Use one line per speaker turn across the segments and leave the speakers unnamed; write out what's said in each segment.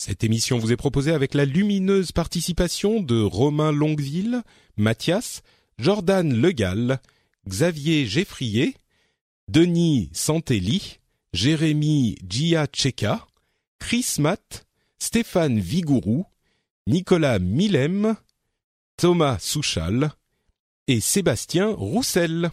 Cette émission vous est proposée avec la lumineuse participation de Romain Longueville, Mathias, Jordan Legal, Xavier Geffrier, Denis Santelli, Jérémy Giacheka, Chris Matt, Stéphane Vigourou, Nicolas Millem, Thomas Souchal et Sébastien Roussel.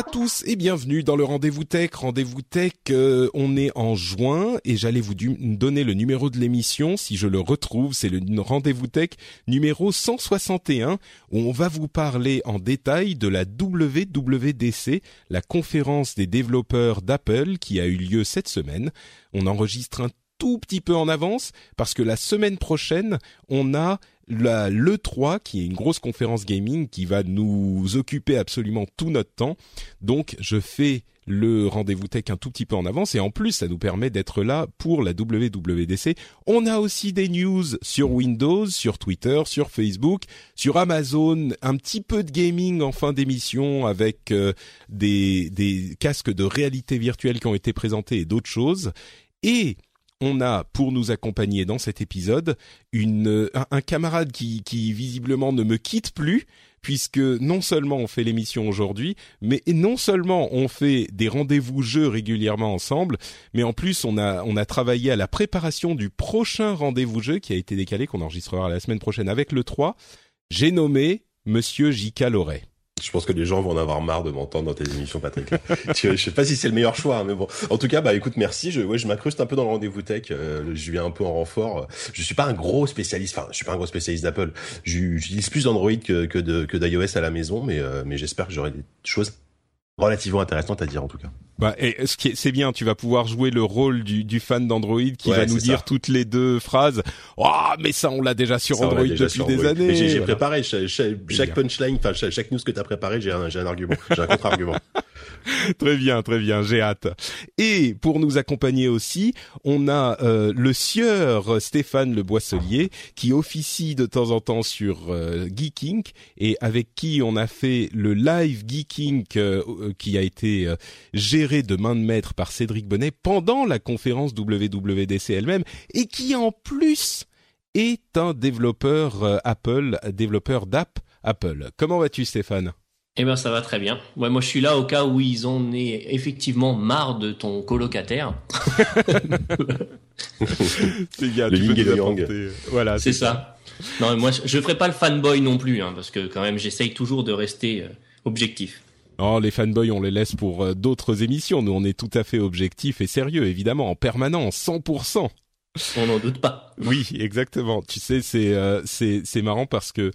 À tous et bienvenue dans le Rendez-vous Tech. Rendez-vous Tech, euh, on est en juin et j'allais vous donner le numéro de l'émission si je le retrouve. C'est le Rendez-vous Tech numéro 161 où on va vous parler en détail de la WWDC, la conférence des développeurs d'Apple qui a eu lieu cette semaine. On enregistre un tout petit peu en avance parce que la semaine prochaine, on a la l'E3 qui est une grosse conférence gaming qui va nous occuper absolument tout notre temps. Donc je fais le rendez-vous tech un tout petit peu en avance et en plus ça nous permet d'être là pour la WWDC. On a aussi des news sur Windows, sur Twitter, sur Facebook, sur Amazon, un petit peu de gaming en fin d'émission avec euh, des, des casques de réalité virtuelle qui ont été présentés et d'autres choses. Et on a pour nous accompagner dans cet épisode une un, camarade qui, qui visiblement ne me quitte plus puisque non seulement on fait l'émission aujourd'hui, mais non seulement on fait des rendez-vous jeux régulièrement ensemble, mais en plus on a on a travaillé à la préparation du prochain rendez-vous jeu qui a été décalé qu'on enregistrera la semaine prochaine avec le 3. J'ai nommé monsieur J.K. Loret.
Je pense que les gens vont en avoir marre de m'entendre dans tes émissions, Patrick. je, sais pas si c'est le meilleur choix, hein, mais bon. En tout cas, bah écoute, merci. Je, ouais, je m'incruste un peu dans le rendez-vous tech. Euh, je viens un peu en renfort. Je suis pas un gros spécialiste. Enfin, je suis pas un gros spécialiste d'Apple. J'utilise plus d'Android que, d'iOS à la maison, mais euh, mais j'espère que j'aurai des choses relativement intéressantes à dire en tout cas.
Bah, et ce qui est, c'est bien, tu vas pouvoir jouer le rôle du, du fan d'Android qui
Ouais,
va nous dire
ça.
toutes les deux phrases. Oh, mais ça, on l'a déjà sur
Ça,
Android
déjà
depuis
sur
des années.
J'ai
Voilà.
préparé chaque, punchline, enfin chaque, chaque news que t'as préparé, j'ai un, j'ai un argument, j'ai un contre-argument.
Très bien, très bien, j'ai hâte. Et pour nous accompagner aussi, on a euh, le sieur Stéphane Le Boisselier qui officie de temps en temps sur euh, Geeking et avec qui on a fait le live Geeking euh, euh, qui a été euh, géré de main de maître par Cédric Bonnet pendant la conférence WWDC elle-même et qui en plus est un développeur euh, Apple, développeur d'app Apple. Comment vas-tu Stéphane?
Eh ben ça va très bien. Ouais, moi je suis là au cas où ils en aient effectivement marre de ton colocataire.
C'est bien,
Le
tu
yin
peux
et
nous
le yang.
apporter- Voilà,
C'est ça. Non, moi je je ferai pas le fanboy non plus, hein, parce que quand même j'essaye toujours de rester euh, objectif.
Oh, les fanboys, on les laisse pour euh, d'autres émissions. Nous, on est tout à fait objectifs et sérieux, évidemment, en permanence, 100%.
On n'en doute pas.
Oui, exactement. Tu sais, c'est euh, c'est c'est marrant parce que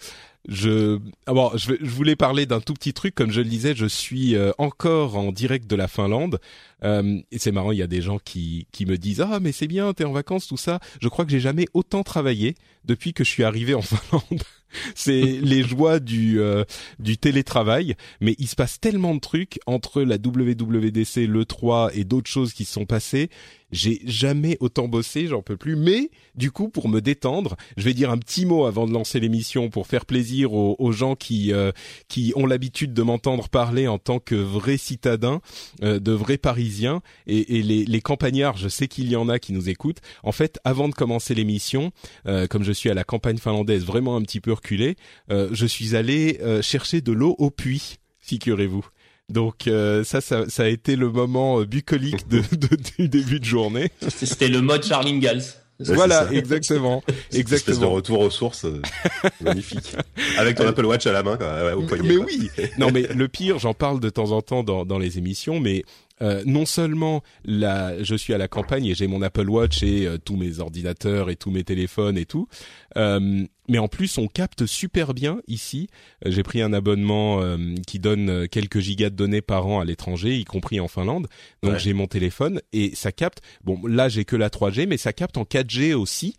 je ah bon, je, voulais parler d'un tout petit truc comme je le disais, je suis euh, encore en direct de la Finlande Euh, et c'est marrant, il y a des gens qui qui me disent "Ah, mais c'est bien, t'es en vacances tout ça." Je crois que j'ai jamais autant travaillé depuis que je suis arrivé en Finlande. c'est les joies du euh, du télétravail, mais il se passe tellement de trucs entre la WWDC, le 3 et d'autres choses qui sont passées. J'ai jamais autant bossé, j'en peux plus. Mais du coup, pour me détendre, je vais dire un petit mot avant de lancer l'émission pour faire plaisir aux, gens qui euh, qui ont l'habitude de m'entendre parler en tant que vrai citadin, euh, de vrai Parisien et, et les, les campagnards. Je sais qu'il y en a qui nous écoutent. En fait, avant de commencer l'émission, euh, comme je suis à la campagne finlandaise, vraiment un petit peu reculé, euh, je suis allé euh, chercher de l'eau au puits. Figurez-vous. Donc euh, ça, ça, ça a été le moment euh, bucolique de, de- du début de journée.
C'était le mode Charlie Ingalls.
voilà, exactement, exactement. Espèce
de retour aux sources, euh, magnifique. Avec ton Apple Watch à la main, au poignet.
Mais oui. non, mais le pire, j'en parle de temps en temps dans, dans les émissions, mais euh, non seulement là, je suis à la campagne et j'ai mon Apple Watch et euh, tous mes ordinateurs et tous mes téléphones et tout, euh, mais en plus on capte super bien ici. j'ai pris un abonnement qui donne quelques gigas de données par an à l'étranger, y compris en Finlande. Donc j'ai mon téléphone et ça capte. Bon, là j'ai que la 3G, mais ça capte en 4G aussi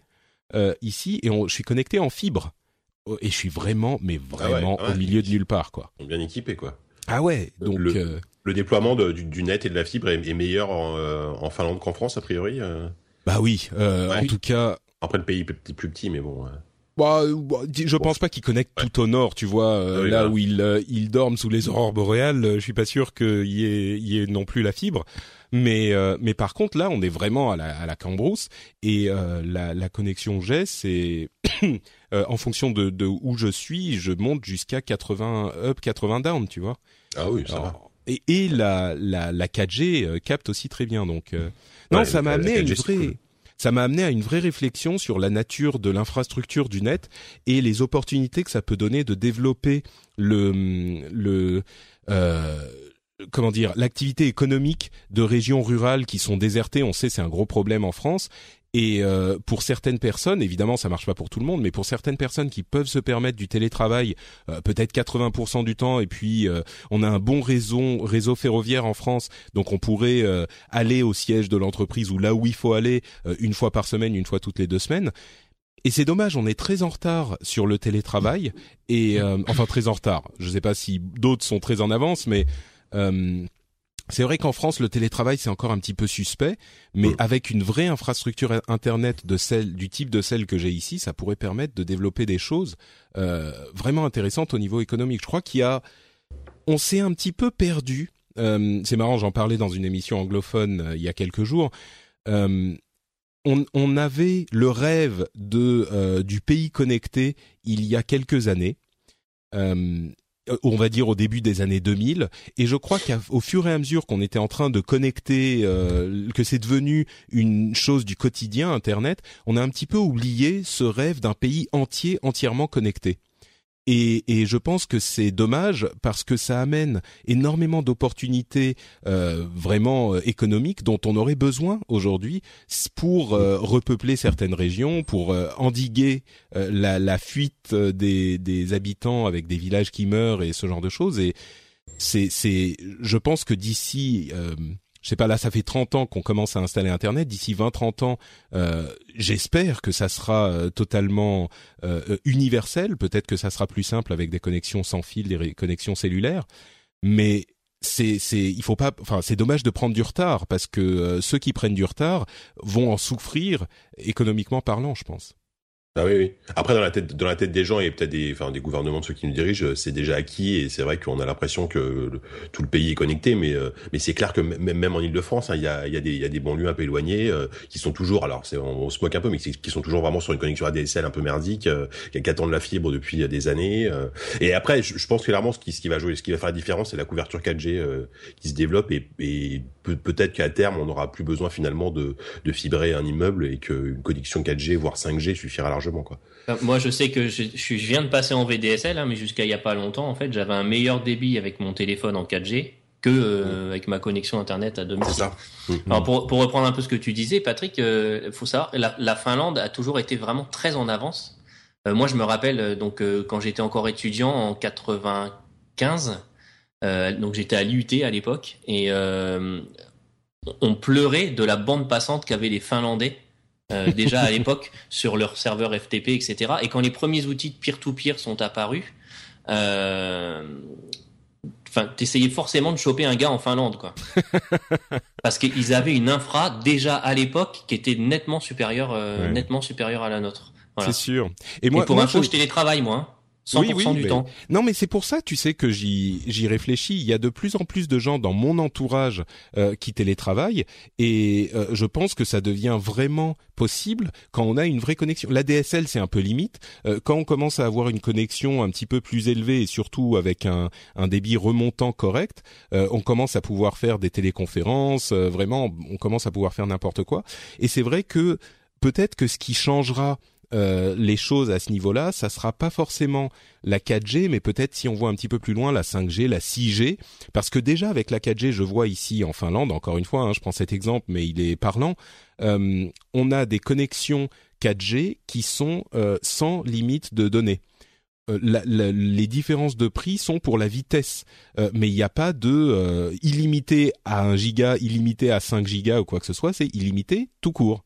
ici et je suis connecté en fibre. Oh, et je suis vraiment, mais ah vraiment au milieu de nulle part, quoi.
Bien équipé, quoi.
Ah ouais, donc
le déploiement du, net et de la fibre est, meilleur euh, en, Finlande qu'en France, a priori euh
Bah oui, euh, en tout cas...
Après, le pays est plus petit, mais bon...
Bah, bah je pense pas qu'il connecte tout au nord, tu vois, ah là où ils il dorment sous les aurores boréales. Je suis pas sûr qu'il y ait, y ait non plus la fibre, mais mais par contre là, on est vraiment à la, à la Cambrousse et la, la connexion j'ai, c'est en fonction de, de où je suis, je monte jusqu'à 80 up, 80 down, tu vois.
Ah oui, ça va
et, et la, la, la 4G euh, capte aussi très bien. Donc euh, non, ça m'a amené à une vraie ça m'a amené à une vraie réflexion sur la nature de l'infrastructure du net et les opportunités que ça peut donner de développer euh, l'activité économique de régions rurales qui sont désertées. On sait c'est un gros problème en France et euh, pour certaines personnes, évidemment, ça marche pas pour tout le monde, mais pour certaines personnes qui peuvent se permettre du télétravail, euh, peut-être 80% du temps, et puis euh, on a un bon réseau, réseau ferroviaire en France, donc on pourrait aller au siège de l'entreprise ou là où il faut aller une fois par semaine, une fois toutes les deux semaines. Et c'est dommage, on est très en retard sur le télétravail, et enfin très en retard. Je ne sais pas si d'autres sont très en avance, mais c'est vrai qu'en France, le télétravail c'est encore un petit peu suspect, mais avec une vraie infrastructure internet de celle du type de celle que j'ai ici, ça pourrait permettre de développer des choses euh, vraiment intéressantes au niveau économique. Je crois qu'il y a, on s'est un petit peu perdu. Euh, c'est marrant, j'en parlais dans une émission anglophone euh, il y a quelques jours. On, on, avait le rêve de du pays connecté il y a quelques années. Euh, on va dire au début des années 2000 et je crois qu'au fur et à mesure qu'on était en train de connecter euh, que c'est devenu une chose du quotidien internet on a un petit peu oublié ce rêve d'un pays entier entièrement connecté et, et, je pense que c'est dommage parce que ça amène énormément d'opportunités euh, vraiment euh, économiques dont on aurait besoin aujourd'hui pour euh, repeupler certaines régions, pour euh, endiguer la, la, fuite des, des, habitants avec des villages qui meurent et ce genre de choses. Et c'est, je pense que d'ici je sais pas, là, ça fait 30 ans qu'on commence à installer Internet. D'ici 20-30 ans, euh, j'espère que ça sera euh, totalement euh, universel. Peut-être que ça sera plus simple avec des connexions sans fil, des connexions cellulaires. Mais c'est, c'est, il faut pas, enfin, c'est dommage de prendre du retard parce que ceux qui prennent du retard vont en souffrir économiquement parlant, je pense.
Ah oui, oui. Après, dans la tête, dans la tête des gens et peut-être des, enfin, des gouvernements, de ceux qui nous dirigent, c'est déjà acquis et c'est vrai qu'on a l'impression que tout le pays est connecté, mais euh, mais c'est clair que même, même en Île-de-France, hein, il y, a, y, a des, y a des banlieues un peu éloignées euh, qui sont toujours, alors c'est, on, se moque un peu, mais qui sont toujours vraiment sur une connexion ADSL un peu merdique, euh, qui attendent la fibre depuis des années. et après, je, pense clairement ce qui, ce qui va jouer, ce qui va faire la différence, c'est la couverture 4G qui se développe et, et peut-être qu'à terme, on n'aura plus besoin finalement de, de fibrer un immeuble et qu'une connexion 4G voire 5G suffira largement.
Euh, moi, je sais que je, je viens de passer en VDSL, hein, mais jusqu'à il y a pas longtemps, en fait, j'avais un meilleur débit avec mon téléphone en 4G que euh, avec ma connexion internet à domicile. Alors pour, pour reprendre un peu ce que tu disais, Patrick, euh, faut savoir, la, la, Finlande a toujours été vraiment très en avance. Euh, moi, je me rappelle donc quand j'étais encore étudiant en 95, donc j'étais à l'IUT à l'époque et on pleurait de la bande passante qu'avaient les Finlandais euh, déjà à l'époque sur leur serveur FTP, etc. Et quand les premiers outils de peer-to-peer sont apparus, euh, t'essayais forcément de choper un gars en Finlande, quoi. Parce qu'ils avaient une infra déjà à l'époque qui était nettement supérieure, euh, nettement supérieure à la nôtre.
C'est sûr. Et moi,
pour
moi,
info, je... je télétravaille moi. Hein oui, oui, du temps.
Non, mais c'est pour ça, tu sais, que j'y j'y réfléchis. Il y a de plus en plus de gens dans mon entourage euh, qui télétravaillent, et euh, je pense que ça devient vraiment possible quand on a une vraie connexion. La DSL, c'est un peu limite. Euh, quand on commence à avoir une connexion un petit peu plus élevée et surtout avec un, un débit remontant correct, on commence à pouvoir faire des téléconférences. vraiment, on commence à pouvoir faire n'importe quoi. Et c'est vrai que peut-être que ce qui changera euh, les choses à ce niveau-là, ça sera pas forcément la 4G, mais peut-être si on voit un petit peu plus loin la 5G, la 6G, parce que déjà avec la 4G, je vois ici en Finlande, encore une fois, hein, je prends cet exemple, mais il est parlant, euh, on a des connexions 4G qui sont euh, sans limite de données. les différences de prix sont pour la vitesse, mais il n'y a pas de illimité à 1 giga, illimité à 5 gigas ou quoi que ce soit, c'est illimité tout court.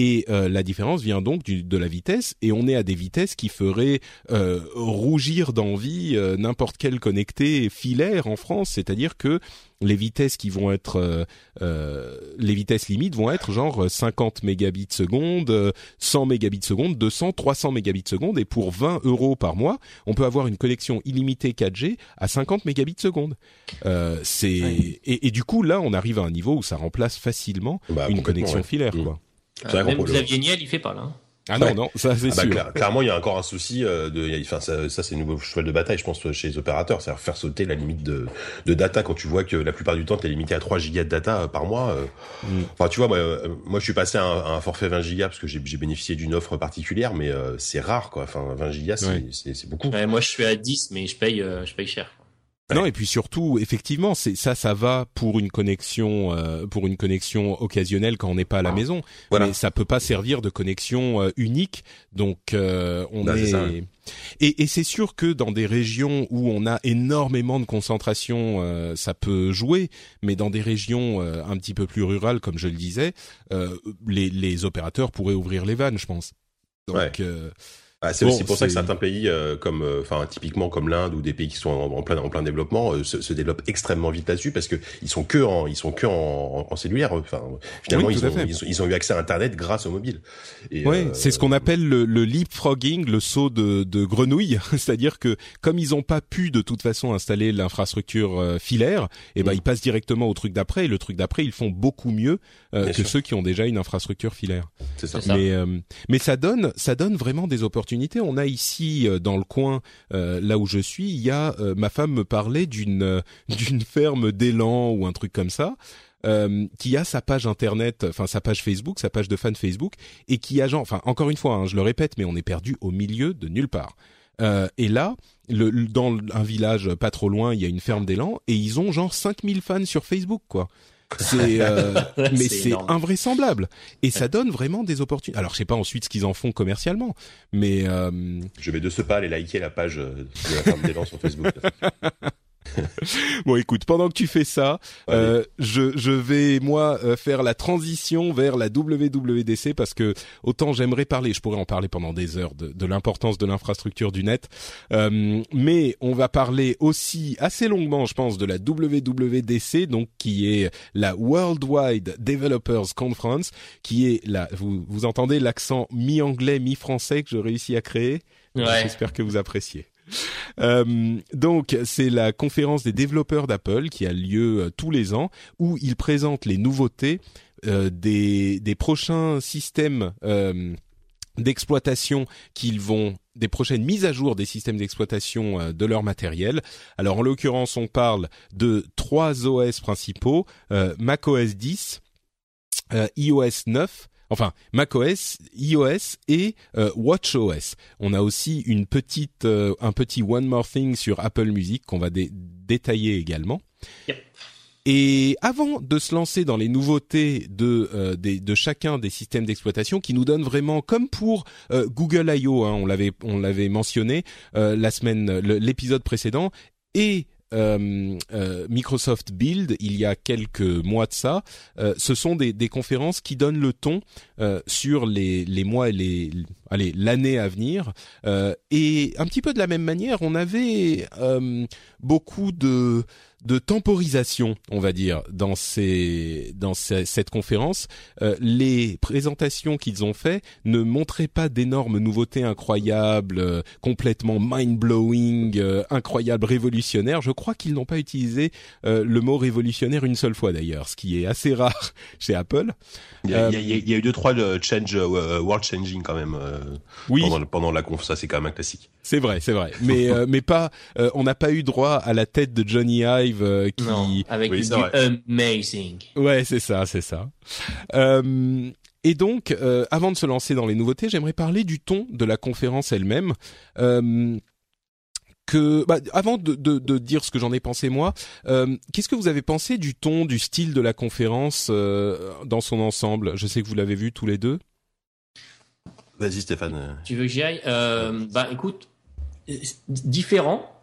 Et euh, la différence vient donc du, de la vitesse, et on est à des vitesses qui feraient euh, rougir d'envie euh, n'importe quel connecté filaire en France. C'est-à-dire que les vitesses qui vont être, les vitesses limites vont être genre 50 mégabits seconde, 100 mégabits seconde, 200, 300 mégabits seconde, et pour 20 euros par mois, on peut avoir une connexion illimitée 4G à 50 mégabits seconde. c'est et, et, du coup là, on arrive à un niveau où ça remplace facilement bah, une connexion filaire, mmh. quoi.
Euh, même Xavier Niel, il fait pas là. Hein.
Ah non, non, ça c'est
ah bah,
sûr.
clairement, il y a encore un souci euh, de, enfin ça, ça c'est une nouveau cheval de bataille, je pense, chez les opérateurs, c'est-à-dire faire sauter la limite de, de data quand tu vois que la plupart du temps t'es limité à 3 gigas de data euh, par mois. Euh. Mm. Enfin, tu vois, moi, moi, je suis passé à un, forfait 20 gigas parce que j'ai bénéficié d'une offre particulière, mais c'est rare, quoi. Enfin, 20 gigas, c'est beaucoup.
moi, je suis à 10, mais je paye, je paye cher.
Non et puis surtout effectivement c'est ça ça va pour une connexion euh, pour une connexion occasionnelle quand on n'est pas à la maison. Voilà. mais ça peut pas servir de connexion euh, unique. Donc euh, on bah, est, et, et c'est sûr que dans des régions où on a énormément de concentration ça peut jouer. Mais dans des régions un petit peu plus rurales comme je le disais les, les opérateurs pourraient ouvrir les vannes je pense. Donc
ah, c'est aussi pour ça que certains pays, euh, comme, euh, enfin, typiquement comme l'Inde ou des pays qui sont en, plein en plein développement, euh, se, se, développent extrêmement vite là-dessus parce que ils sont que en, ils sont que en, en cellulaire. Enfin, finalement, ils, ont, ils, ont, eu accès à Internet grâce au mobile.
Oui, c'est ce qu'on appelle le, le, leapfrogging, le saut de, de grenouille. C'est-à-dire que comme ils n'ont pas pu de toute façon installer l'infrastructure filaire, et eh ben mm. ils passent directement au truc d'après. Et le truc d'après, ils font beaucoup mieux que ceux qui ont déjà une infrastructure filaire.
C'est ça.
Mais mais ça donne ça donne vraiment des opportunités on a ici euh, dans le coin, euh, là où je suis, il y a euh, ma femme me parlait d'une d'une ferme d'élan ou un truc comme ça. qui a sa page internet, enfin sa page Facebook, sa page de fan Facebook, et qui a genre, enfin encore une fois, hein, je le répète, mais on est perdu au milieu de nulle part. et là, dans un village pas trop loin, il y a une ferme d'élan, et ils ont genre 5000 fans sur Facebook, quoi. C'est euh, mais c'est invraisemblable et ça donne vraiment des opportunités. Alors je sais pas ensuite ce qu'ils en font commercialement, mais euh...
je vais de ce pas aller liker la page de la ferme d'élan sur Facebook.
bon, écoute, pendant que tu fais ça, euh, je, je vais moi euh, faire la transition vers la WWDC parce que autant j'aimerais parler, je pourrais en parler pendant des heures de, de l'importance de l'infrastructure du net, euh, mais on va parler aussi assez longuement, je pense, de la WWDC, donc qui est la Worldwide Developers Conference, qui est la, vous, vous entendez l'accent mi-anglais, mi-français que je réussis à créer.
Ouais.
J'espère que vous appréciez. Euh, donc c'est la conférence des développeurs d'Apple qui a lieu euh, tous les ans où ils présentent les nouveautés euh, des, des prochains systèmes d'exploitation qu'ils vont des prochaines mises à jour des systèmes d'exploitation de leur matériel. Alors en l'occurrence, on parle de trois OS principaux macOS 10, iOS 9 enfin macOS, iOS et euh, WatchOS. On a aussi une petite, euh, un petit One More Thing sur Apple Music qu'on va détailler également. Et avant de se lancer dans les nouveautés de, euh, de chacun des systèmes d'exploitation, qui nous donnent vraiment, comme pour Google I.O., hein, on l'avait on l'avait mentionné la semaine, l'épisode précédent, et euh, euh, Microsoft Build il y a quelques mois de ça. Euh, ce sont des, conférences qui donnent le ton sur les mois et les allez l'année à venir. et un petit peu de la même manière, on avait beaucoup de de temporisation, on va dire, dans ces dans cette conférence. Euh, les présentations qu'ils ont fait ne montraient pas d'énormes nouveautés incroyables, euh, complètement mind blowing, euh, incroyables, révolutionnaires. Je crois qu'ils n'ont pas utilisé le mot révolutionnaire une seule fois d'ailleurs, ce qui est assez rare chez Apple.
Il y a, il y a, eu deux trois change world changing quand même. Oui. Pendant, pendant la conf, ça c'est quand même un classique.
C'est vrai, c'est vrai. Mais mais pas, on n'a pas eu droit à la tête de Johnny Ive euh, qui
avec du amazing.
Ouais, c'est ça, c'est ça. Euh, et donc, avant de se lancer dans les nouveautés, j'aimerais parler du ton de la conférence elle-même. que, bah, avant de, de, de, dire ce que j'en ai pensé moi, qu'est-ce que vous avez pensé du ton, du style de la conférence dans son ensemble? Je sais que vous l'avez vu tous les deux.
Vas-y Stéphane.
Tu veux que j'y aille? Euh, Bah écoute, différent.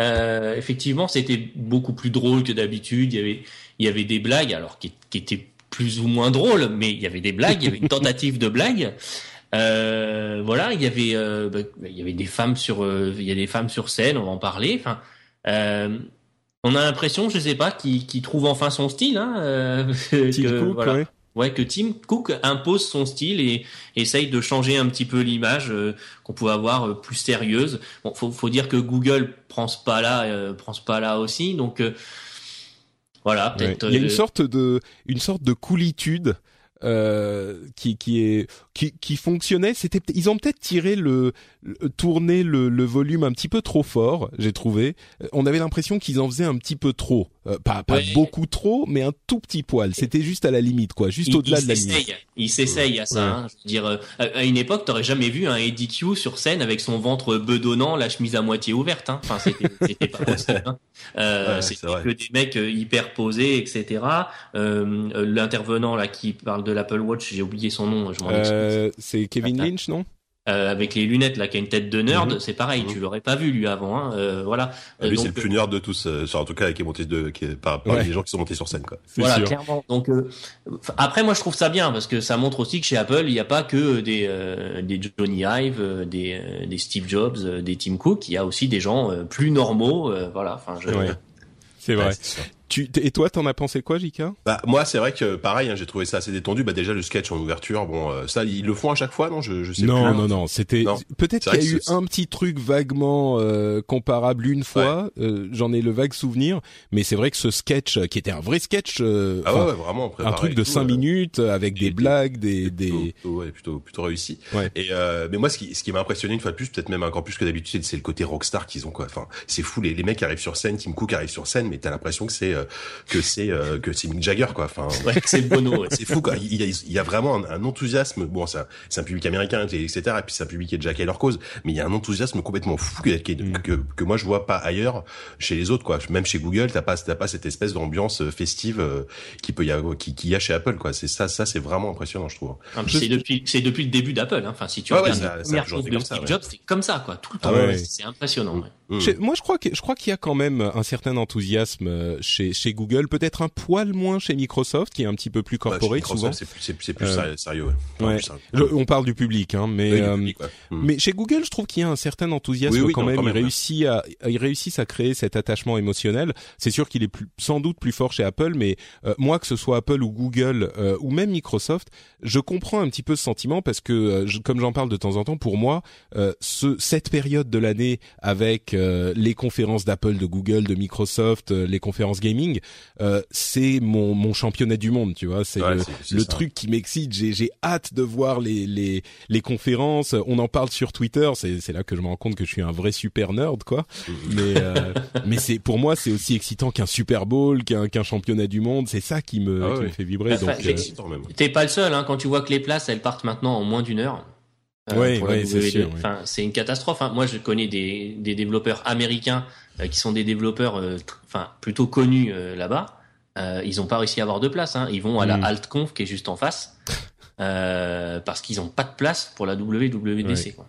Euh, effectivement, c'était beaucoup plus drôle que d'habitude. Il y avait, il y avait des blagues, alors qui, qui, étaient plus ou moins drôles, mais il y avait des blagues. il y avait une tentative de blague. Euh, voilà, il y avait, euh, bah, il y avait des femmes sur, euh, il y a des femmes sur scène. On va en parler. Enfin, euh, on a l'impression, je sais pas, qu'il trouve enfin son style. Hein,
que, voilà
ouais, que Tim Cook impose son style et essaye de changer un petit peu l'image euh, qu'on pouvait avoir euh, plus sérieuse. Bon, faut, faut dire que Google prend ce pas là, euh, prend ce pas là aussi, donc voilà. Peut-être.
Il y a une sorte de, une sorte de coolitude qui qui est qui, qui fonctionnait. C'était ils ont peut-être tiré le, tourné le, le, volume un petit peu trop fort. J'ai trouvé. On avait l'impression qu'ils en faisaient un petit peu trop. Euh, pas pas beaucoup trop, mais un tout petit poil. C'était juste à la limite, quoi, juste au-delà de la limite.
Il s'essaye à ça. Hein. Je veux dire, euh, à une époque, t'aurais jamais vu un Eddie Q sur scène avec son ventre bedonnant, la chemise à moitié ouverte. Hein. Enfin, c'était pas possible. Hein. Euh, c'était que des mecs hyper posés, etc. Euh, L'intervenant là qui parle de l'Apple Watch, j'ai oublié son nom. Je
m'en C'est Kevin Lynch, non?
Euh, avec les lunettes là qui a une tête de nerd, mhm. c'est pareil, mhm. tu l'aurais pas vu lui avant, hein, euh, voilà.
Ah, lui c'est le plus nerd de tous, euh, en tout cas qui est monté de, qui est, par, par les gens qui sont montés sur scène quoi.
Voilà, clairement. Donc après moi je trouve ça bien parce que ça montre aussi que chez Apple il n'y a pas que des des Johnny Ive, des des Steve Jobs, des Tim Cook, il y a aussi des gens plus normaux, voilà. Enfin je.
C'est vrai. Tu, et toi, t'en as pensé quoi, Jika
Bah moi, c'est vrai que pareil, hein, j'ai trouvé ça assez détendu. Bah déjà le sketch en ouverture, bon, euh, ça ils le font à chaque fois, non? Je, je sais
non,
plus.
Non, non, C'était peut-être qu'il y a eu un petit truc vaguement euh, comparable une fois. Euh, j'en ai le vague souvenir, mais c'est vrai que ce sketch, qui était un vrai sketch, ah
ouais, vraiment
un truc de cinq minutes avec des blagues, des
des plutôt, ouais, plutôt plutôt réussi. Et mais moi, ce qui ce qui m'a impressionné une fois de plus, peut-être même encore plus que d'habitude, c'est le côté rockstar qu'ils ont quoi. Enfin, c'est fou. Les, les mecs arrivent sur scène, Tim Cook arrive sur scène, mais t'as l'impression que c'est que c'est euh, que c'est Mick Jagger quoi. Enfin,
ouais, c'est Bono.
c'est fou quoi. Il y a, il y a vraiment un, enthousiasme. Bon, c'est un, public américain, etc. Et puis c'est un public qui est déjà à leur cause. Mais il y a un enthousiasme complètement fou que, mm. que, que, moi je vois pas ailleurs chez les autres quoi. Même chez Google, t'as pas t'as pas cette espèce d'ambiance euh, festive euh, qui peut y avoir, qui, qui y a chez Apple quoi. C'est ça, ça c'est vraiment impressionnant je trouve.
Ah, c'est depuis c'est depuis le début d'Apple. Hein. Enfin, si tu regardes ouais, la première de Steve Jobs, c'est comme ça quoi, tout le ah temps. c'est impressionnant.
Mm. Moi, je crois que je crois qu'il y a quand même un certain enthousiasme chez chez Google, peut-être un poil moins chez Microsoft, qui est un petit peu plus corporé souvent.
C'est plus, euh, sérieux.
on parle du public, hein, mais euh, mm. mais chez Google, je trouve qu'il y a un certain enthousiasme quand, même. il réussit à ils réussissent à créer cet attachement émotionnel. C'est sûr qu'il est plus, sans doute plus fort chez Apple, mais euh, moi que ce soit Apple ou Google ou même Microsoft, je comprends un petit peu ce sentiment parce que comme j'en parle de temps en temps, pour moi, ce cette période de l'année avec les conférences d'Apple, de Google, de Microsoft, les conférences gaming, c'est mon, mon championnat du monde, tu vois. C'est le, truc qui m'excite. J'ai, hâte de voir les, les, les conférences. On en parle sur Twitter. C'est, là que je me rends compte que je suis un vrai super nerd, quoi. Mm. Mais, euh, mais c'est pour moi, c'est aussi excitant qu'un Super Bowl, qu'un, championnat du monde. C'est ça qui me, ah qui me fait vibrer. donc,
euh... T'es pas le seul, hein, quand tu vois que les places, elles partent maintenant en moins d'une heure.
Euh, oui, c'est sûr.
Enfin, c'est une catastrophe. Hein. Moi, je connais des, des développeurs américains euh, qui sont des développeurs, euh, enfin, plutôt connus là-bas euh, ils n'ont pas réussi à avoir de place. Hein. Ils vont à la hmm. AltConf qui est juste en face euh, parce qu'ils n'ont pas de place pour la WWDC. Quoi.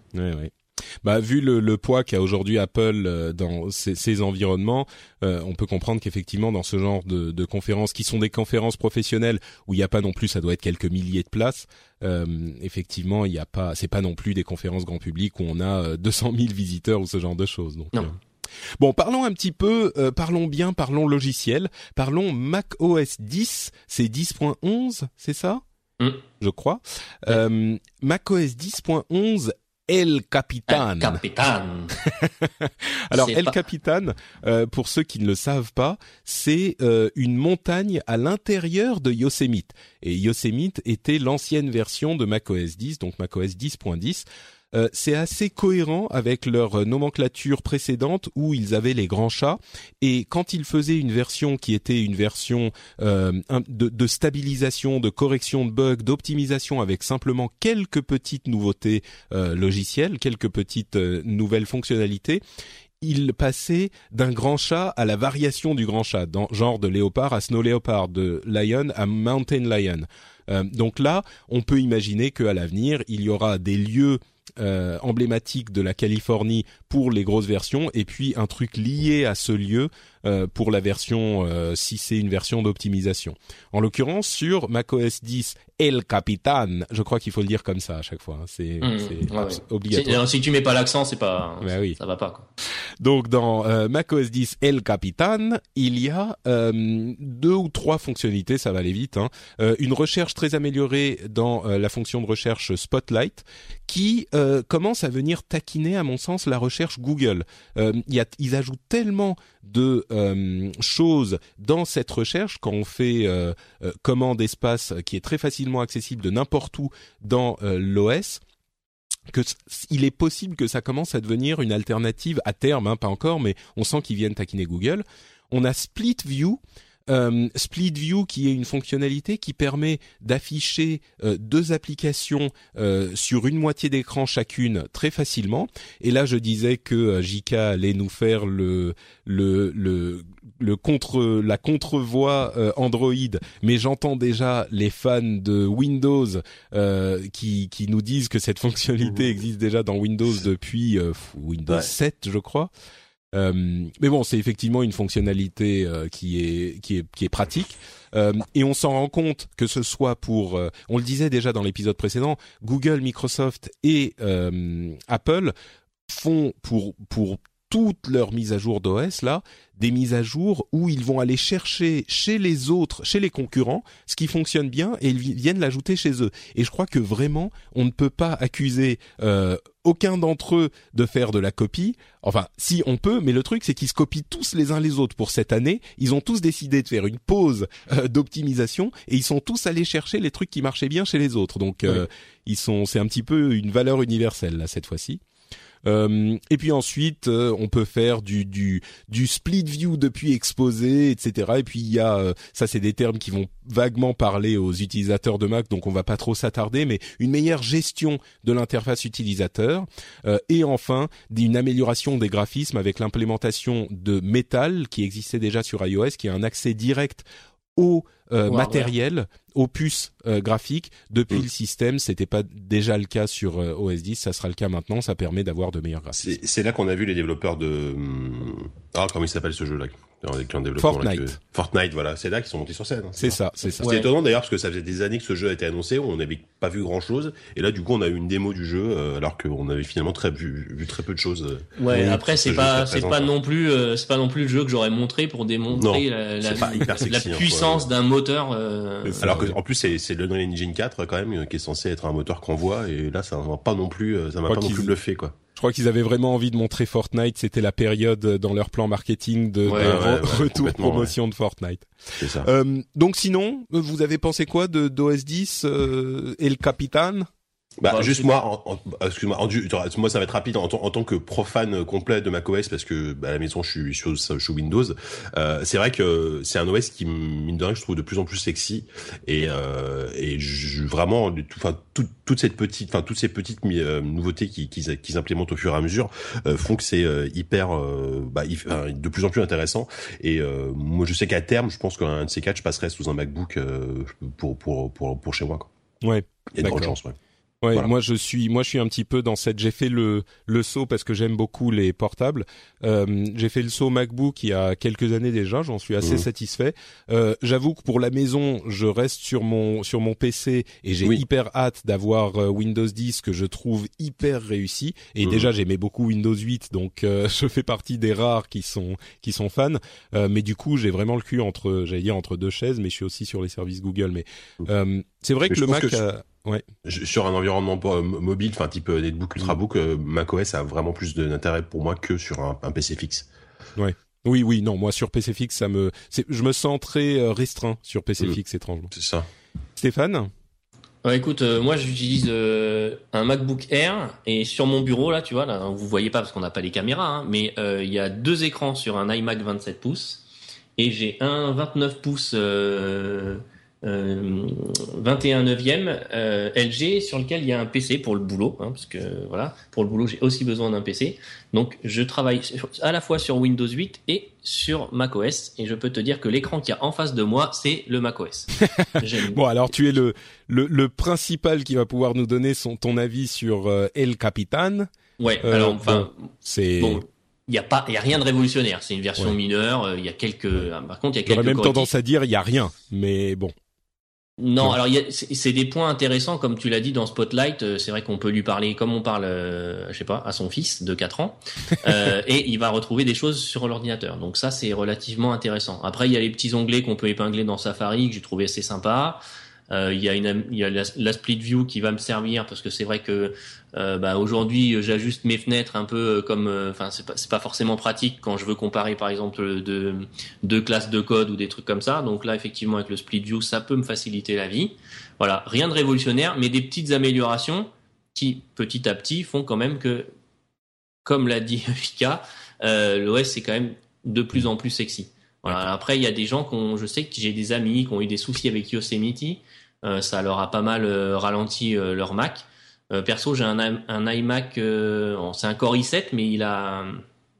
Bah, vu le, le poids qu'a aujourd'hui Apple euh, dans ces, ces environnements, euh, on peut comprendre qu'effectivement dans ce genre de, de, conférences, qui sont des conférences professionnelles où il n'y a pas non plus, ça doit être quelques milliers de places. Euh, effectivement, il n'y a pas, c'est pas non plus des conférences grand public où on a 200 000 visiteurs ou ce genre de choses. Donc,
non.
Bon, parlons un petit peu, euh, parlons bien, parlons logiciel, parlons Mac OS 10, c'est 10.11, c'est ça?
Mm.
Je crois. Euh, Mac OS 10.11 El Capitan.
El Capitan.
Alors El Capitan, euh, pour ceux qui ne le savent pas, c'est euh, une montagne à l'intérieur de Yosemite. Et Yosemite était l'ancienne version de macOS 10, donc macOS 10.10. euh, c'est assez cohérent avec leur nomenclature précédente où ils avaient les grands chats. Et quand ils faisaient une version qui était une version euh, de, stabilisation, de correction de bugs, d'optimisation avec simplement quelques petites nouveautés logicielles, quelques petites nouvelles fonctionnalités, il passait d'un grand chat à la variation du grand chat, genre de léopard à snow léopard, de lion à mountain lion. Euh, donc là, on peut imaginer qu'à l'avenir, il y aura des lieux euh, emblématiques de la Californie pour les grosses versions et puis un truc lié à ce lieu euh, pour la version si c'est une version d'optimisation. En l'occurrence sur macOS 10 El Capitan. Je crois qu'il faut le dire comme ça à chaque fois. Hein. C'est
mmh, obligatoire. Si, tu mets pas l'accent, c'est pas, bah oui. ça va pas. Quoi.
Donc dans euh, macOS 10 El Capitan, il y a euh, deux ou trois fonctionnalités, ça va aller vite. Hein. Euh, une recherche très améliorée dans la fonction de recherche Spotlight, qui commence à venir taquiner, à mon sens, la recherche Google. Il y ils ajoutent tellement de choses dans cette recherche quand on fait commande espace qui est très facile accessible de n'importe où dans euh, l'OS que il est possible que ça commence à devenir une alternative à terme, hein, pas encore, mais on sent qu'ils viennent taquiner Google. On a Split View euh, Split View qui est une fonctionnalité qui permet d'afficher euh, deux applications euh, sur une moitié d'écran chacune très facilement. Et là, je disais que JK allait nous faire le le le le contre la contrevoix Android, mais j'entends déjà les fans de Windows qui qui nous disent que cette fonctionnalité mmh. existe déjà dans Windows depuis Windows 7, je crois. Euh, mais bon, c'est effectivement une fonctionnalité euh, qui est qui est qui est pratique. Euh, et on s'en rend compte que ce soit pour, on le disait déjà dans l'épisode précédent, Google, Microsoft et Apple font pour pour toutes leurs mises à jour d'OS là, des mises à jour où ils vont aller chercher chez les autres, chez les concurrents, ce qui fonctionne bien et ils viennent l'ajouter chez eux. Et je crois que vraiment, on ne peut pas accuser euh, aucun d'entre eux de faire de la copie. Enfin, si on peut, mais le truc c'est qu'ils se copient tous les uns les autres pour cette année. Ils ont tous décidé de faire une pause euh, d'optimisation et ils sont tous allés chercher les trucs qui marchaient bien chez les autres. Donc, euh, ils sont, c'est un petit peu une valeur universelle là cette fois-ci. Euh, et puis ensuite, euh, on peut faire du, du, du split view depuis exposé, etc. Et puis il y a, euh, ça c'est des termes qui vont vaguement parler aux utilisateurs de Mac, donc on va pas trop s'attarder, mais une meilleure gestion de l'interface utilisateur. et enfin, une amélioration des graphismes avec l'implémentation de Metal qui existait déjà sur iOS, qui a un accès direct au euh, matériel, aux puces euh, graphiques depuis mm. le système. C'était pas déjà le cas sur euh, OS 10, ça sera le cas maintenant. Ça permet d'avoir de meilleurs graphismes.
C'est là qu'on a vu les développeurs de hum, ah comment il s'appelle ce jeu là
Fortnite.
Fortnite, voilà, c'est là qu'ils sont montés sur scène. Hein,
c'est ça, c'est ça.
C'est étonnant d'ailleurs parce que ça faisait des années que ce jeu a été annoncé, on n'avait pas vu grand chose, et là du coup on a eu une démo du jeu euh, alors qu'on avait finalement très vu, vu, très peu de choses.
Euh, ouais, après c'est pas c'est pas non plus euh, c'est pas non plus le jeu que j'aurais montré pour démontrer la, la, la, hein, puissance d'un moteur.
alors que en plus c'est c'est l'Unreal Engine 4 quand même qui est censé être un moteur qu'on voit, et là ça m'a pas non plus ça m'a pas non plus bluffé quoi.
Je crois qu'ils avaient vraiment envie de montrer Fortnite. C'était la période dans leur plan marketing de, retour promotion de Fortnite.
C'est ça.
Euh, donc sinon, vous avez pensé quoi de d'OS 10 euh, et le Capitan
bah, juste moi, en, excuse-moi, moi ça va être rapide en, tant que profane complet de macOS parce que bah, à la maison je suis sur, sur Windows. Euh, c'est vrai que c'est un OS qui mine de rien je trouve de plus en plus sexy et euh, et je, vraiment, enfin tout, toute cette petite, enfin toutes ces petites euh, nouveautés qu'ils qui, implémentent au fur et à mesure euh, font que c'est euh, hyper, bah, de plus en plus intéressant. Et moi je sais qu'à terme, je pense qu'un de ces quatre je passerai sous un MacBook pour pour pour pour chez moi. Quoi.
Ouais.
Il y a de ouais.
Ouais, moi je suis, moi je suis un petit peu dans cette. J'ai fait le le saut parce que j'aime beaucoup les portables. Euh, j'ai fait le saut MacBook il y a quelques années déjà. J'en suis assez mmh. satisfait. Euh, J'avoue que pour la maison, je reste sur mon sur mon PC et j'ai hyper hâte d'avoir euh, Windows 10 que je trouve hyper réussi. Et mmh. déjà j'aimais beaucoup Windows 8, donc euh, je fais partie des rares qui sont qui sont fans. Euh, mais du coup, j'ai vraiment le cul entre, j'allais dire entre deux chaises, mais je suis aussi sur les services Google. Mais mmh. c'est vrai que le Mac. Ouais.
Sur un environnement euh, mobile, enfin type euh, netbook, ultrabook, euh, macOS a vraiment plus d'intérêt pour moi que sur un, PC fixe.
Ouais. Oui, oui, non, moi sur PC fixe, ça me, je me sens très restreint sur PC mm. fixe étrangement.
C'est ça.
Stéphane
écoute, euh, moi j'utilise euh, un MacBook Air et sur mon bureau là, tu vois, là, vous voyez pas parce qu'on n'a pas les caméras, hein, mais euh, il y a deux écrans sur un iMac 27 pouces et j'ai un 29 pouces 21 neuvième LG sur lequel il y a un PC pour le boulot, hein, parce que voilà, pour le boulot j'ai aussi besoin d'un PC. Donc je travaille à la fois sur Windows 8 et sur macOS, et je peux te dire que l'écran qu'il y a en face de moi, c'est le macOS.
bon, alors tu es le, le, principal qui va pouvoir nous donner son ton avis sur euh, El Capitan.
Ouais, euh, alors enfin, c'est il n'y a pas, il y a rien de révolutionnaire. C'est une version mineure. Euh, il y a quelques, par contre, il y a quelques.
J'aurais même tendance à dire il y a rien, mais bon.
Non, alors c'est des points intéressants comme tu l'as dit dans Spotlight. Euh, c'est vrai qu'on peut lui parler comme on parle, euh, je sais pas, à son fils de 4 ans, euh, et il va retrouver des choses sur l'ordinateur. Donc ça, c'est relativement intéressant. Après, il y a les petits onglets qu'on peut épingler dans Safari que j'ai trouvé assez sympa. Euh, il y a, une, il y a la, split view qui va me servir parce que c'est vrai que euh, bah, aujourd'hui j'ajuste mes fenêtres un peu comme, euh, enfin c'est pas pas forcément pratique quand je veux comparer par exemple deux, classes de code ou des trucs comme ça. Donc là effectivement avec le split view ça peut me faciliter la vie. Voilà, rien de révolutionnaire, mais des petites améliorations qui petit à petit font quand même que, comme l'a dit Fika, euh, l'OS c'est quand même de plus en plus sexy. Voilà. Après, il y a des gens qui ont, je sais que j'ai des amis qui ont eu des soucis avec Yosemite euh, ça leur a pas mal euh, ralenti euh, leur Mac. Perso, j'ai un, un, iMac, c'est un Core i7, mais il a,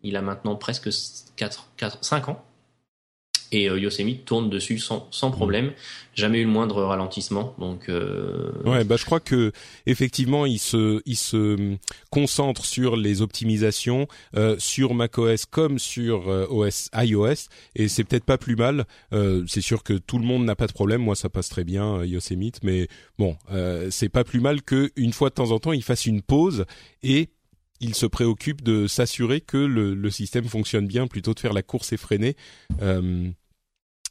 il a maintenant presque 4, 4, 5 ans et euh, Yosemite tourne dessus sans, sans problème. Jamais eu le moindre ralentissement. Donc euh...
ouais, bah je crois que effectivement il se il se concentre sur les optimisations euh, sur macOS comme sur euh, OS iOS et c'est peut-être pas plus mal. C'est sûr que tout le monde n'a pas de problème. Moi ça passe très bien Yosemite, mais bon c'est pas plus mal que une fois de temps en temps il fasse une pause et il se préoccupe de s'assurer que le, le, système fonctionne bien plutôt de faire la course effrénée euh,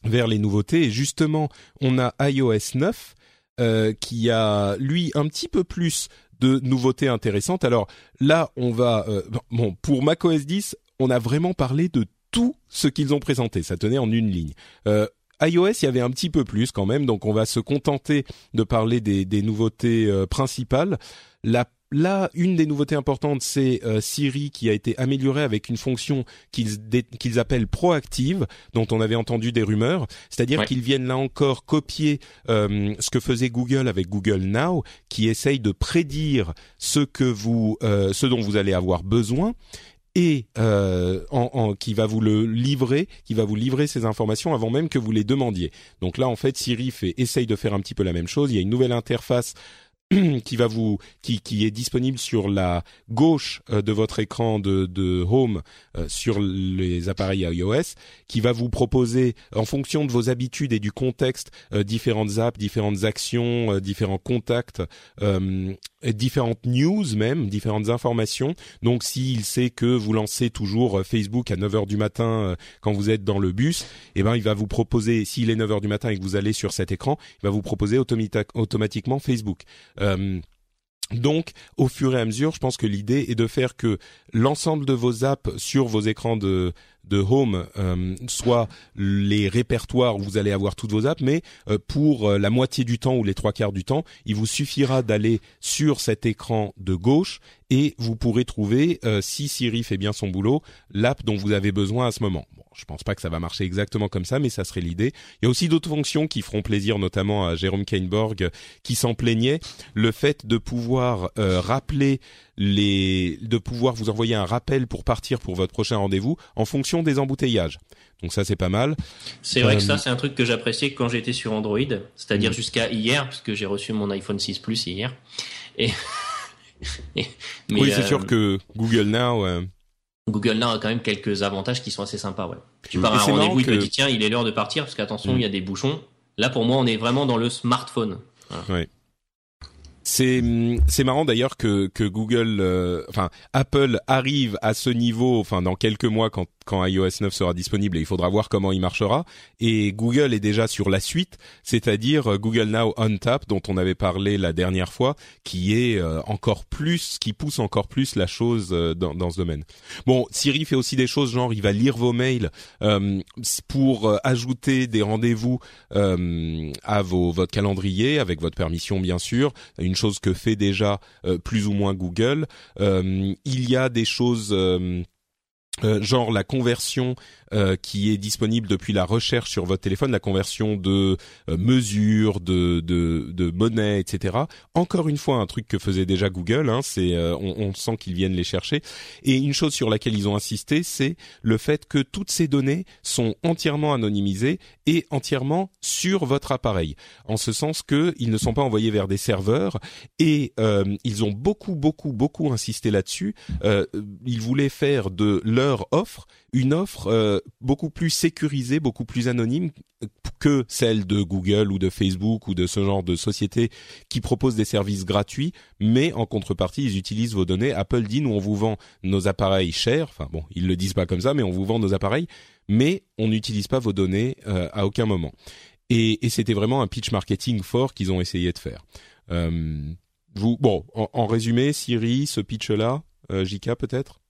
vers les nouveautés. Et justement, on a iOS 9 euh, qui a lui un petit peu plus de nouveautés intéressantes. Alors là, on va euh, bon pour macOS 10, on a vraiment parlé de tout ce qu'ils ont présenté. Ça tenait en une ligne. Euh, iOS, il y avait un petit peu plus quand même, donc on va se contenter de parler des, des nouveautés euh, principales. La Là, une des nouveautés importantes, c'est euh, Siri qui a été améliorée avec une fonction qu'ils appellent proactive, dont on avait entendu des rumeurs. C'est-à-dire qu'ils viennent là encore copier euh, ce que faisait Google avec Google Now, qui essaye de prédire ce que vous, euh, ce dont vous allez avoir besoin et en, qui va vous le livrer, qui va vous livrer ces informations avant même que vous les demandiez. Donc là, en fait, Siri fait essaye de faire un petit peu la même chose. Il y a une nouvelle interface qui va vous qui, qui est disponible sur la gauche euh, de votre écran de, de Home euh, sur les appareils iOS, qui va vous proposer en fonction de vos habitudes et du contexte euh, différentes apps, différentes actions, différents contacts, différentes news même, différentes informations. Donc s'il sait que vous lancez toujours Facebook à 9 heures du matin quand vous êtes dans le bus, eh ben il va vous proposer s'il est 9 heures du matin et que vous allez sur cet écran, il va vous proposer automatiquement Facebook. Euh, donc, au fur et à mesure, je pense que l'idée est de faire que l'ensemble de vos apps sur vos écrans de, de home euh, soit les répertoires où vous allez avoir toutes vos apps, mais euh, pour la moitié du temps ou les trois quarts du temps, il vous suffira d'aller sur cet écran de gauche et vous pourrez trouver, si Siri fait bien son boulot, l'app dont vous avez besoin à ce moment. Je pense pas que ça va marcher exactement comme ça, mais ça serait l'idée. Il y a aussi d'autres fonctions qui feront plaisir, notamment à Jérôme Kainborg, qui s'en plaignait. Le fait de pouvoir euh, rappeler les, de pouvoir vous envoyer un rappel pour partir pour votre prochain rendez-vous en fonction des embouteillages. Donc ça c'est pas mal.
C'est vrai que ça euh, c'est un truc que j'appréciais quand j'étais sur Android, c'est-à-dire mm. jusqu'à hier, puisque j'ai reçu mon iPhone 6 Plus hier. Et
oui, c'est sûr euh, que Google Now.
Google Now a quand même quelques avantages qui sont assez sympas. Ouais. Tu pars à un rendez-vous, il te dit tiens, il est l'heure de partir parce qu'attention, mm. il y a des bouchons. Là, pour moi, on est vraiment dans le smartphone.
Ouais. c'est c'est marrant d'ailleurs que que Google, euh, enfin Apple arrive à ce niveau, enfin dans quelques mois quand quand iOS 9 sera disponible et il faudra voir comment il marchera. Et Google est déjà sur la suite, c'est-à-dire euh, Google Now on Tap dont on avait parlé la dernière fois, qui est euh, encore plus, qui pousse encore plus la chose dans, dans ce domaine. Bon, Siri fait aussi des choses genre il va lire vos mails euh, pour ajouter des rendez-vous euh, à votre calendrier avec votre permission bien sûr une chose que fait déjà euh, plus ou moins Google. Euh, il y a des choses euh, genre la conversion euh, qui est disponible depuis la recherche sur votre téléphone, la conversion de euh, mesures, de, de, de, monnaie, etc. Encore une fois, un truc que faisait déjà Google, hein, c'est euh, on, on, sent qu'ils viennent les chercher. Et une chose sur laquelle ils ont insisté, c'est le fait que toutes ces données sont entièrement anonymisées et entièrement sur votre appareil, en ce sens que ils ne sont pas envoyés vers des serveurs et ils ont beaucoup, beaucoup, beaucoup insisté là-dessus. ils voulaient faire de leur offre une offre euh, beaucoup plus sécurisée, beaucoup plus anonyme que celle de Google ou de Facebook ou de ce genre de société qui proposent des services gratuits, mais en contrepartie, ils utilisent vos données. Apple dit, nous, on vous vend nos appareils chers, enfin bon, ils le disent pas comme ça, mais on vous vend nos appareils, mais on n'utilise pas vos données euh, à aucun moment. Et, et c'était vraiment un pitch marketing fort qu'ils ont essayé de faire. Euh, vous, bon, en, en, résumé, Siri, ce pitch-là, euh, JK peut-être?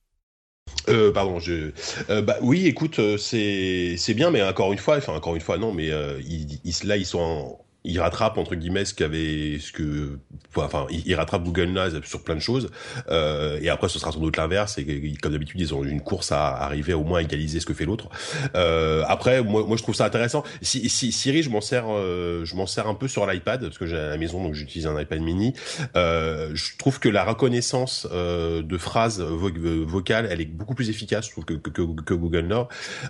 Euh, pardon, je. Euh, bah oui, écoute, euh, c'est c'est bien, mais encore une fois, enfin encore une fois, non, mais euh, ils, là ils sont en, il rattrape entre guillemets ce qu'avait ce que enfin il, rattrape Google Now sur plein de choses euh, et après ce sera sans doute l'inverse et comme d'habitude ils ont une course à arriver au moins à égaliser ce que fait l'autre. Euh, après moi, moi je trouve ça intéressant. Si, si Siri je m'en sers euh, je m'en sers un peu sur l'iPad parce que j'ai à la maison donc j'utilise un iPad mini. Euh, je trouve que la reconnaissance euh, de phrases vo vocales elle est beaucoup plus efficace je trouve que, que, que Google Now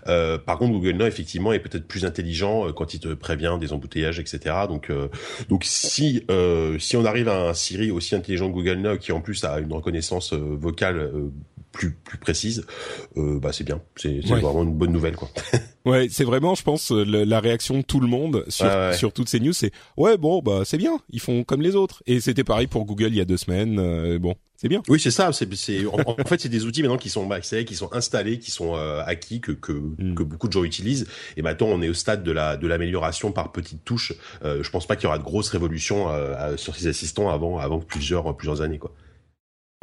euh, par contre Google Now effectivement est peut-être plus intelligent quand il te prévient des embouteillages etc donc, euh, donc si euh, si on arrive à un Siri aussi intelligent que Google Now qui en plus a une reconnaissance euh, vocale plus plus précise, bah c'est bien. C'est ouais. vraiment une bonne nouvelle quoi.
ouais, c'est vraiment, je pense, la réaction de tout le monde sur
ouais.
sur toutes ces news, c'est ouais bon bah c'est bien, ils font comme les autres. Et c'était pareil pour Google il y a deux semaines. Euh, bon, c'est bien.
Oui, c'est ça. C'est, c'est en, en, fait, c'est des outils maintenant qui sont accès, qui sont installés, qui sont euh, acquis, que que, mm. que, beaucoup de gens utilisent. Et maintenant, on est au stade de la de l'amélioration par petites touches. Euh, je pense pas qu'il y aura de grosses révolutions euh, sur ces assistants avant avant plusieurs plusieurs années, quoi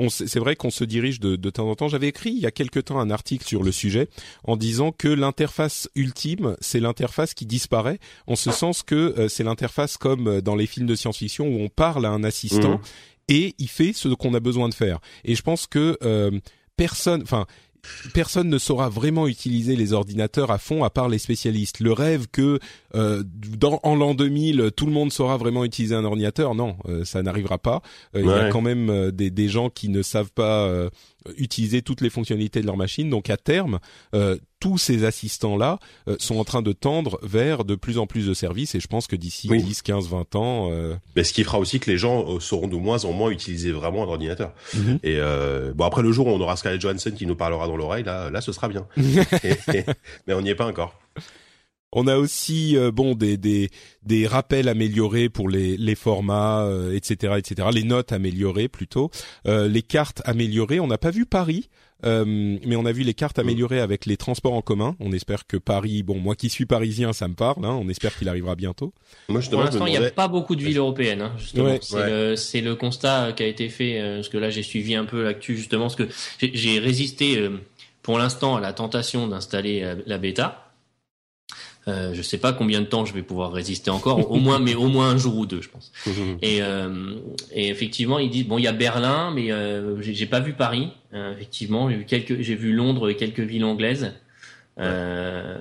c'est vrai qu'on se dirige de, de, temps en temps. J'avais écrit il y a quelque temps un article sur le sujet en disant que l'interface ultime, c'est l'interface qui disparaît, en ce sens que euh, c'est l'interface comme dans les films de science-fiction où on parle à un assistant mmh. Et il fait ce qu'on a besoin de faire. Et je pense que euh, personne, enfin personne ne saura vraiment utiliser les ordinateurs à fond à part les spécialistes. Le rêve que euh, dans, en l'an 2000 tout le monde saura vraiment utiliser un ordinateur, non, euh, ça n'arrivera pas. Euh, ouais. Il y a quand même des, des, gens qui ne savent pas utiliser toutes les fonctionnalités de leur machine. Donc à terme, tous ces assistants-là sont en train de tendre vers de plus en plus de services et je pense que d'ici oui. 10, 15, 20 ans...
Mais ce qui fera aussi que les gens sauront de moins en moins utiliser vraiment un ordinateur. Mm -hmm. Et bon après le jour où on aura Scarlett Johansson qui nous parlera dans l'oreille, là, là ce sera bien. et, et, mais on n'y est pas encore.
On a aussi euh, bon des, des des rappels améliorés pour les les formats euh, etc etc les notes améliorées plutôt euh, les cartes améliorées. On n'a pas vu Paris. Euh, mais on a vu les cartes améliorées avec les transports en commun. On espère que Paris, bon, moi qui suis parisien, ça me parle. Hein, on espère qu'il arrivera bientôt.
Moi, Pour l'instant, il n'y a pas beaucoup de villes européennes. Hein, justement, ouais. c'est ouais. le, le, constat qui a été fait. Euh, parce que là, j'ai suivi un peu l'actu justement, parce que j'ai résisté euh, pour l'instant à la tentation d'installer la bêta. Euh, je sais pas combien de temps je vais pouvoir résister encore, au moins, mais au moins un jour ou deux, je pense. et, euh, et effectivement, ils disent bon, il y a Berlin, mais euh, j'ai pas vu Paris. Euh, effectivement, j'ai vu quelques, j'ai vu Londres et quelques villes anglaises. Euh,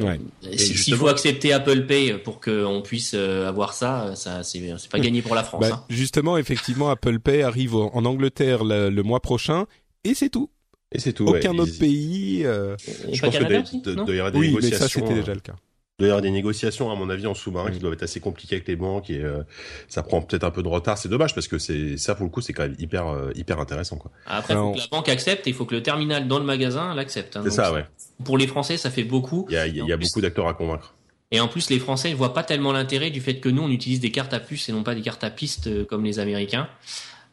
ouais. S'il faut accepter Apple Pay pour qu'on puisse avoir ça, ça c'est pas gagné pour la France.
Bah,
hein.
Justement, effectivement, Apple Pay arrive en Angleterre le, le mois prochain et c'est tout.
Et c'est tout.
Aucun
ouais.
autre Ils... pays. Euh...
Je pense Canada que de, de, de, y aura des
oui,
négociations.
mais ça c'était déjà le cas.
Il doit y avoir des négociations, à mon avis, en sous-marin, mmh. qui doivent être assez compliquées avec les banques et euh, ça prend peut-être un peu de retard. C'est dommage parce que c'est ça pour le coup, c'est quand même hyper euh, hyper intéressant quoi.
Après, il faut que la banque accepte et il faut que le terminal dans le magasin l'accepte. Hein,
c'est ça, ouais.
Pour les Français, ça fait beaucoup.
Il y a, il y a, il y a beaucoup d'acteurs à convaincre.
Et en plus, les Français ne voient pas tellement l'intérêt du fait que nous, on utilise des cartes à puce et non pas des cartes à piste comme les Américains.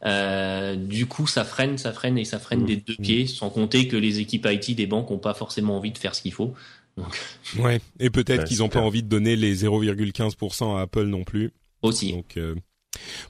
Euh, du coup, ça freine, ça freine et ça freine mmh. des deux pieds, sans compter que les équipes IT des banques n'ont pas forcément envie de faire ce qu'il faut. Donc...
Ouais, et peut-être qu'ils n'ont pas envie de donner les 0,15% à Apple non plus.
Aussi.
Donc, euh,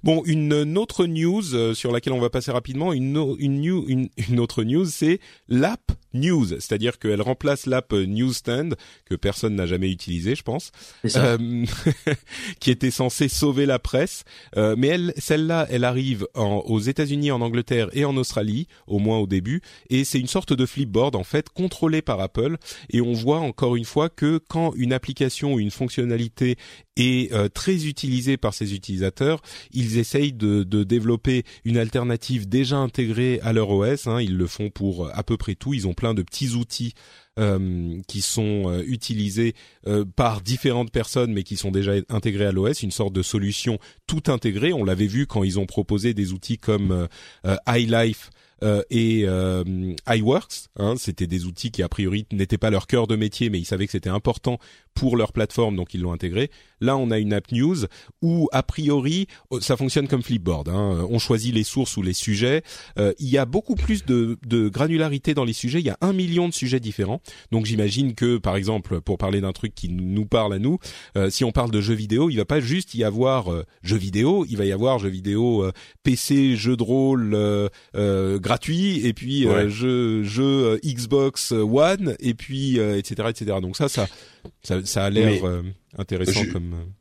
Bon, une, autre news euh, sur laquelle on va passer rapidement, une, une, une, autre news, c'est l'app News, c'est-à-dire qu'elle remplace l'app Newsstand que personne n'a jamais utilisé, je pense, euh, qui était censée sauver la presse. Euh, mais elle, celle-là, elle arrive aux États-Unis, en Angleterre et en Australie, au moins au début, et c'est une sorte de flipboard en fait contrôlé par Apple. Et on voit encore une fois que quand une application ou une fonctionnalité est euh, très utilisée par ses utilisateurs, ils essayent de, de, développer une alternative déjà intégrée à leur OS. Hein. Ils le font pour à peu près tout. Ils ont plein de petits outils euh, qui sont euh, utilisés euh, par différentes personnes mais qui sont déjà intégrés à l'OS, une sorte de solution tout intégrée. On l'avait vu quand ils ont proposé des outils comme iLife et iWorks. Hein, c'était des outils qui a priori n'étaient pas leur cœur de métier, mais ils savaient que c'était important pour leur plateforme, donc ils l'ont intégré. Là, on a une app news où a priori oh, ça fonctionne comme Flipboard. Hein. On choisit les sources ou les sujets. Euh, il y a beaucoup plus de, de, granularité dans les sujets. Il y a un million de sujets différents. Donc j'imagine que, par exemple, pour parler d'un truc qui nous parle à nous, euh, si on parle de jeux vidéo, il va pas juste y avoir euh, jeux vidéo, il va y avoir jeux vidéo PC, jeux de rôle gratuit et puis euh, jeu, jeu euh, Xbox One et puis etc etc. Donc ça ça ça, ça a l'air intéressant comme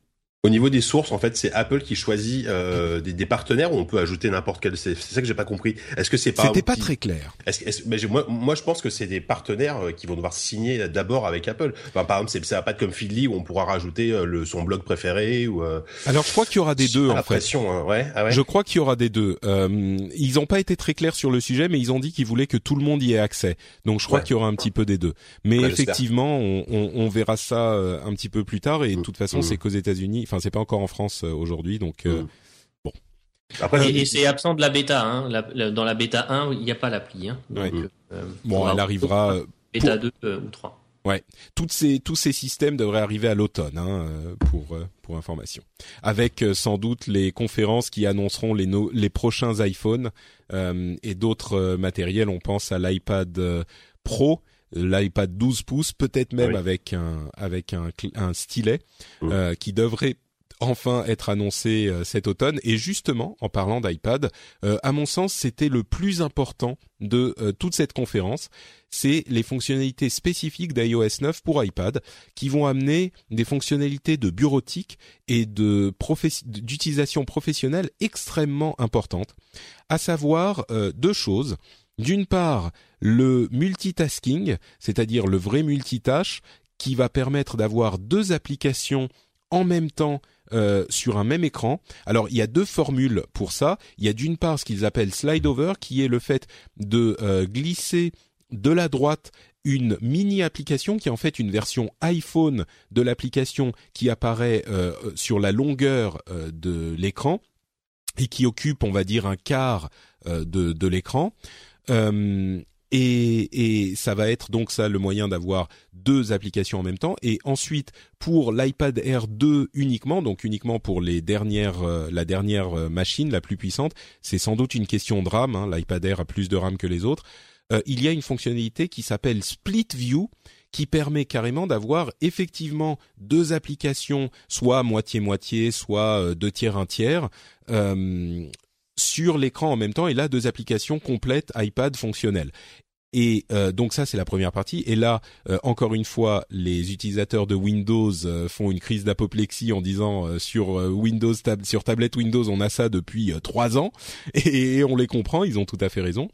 au niveau des sources, en fait, c'est Apple qui choisit euh, des, des, partenaires où on peut ajouter n'importe quel. C'est ça que j'ai pas compris. Est-ce que c'est pas
C'était pas très clair.
Est-ce, est mais moi, moi, je pense que c'est des partenaires euh, qui vont devoir signer d'abord avec Apple. Enfin, par exemple, c'est, ça va pas être comme Feedly où on pourra rajouter euh, le son blog préféré ou. Euh,
Alors, je crois qu'il y aura des deux.
en pression, hein. ouais. Ah ouais.
Je crois qu'il y aura des deux. Euh, ils n'ont pas été très clairs sur le sujet, mais ils ont dit qu'ils voulaient que tout le monde y ait accès. Donc, je crois qu'il y aura un petit peu des deux. Mais effectivement, on, on, on, verra ça un petit peu plus tard. Et de mmh. toute façon, mmh. c'est qu'aux États-Unis. Enfin, c'est pas encore en France euh, aujourd'hui. Donc euh, mm. bon.
Après, et, c'est absent de la bêta. Hein. dans la bêta 1, il n'y a pas l'appli. Hein.
Euh, bon, elle arrivera.
Bêta 2 ou 3.
Ouais, Toutes ces, tous ces systèmes devraient arriver à l'automne, hein, pour pour information. Avec sans doute les conférences qui annonceront les les prochains iPhones et d'autres matériels. On pense à l'iPad Pro, l'iPad 12 pouces, peut-être même avec un avec un, un stylet qui devrait enfin être annoncé euh, cet automne. Et justement, en parlant d'iPad, euh, à mon sens, c'était le plus important de euh, toute cette conférence. C'est les fonctionnalités spécifiques d'iOS 9 pour iPad qui vont amener des fonctionnalités de bureautique et d'utilisation professionnelle extrêmement importantes. À savoir deux choses. D'une part, le multitasking, c'est-à-dire le vrai multitâche, qui va permettre d'avoir deux applications en même temps euh, sur un même écran. Alors il y a deux formules pour ça. Il y a d'une part ce qu'ils appellent slide over, qui est le fait de euh, glisser de la droite une mini application qui est en fait une version iPhone de l'application qui apparaît euh, sur la longueur de l'écran et qui occupe, on va dire, un quart de, de l'écran. Et, et, ça va être donc ça le moyen d'avoir deux applications en même temps. Et ensuite, pour l'iPad Air 2 uniquement, donc uniquement pour les dernières, euh, la dernière euh, machine, la plus puissante, c'est sans doute une question de RAM. Hein, L'iPad Air a plus de RAM que les autres. Euh, il y a une fonctionnalité qui s'appelle Split View, qui permet carrément d'avoir effectivement deux applications, soit moitié-moitié, soit deux tiers, un tiers, euh, sur l'écran en même temps et là deux applications complètes iPad fonctionnelles. Et euh, donc ça c'est la première partie. Et là euh, encore une fois, les utilisateurs de Windows euh, font une crise d'apoplexie en disant sur Windows sur tablette Windows on a ça depuis trois ans et, on les comprend, ils ont tout à fait raison.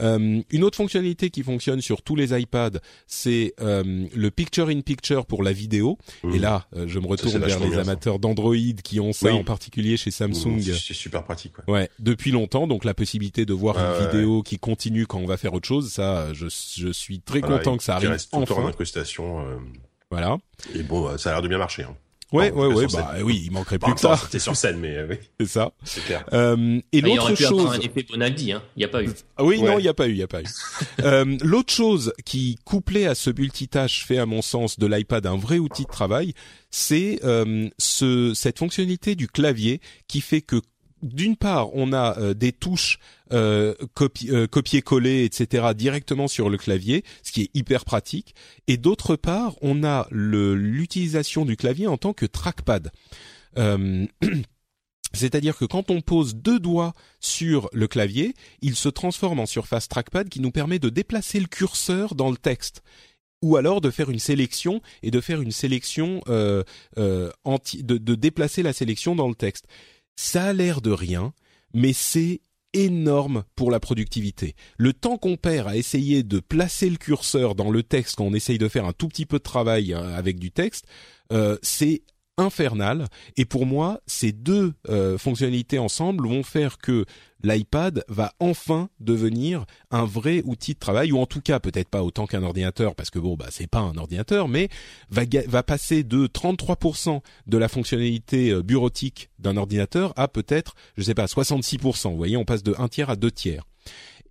Euh, une autre fonctionnalité qui fonctionne sur tous les iPads, c'est euh, le Picture in Picture pour la vidéo. Mmh. Et là, euh, je me retourne vers les amateurs d'Android qui ont ça en particulier chez Samsung.
c'est super pratique.
Ouais. ouais. depuis longtemps. Donc la possibilité de voir une vidéo qui continue quand on va faire autre chose, ça, je, je suis très content que ça arrive
reste
enfin.
Tout en incrustation.
Voilà.
Et bon, ça a l'air de bien marcher. Hein.
Ouais, ouais, ouais, bah oui, il manquerait plus que ça.
C'était sur scène, mais oui.
C'est ça.
C'est clair.
Euh, et
Ah, il
l'autre
aurait pu
chose,
un effet Bonaldi, hein. Il n'y a pas eu.
Ah oui, non,
Ouais.
il y a pas eu, il y a pas eu. euh, l'autre chose qui couplée à ce multitâche fait à mon sens de l'iPad un vrai outil de travail, c'est euh, ce cette fonctionnalité du clavier qui fait que d'une part, on a euh, des touches euh, copi- euh, copier-coller, etc. directement sur le clavier, ce qui est hyper pratique. Et d'autre part, on a l'utilisation du clavier en tant que trackpad. Euh, C'est-à-dire que quand on pose deux doigts sur le clavier, il se transforme en surface trackpad qui nous permet de déplacer le curseur dans le texte ou alors de faire une sélection et de faire une sélection euh, de déplacer la sélection dans le texte. Ça a l'air de rien, mais c'est énorme pour la productivité. Le temps qu'on perd à essayer de placer le curseur dans le texte quand on essaye de faire un tout petit peu de travail hein, avec du texte, euh, c'est infernal. Et pour moi, ces deux euh, fonctionnalités ensemble vont faire que l'iPad va enfin devenir un vrai outil de travail, ou en tout cas peut-être pas autant qu'un ordinateur, parce que bon, bah c'est pas un ordinateur, mais va, va passer de 33% de la fonctionnalité euh, bureautique d'un ordinateur à peut-être, je sais pas, 66%. Vous voyez, on passe de un tiers à deux tiers.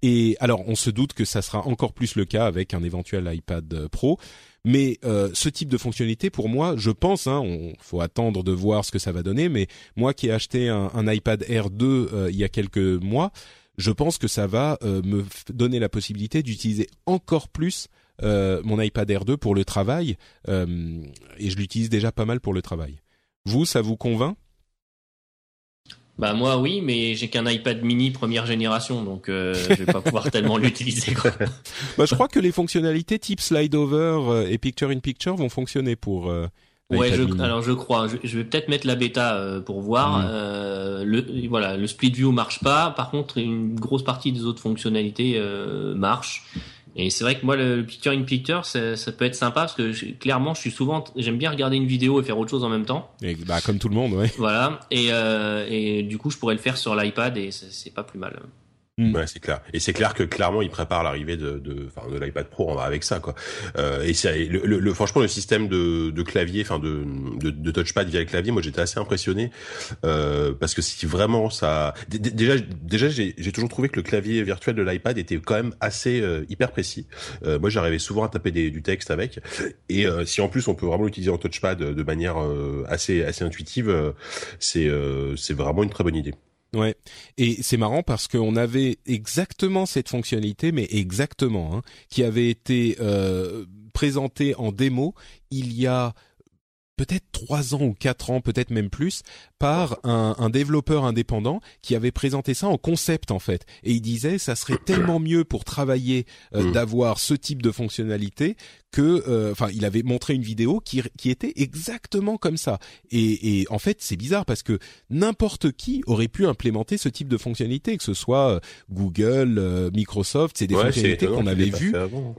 Et alors, on se doute que ça sera encore plus le cas avec un éventuel iPad euh, Pro. Mais euh, ce type de fonctionnalité, pour moi, je pense, hein, faut attendre de voir ce que ça va donner. Mais moi, qui ai acheté un, iPad Air 2 euh, il y a quelques mois, je pense que ça va euh, me donner la possibilité d'utiliser encore plus mon iPad Air 2 pour le travail. et je l'utilise déjà pas mal pour le travail. Vous, ça vous convainc?
Bah moi oui, mais j'ai qu'un iPad mini première génération, donc euh, je vais pas pouvoir tellement l'utiliser. quoi.
bah, Je crois que les fonctionnalités type slide over euh, et picture in picture vont fonctionner pour. Euh,
Ouais, je,
mini.
alors je crois. Je, je vais peut-être mettre la bêta euh, pour voir.
Mhm.
Euh, le, voilà, le split view marche pas. Par contre, une grosse partie des autres fonctionnalités euh, marchent. Et c'est vrai que moi, le, picture in picture, ça, ça peut être sympa parce que je- clairement, je suis souvent, j'aime bien regarder une vidéo et faire autre chose en même temps.
Et, bah, comme tout le monde, ouais.
Voilà. Et, euh, et du coup, je pourrais le faire sur l'iPad et c'est pas plus mal.
Ouais, c'est clair. Et c'est clair que clairement, il prépare l'arrivée de, de, de l'iPad Pro avec ça, quoi. Euh, et c'est le, le, le- franchement le système de, de clavier, enfin de, de, touchpad via le clavier, moi j'étais assez impressionné euh, parce que si vraiment ça, dé- dé- déjà, déjà j'ai toujours trouvé que le clavier virtuel de l'iPad était quand même assez euh, hyper précis. Euh, moi j'arrivais souvent à taper des, du texte avec. Et euh, si en plus on peut vraiment l'utiliser en touchpad de manière euh, assez assez intuitive, c'est c'est vraiment une très bonne idée.
Ouais, et c'est marrant parce qu'on avait exactement cette fonctionnalité, mais exactement, hein, qui avait été euh, présentée en démo il y a peut-être trois ans ou quatre ans, peut-être même plus, par un, un développeur indépendant qui avait présenté ça en concept en fait. Et il disait ça serait tellement mieux pour travailler euh,
Mm.
d'avoir ce type de fonctionnalité que, euh, enfin, il avait montré une vidéo qui, qui était exactement comme ça. Et, et en fait, c'est bizarre parce que n'importe qui aurait pu implémenter ce type de fonctionnalité, que ce soit euh, Google, euh, Microsoft, c'est des
Ouais,
fonctionnalités qu'on avait vues.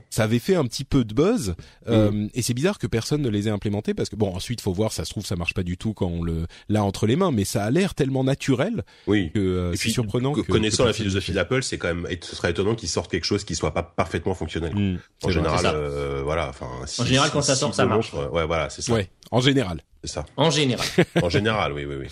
ça avait fait un petit peu de buzz euh, et c'est bizarre que personne ne les ait implémentés parce que bon ensuite faut voir ça se trouve ça marche pas du tout quand on le l'a entre les mains mais ça a l'air tellement naturel
Oui.
que euh, c'est surprenant que,
connaissant
que
la philosophie d'Apple, c'est quand même, ce serait étonnant qu'ils sortent quelque chose qui soit pas parfaitement fonctionnel.
Hmm,
En général, euh, voilà, enfin. si-
En général,
si-
quand ça sort, ça marche.
Ouais, voilà, c'est ça.
ouais en général
C'est ça.
En général.
En général, oui, oui, oui.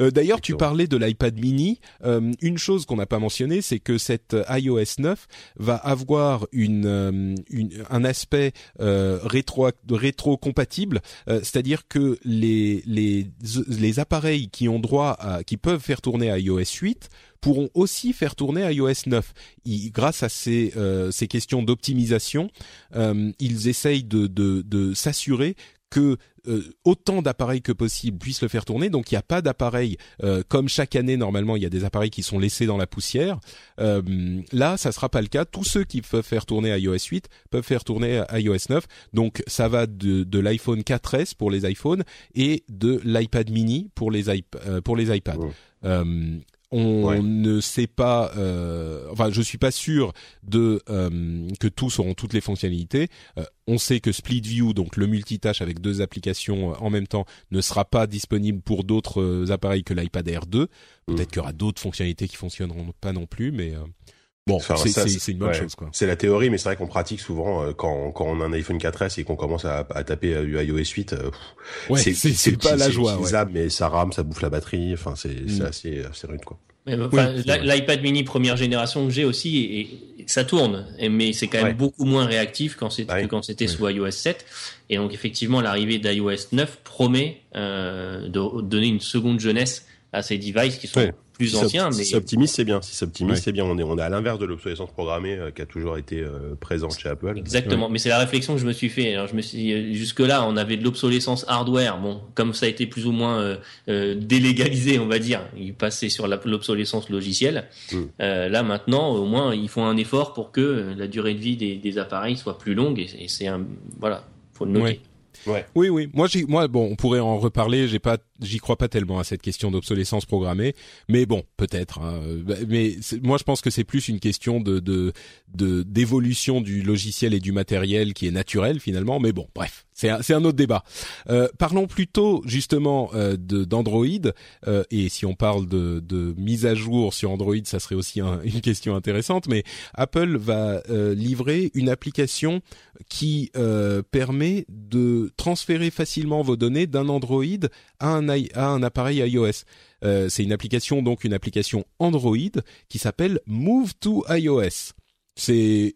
Euh, D'ailleurs, tu parlais de l'iPad mini. Euh, une chose qu'on n'a pas mentionné, c'est que cette euh, iOS 9 va avoir une, euh, une- un aspect euh, rétro rétro compatible, c'est-à-dire que les les les appareils qui ont droit à qui peuvent faire tourner iOS 8 pourront aussi faire tourner iOS 9. Ils- grâce à ces euh, ces questions d'optimisation, euh, ils essayent de de, de s'assurer que euh, autant d'appareils que possible puissent le faire tourner. Donc il n'y a pas d'appareil euh, comme chaque année normalement il y a des appareils qui sont laissés dans la poussière. Euh, là ça sera pas le cas. Tous ceux qui peuvent faire tourner iOS 8 peuvent faire tourner iOS 9. Donc ça va de, de l'iPhone 4S pour les iPhones et de l'iPad mini pour les iP- euh, pour les iPads. Euh, on
Ouais.
ne sait pas, euh, enfin, je suis pas sûr de euh, que tous auront toutes les fonctionnalités. Euh, on sait que Split View, donc le multitâche avec deux applications euh, en même temps, ne sera pas disponible pour d'autres appareils que l'iPad Air 2. Peut-être
Mm.
qu'il y aura d'autres fonctionnalités qui fonctionneront pas non plus, mais euh, Bon, c'est une bonne chose, quoi.
C'est la théorie, mais c'est vrai qu'on pratique souvent euh, quand, quand on a un iPhone 4S et qu'on commence à, à taper du iOS 8. Euh,
ouais, c'est pas la joie. Ouais.
mais ça rame, ça bouffe la batterie. Enfin, c'est mm. assez, assez rude, quoi.
L'iPad mini première génération que j'ai aussi, et, ça tourne, mais c'est quand même beaucoup moins réactif quand c'était quand c'était sous iOS 7. Et donc effectivement, l'arrivée d'iOS 9 promet euh, de donner une seconde jeunesse à ces devices qui sont plus ancien.
Mais... Si c'est optimiste, c'est bien. Si c'est optimiste, c'est bien. On est, on est à l'inverse de l'obsolescence programmée euh, qui a toujours été euh, présente chez Apple.
Exactement. Mais c'est la réflexion que je me suis fait. Alors, je me suis euh, jusque là, on avait de l'obsolescence hardware. Bon, comme ça a été plus ou moins délégalisé, on va dire, il passait sur l'obsolescence logicielle. Hmm. là maintenant, au moins, ils font un effort pour que la durée de vie des, des appareils soit plus longue. Et, c'est un, voilà, faut le noter.
Ouais. Oui, oui. Moi, moi, bon, on pourrait en reparler. J'ai pas, j'y crois pas tellement à cette question d'obsolescence programmée, mais bon, peut-être. Hein. Mais moi, je pense que c'est plus une question de, de, de d'évolution du logiciel et du matériel qui est naturel finalement. Mais bon, bref, c'est un, autre débat. Euh, parlons plutôt justement euh, d'Android. Euh, et si on parle de, de mise à jour sur Android, ça serait aussi une question intéressante. Mais Apple va euh, livrer une application qui euh, permet de transférer facilement vos données d'un Android à un, à un appareil iOS. C'est une application donc une application Android qui s'appelle Move to iOS. C'est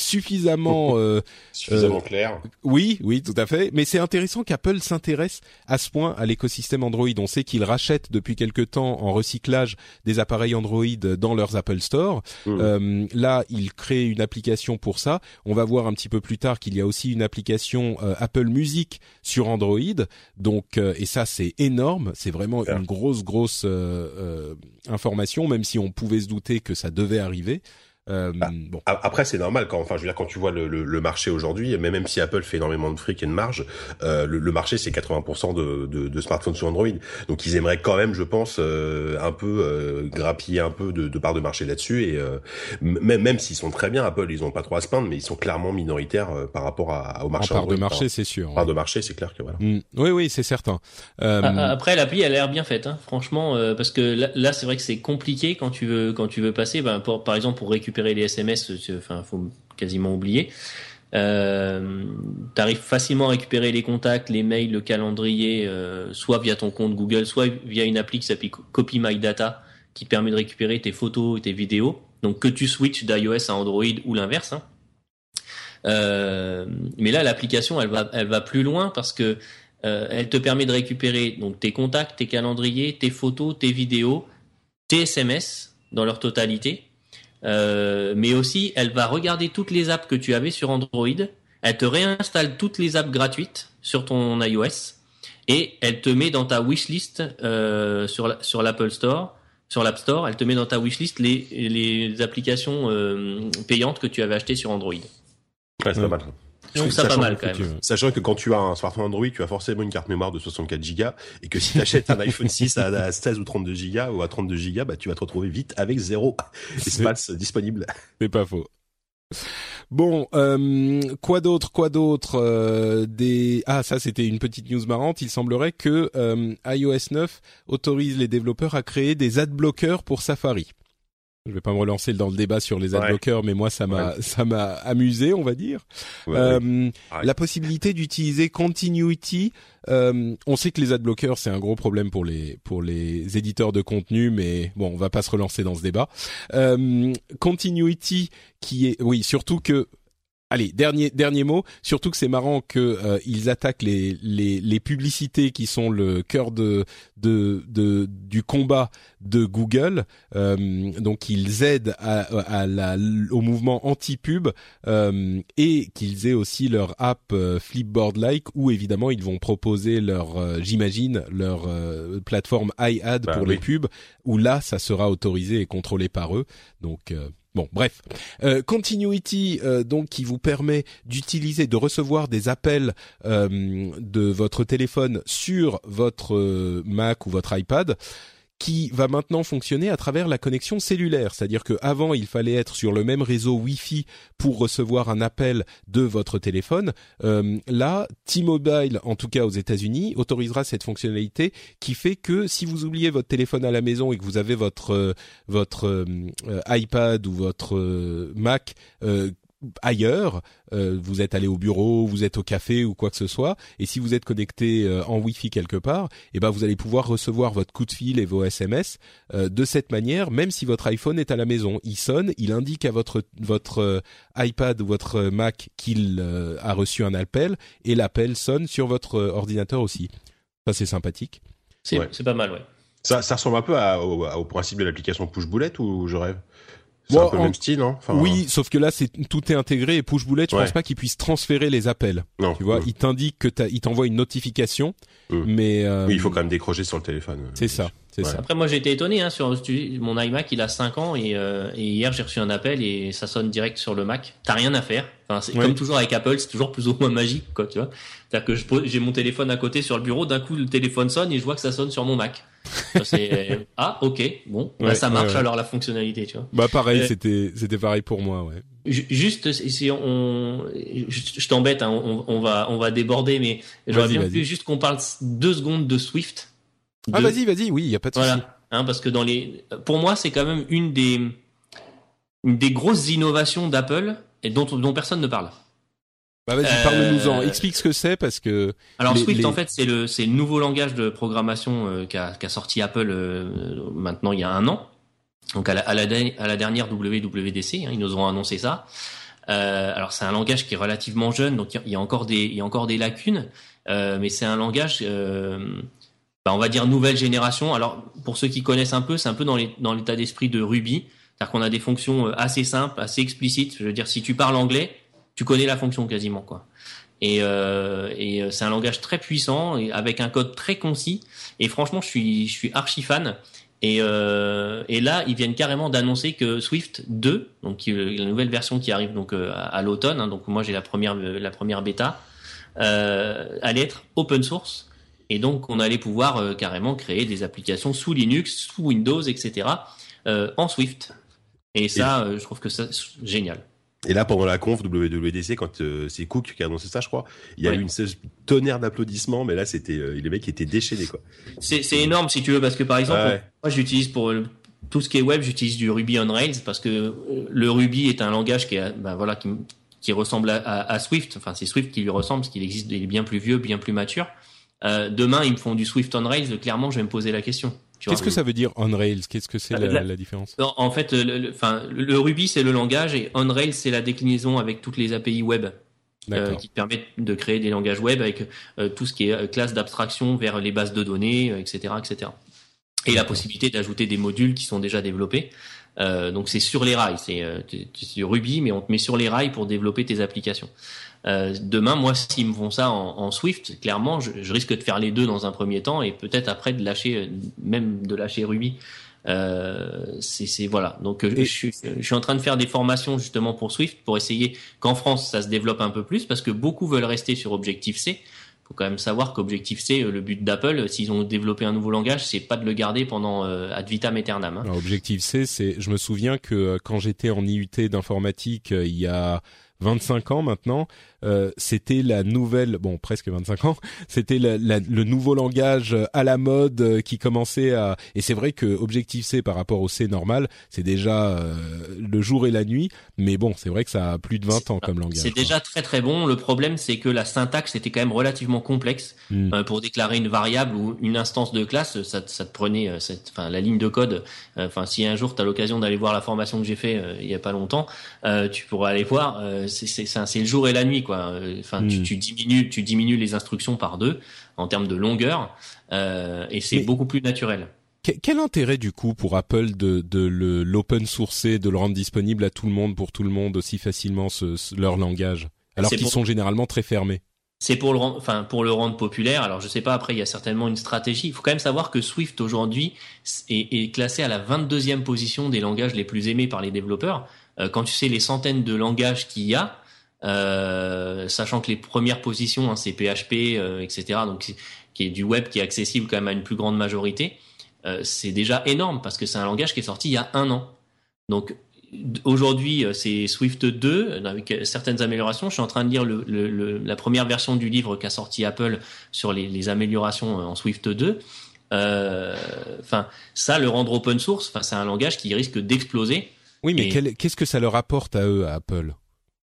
suffisamment
euh, suffisamment euh, clair.
Oui, oui, tout à fait. Mais c'est intéressant qu'Apple s'intéresse à ce point à l'écosystème Android. On sait qu'ils rachètent depuis quelque temps en recyclage des appareils Android dans leurs Apple Store. Mmh. Euh, là, ils créent une application pour ça. On va voir un petit peu plus tard qu'il y a aussi une application euh, Apple Music sur Android. Donc, et ça, c'est énorme. C'est vraiment une grosse, grosse information, même si on pouvait se douter que ça devait arriver.
Euh, bah, bon. Après, c'est normal quand, enfin, je veux dire, quand tu vois le, le, le marché aujourd'hui, mais même si Apple fait énormément de fric et de marge, euh, le, le, marché c'est 80% de, de, de, smartphones sur Android. Donc, ils aimeraient quand même, je pense, euh, un peu euh, grappiller un peu de, de part de marché là-dessus. Et euh, même, même s'ils sont très bien, Apple, ils ont pas trop à se plaindre, mais ils sont clairement minoritaires par rapport à, au marché.
En part de marché, c'est sûr.
Part de marché, c'est clair que voilà.
Mm. Oui, oui, c'est certain.
Ah, ah, après, l'appli, elle a l'air bien faite, hein, franchement, parce que là, là c'est vrai que c'est compliqué quand tu veux quand tu veux passer, ben, pour, par exemple, pour récupérer les SMS enfin, faut quasiment oublier. Euh, tu arrives facilement à récupérer les contacts, les mails, le calendrier, euh, soit via ton compte Google, soit via une appli qui s'appelle Copy My Data, qui permet de récupérer tes photos et tes vidéos. Donc que tu switches d'iOS à Android ou l'inverse. Hein. Euh, mais là, l'application, elle va, elle va plus loin parce que elle te permet de récupérer donc tes contacts, tes calendriers, tes photos, tes vidéos, tes SMS dans leur totalité euh, mais aussi elle va regarder toutes les apps que tu avais sur Android, elle te réinstalle toutes les apps gratuites sur ton iOS et elle te met dans ta wishlist euh, sur sur l'Apple Store, sur l'App Store, elle te met dans ta wishlist les les applications euh, payantes que tu avais achetées sur Android.
Ouais, c'est pas.
Je trouve ça pas mal quand même.
Sachant que quand tu as un smartphone Android, tu as forcément une carte mémoire de 64 Go et que si tu achètes un iPhone 6 à 16 ou 32 Go ou à 32 Go, bah tu vas te retrouver vite avec zéro espace disponible.
C'est pas faux. Bon, euh, quoi d'autre, quoi d'autre euh, Des ah ça c'était une petite news marrante. Il semblerait que euh, iOS 9 autorise les développeurs à créer des ad blockers pour Safari. Je vais pas me relancer dans le débat sur les adblockers, mais moi ça m'a ça m'a amusé, on va dire. Euh, la possibilité d'utiliser Continuity. Euh, on sait que les adblockers c'est un gros problème pour les pour les éditeurs de contenu, mais bon, on va pas se relancer dans ce débat. Euh, continuity qui est oui, surtout que Allez, dernier dernier mot. Surtout que c'est marrant que euh, ils attaquent les, les, les publicités qui sont le cœur de de, de du combat de Google. Euh, donc ils aident à, à la, au mouvement anti-pub euh, et qu'ils aient aussi leur app Flipboard-like où évidemment ils vont proposer leur, j'imagine, leur plateforme iAd bah pour les pubs où là ça sera autorisé et contrôlé par eux. Donc Bon, bref, euh, Continuity euh, donc qui vous permet d'utiliser, de recevoir des appels euh, de votre téléphone sur votre Mac ou votre iPad qui va maintenant fonctionner à travers la connexion cellulaire. C'est-à-dire qu'avant, il fallait être sur le même réseau Wi-Fi pour recevoir un appel de votre téléphone. Euh, là, T-Mobile, en tout cas aux États-Unis, autorisera cette fonctionnalité qui fait que si vous oubliez votre téléphone à la maison et que vous avez votre euh, votre euh, iPad ou votre Mac ailleurs, euh, vous êtes allé au bureau, vous êtes au café ou quoi que ce soit, et si vous êtes connecté euh, en Wi-Fi quelque part, eh ben vous allez pouvoir recevoir votre coup de fil et vos SMS euh, de cette manière, même si votre iPhone est à la maison. Il sonne, il indique à votre votre iPad ou votre Mac qu'il a reçu un appel, et l'appel sonne sur votre ordinateur aussi. Ça c'est sympathique.
C'est pas mal, ouais.
Ça, ça ressemble un peu au, au, principe de l'application Push Boulette ou je rêve c'est un peu le même style, non
Oui, sauf que là, c'est tout est intégré et push boulette. Je pense pas qu'il puisse transférer les appels. Non. Tu vois, il t'indique que il t'envoie une notification, mm. mais
euh, oui, il faut quand même décrocher sur le téléphone.
C'est ça. C'est ça.
Après, moi, j'ai été étonné. Hein, sur mon iMac, il a 5 ans et, euh, et hier, j'ai reçu un appel et ça sonne direct sur le Mac. T'as rien à faire. Enfin, c'est comme toujours avec Apple, c'est toujours plus ou moins magique, quoi. Tu vois. C'est-à-dire que j'ai mon téléphone à côté sur le bureau. D'un coup, le téléphone sonne et je vois que ça sonne sur mon Mac. Ah ok bon bah, ça marche alors la fonctionnalité tu vois.
Bah pareil euh, c'était c'était pareil pour moi ouais.
Juste si on je, t'embête hein, on, on, va on va déborder mais j'aurais bien voulu juste qu'on parle deux secondes de Swift.
Ah vas-y vas-y oui il y a pas de
voilà. souci. Hein, parce que dans les pour moi c'est quand même une des une des grosses innovations d'Apple et dont dont personne ne parle.
Bah vas-y, parle-nous-en. Euh, Explique ce que c'est parce que.
Alors Swift, en fait, c'est le c'est le nouveau langage de programmation euh, qu'a qu'a sorti Apple euh, maintenant il y a un an. Donc à la, à la, à la dernière WWDC, hein, ils nous ont annoncé ça. Euh, alors c'est un langage qui est relativement jeune, donc il y a encore des il y a encore des lacunes, mais c'est un langage, bah, on va dire nouvelle génération. Alors pour ceux qui connaissent un peu, c'est un peu dans les, dans l'état d'esprit de Ruby, c'est-à-dire qu'on a des fonctions assez simples, assez explicites. Je veux dire, si tu parles anglais, tu connais la fonction quasiment quoi. Et, euh, et euh, c'est un langage très puissant et avec un code très concis. Et franchement, je suis je suis archi fan. Et, euh, et là, ils viennent carrément d'annoncer que Swift 2, donc la nouvelle version qui arrive donc euh, à, l'automne, hein, donc moi j'ai la première la première bêta, euh, allait être open source. Et donc on allait pouvoir euh, carrément créer des applications sous Linux, sous Windows, etc. en Swift. Et ça, je trouve que c'est génial.
Et là, pendant la conf WWDC, quand euh, c'est Cook qui a annoncé ça, je crois, il y a eu une tonnerre d'applaudissements, mais là, c'était euh, les mecs étaient déchaînés, quoi.
C'est énorme, si tu veux, parce que par exemple, moi, j'utilise pour tout ce qui est web, j'utilise du Ruby on Rails parce que euh, le Ruby est un langage qui, est, ben, voilà, qui, qui ressemble à, à, Swift. Enfin, c'est Swift qui lui ressemble, parce qu'il existe, il est bien plus vieux, bien plus mature. Euh, demain, ils me font du Swift on Rails. Clairement, je vais me poser la question.
Qu'est-ce que ça veut dire on Rails Qu'est-ce que c'est euh, la, la, différence?
En fait, le, enfin, le, Ruby c'est le langage et on Rails c'est la déclinaison avec toutes les API web euh, qui permettent de créer des langages web avec euh, tout ce qui est classe d'abstraction vers les bases de données, etc., etc. Et la possibilité d'ajouter des modules qui sont déjà développés. donc c'est sur les rails, c'est Ruby, mais on te met sur les rails pour développer tes applications. Euh, demain, moi, s'ils me font ça en, Swift, clairement, je, risque de faire les deux dans un premier temps et peut-être après de lâcher, euh, même de lâcher Ruby. Euh, c'est voilà. Donc, je, suis, je, suis en train de faire des formations justement pour Swift pour essayer qu'en France ça se développe un peu plus parce que beaucoup veulent rester sur Objective C. Faut quand même savoir qu'Objective C, le but d'Apple, s'ils ont développé un nouveau langage, c'est pas de le garder pendant ad vitam aeternam. Hein.
Objective C, c'est, je me souviens que quand j'étais en IUT d'informatique, il y a 25 ans maintenant, euh, c'était la nouvelle, bon presque 25 ans, c'était le nouveau langage à la mode euh, qui commençait à, et c'est vrai que Objective C par rapport au C normal, c'est déjà euh, le jour et la nuit, mais bon c'est vrai que ça a plus de 20 ans comme langage.
C'est déjà très très bon. Le problème c'est que la syntaxe était quand même relativement complexe hmm. pour déclarer une variable ou une instance de classe, ça, ça te prenait, cette, enfin la ligne de code. Enfin si un jour tu as l'occasion d'aller voir la formation que j'ai fait il y a pas longtemps, tu pourras aller voir. c'est le jour et la nuit Enfin, tu, hmm. tu, diminues, tu diminues les instructions par deux en termes de longueur, euh, et c'est beaucoup plus naturel.
Quel intérêt du coup pour Apple de, de l'open sourcer, de le rendre disponible à tout le monde, pour tout le monde aussi facilement ce, leur langage, alors qu'ils sont généralement très fermés?
C'est pour le rendre, enfin pour le rendre populaire. Alors je sais pas. Après, il y a certainement une stratégie. Il faut quand même savoir que Swift aujourd'hui est, est, classé à la 22e position des langages les plus aimés par les développeurs. Euh, quand tu sais les centaines de langages qu'il y a, euh, sachant que les premières positions, hein, c'est PHP, euh, etc. Donc qui est du web qui est accessible quand même à une plus grande majorité. c'est déjà énorme parce que c'est un langage qui est sorti il y a un an. Donc Aujourd'hui, c'est Swift 2 avec certaines améliorations. Je suis en train de lire le, la première version du livre qu'a sorti Apple sur les, les, améliorations en Swift 2. Enfin, ça, le rendre open source, enfin, c'est un langage qui risque d'exploser.
Oui, mais qu'est-ce que ça leur apporte à eux, à Apple?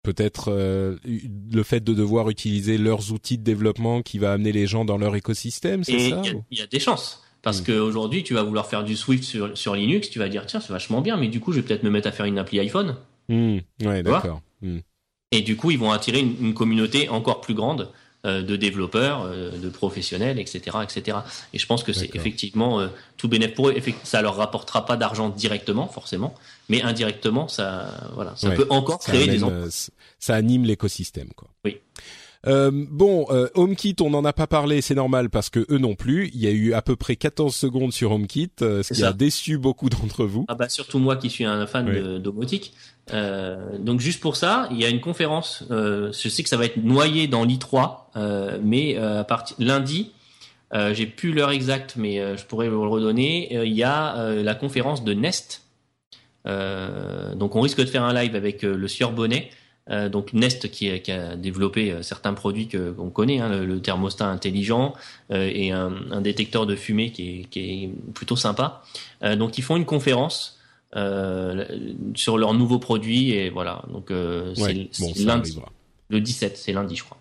Peut-être euh, le fait de devoir utiliser leurs outils de développement qui va amener les gens dans leur écosystème, c'est ça
Il y, a des chances. Parce hmm. qu'aujourd'hui, tu vas vouloir faire du Swift sur, sur Linux, tu vas dire tiens, c'est vachement bien, mais du coup, je vais peut-être me mettre à faire une appli iPhone.
Mmh. Ouais, d'accord.
Hmm. Et du coup, ils vont attirer une communauté encore plus grande de développeurs, euh, de professionnels, etc., etc. Et je pense que c'est effectivement euh, tout bénéfice pour eux. Ça leur rapportera pas d'argent directement, forcément, mais indirectement, ça, voilà, ça peut encore créer des emplois.
Ça anime l'écosystème, quoi.
Oui.
Euh, bon, euh, HomeKit, on n'en a pas parlé, c'est normal parce que eux non plus. Il y a eu à peu près 14 secondes sur HomeKit, euh, ce qui a déçu beaucoup d'entre vous.
Ah bah surtout moi qui suis un fan domotique. Euh, donc juste pour ça, il y a une conférence. je sais que ça va être noyé dans l'i3, mais à partir lundi, j'ai plus l'heure exacte, mais je pourrais vous le redonner. Il y a la conférence de Nest. donc on risque de faire un live avec le sieur Bonnet euh, donc Nest qui, a développé euh, certains produits que qu'on connaît, hein, le, thermostat intelligent euh, et un, détecteur de fumée qui est, plutôt sympa. donc ils font une conférence sur leurs nouveaux produits et voilà. Donc c'est lundi, le 17, c'est lundi je crois.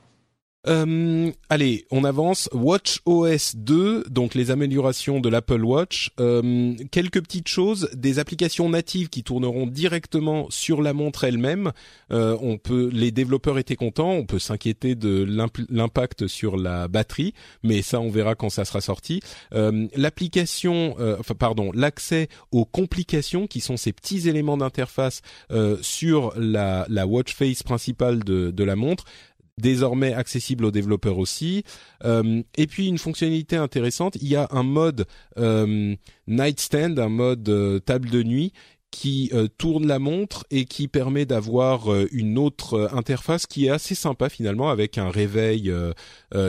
Euh, allez, on avance. Watch OS 2, donc les améliorations de l'Apple Watch. Euh, quelques petites choses, des applications natives qui tourneront directement sur la montre elle-même. Euh, on peut, les développeurs étaient contents. On peut s'inquiéter de l'impact sur la batterie, mais ça, on verra quand ça sera sorti. Euh, L'application, euh, pardon, l'accès aux complications qui sont ces petits éléments d'interface euh, sur la, la watch face principale de, de la montre désormais accessible aux développeurs aussi. Euh, et puis une fonctionnalité intéressante, il y a un mode euh, nightstand, un mode euh, table de nuit qui tourne la montre et qui permet d'avoir une autre interface qui est assez sympa finalement avec un réveil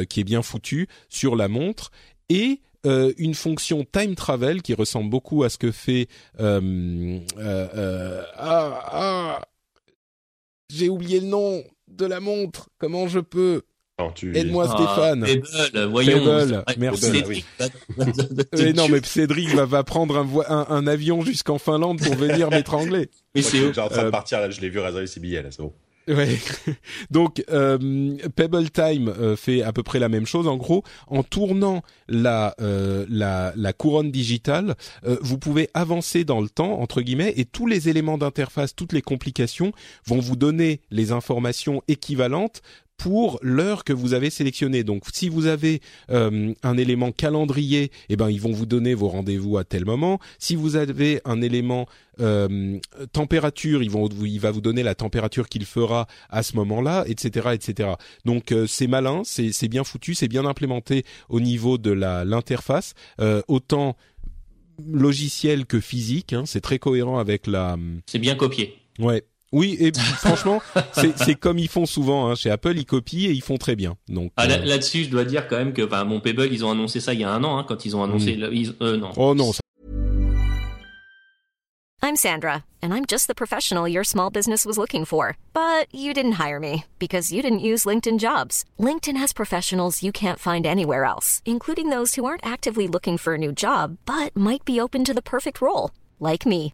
qui est bien foutu sur la montre et une fonction time travel qui ressemble beaucoup à ce que fait ah, ah, j'ai oublié le nom de la montre. Comment je peux Aide-moi ah, Stéphane.
Pebble, voyons.
merci. non, mais Cédric va, prendre un, un, avion jusqu'en Finlande pour venir m'étrangler.
Mais c'est en train de euh, partir là, je l'ai vu réserver ses billets là, c'est bon.
Ouais. Donc euh, Pebble Time euh, fait à peu près la même chose. En gros, en tournant la euh, la, la, couronne digitale, euh, vous pouvez avancer dans le temps entre guillemets et tous les éléments d'interface, toutes les complications vont vous donner les informations équivalentes pour l'heure que vous avez sélectionnée. Donc, si vous avez euh, un élément calendrier, eh ben ils vont vous donner vos rendez-vous à tel moment. Si vous avez un élément euh, température, ils vont, il va vous donner la température qu'il fera à ce moment-là, etc., etc. Donc, euh, c'est malin, c'est bien foutu, c'est bien implémenté au niveau de la l'interface, autant logiciel que physique. Hein, c'est très cohérent avec la.
C'est bien copié.
Ouais, oui, et franchement, c'est comme ils font souvent hein. chez Apple, ils copient et ils font très bien. Donc
ah, euh, là-dessus, je dois dire quand même que enfin, mon Pebble, ils ont annoncé ça il y a un an, hein, quand ils ont annoncé. Mm. ils, euh, non.
Oh non.
I'm Sandra, and I'm just the professional your small business was looking for, but you didn't hire me because you didn't use LinkedIn Jobs. LinkedIn has professionals you can't find anywhere else, including those who aren't actively looking for a new job but might be open to the perfect role, like me.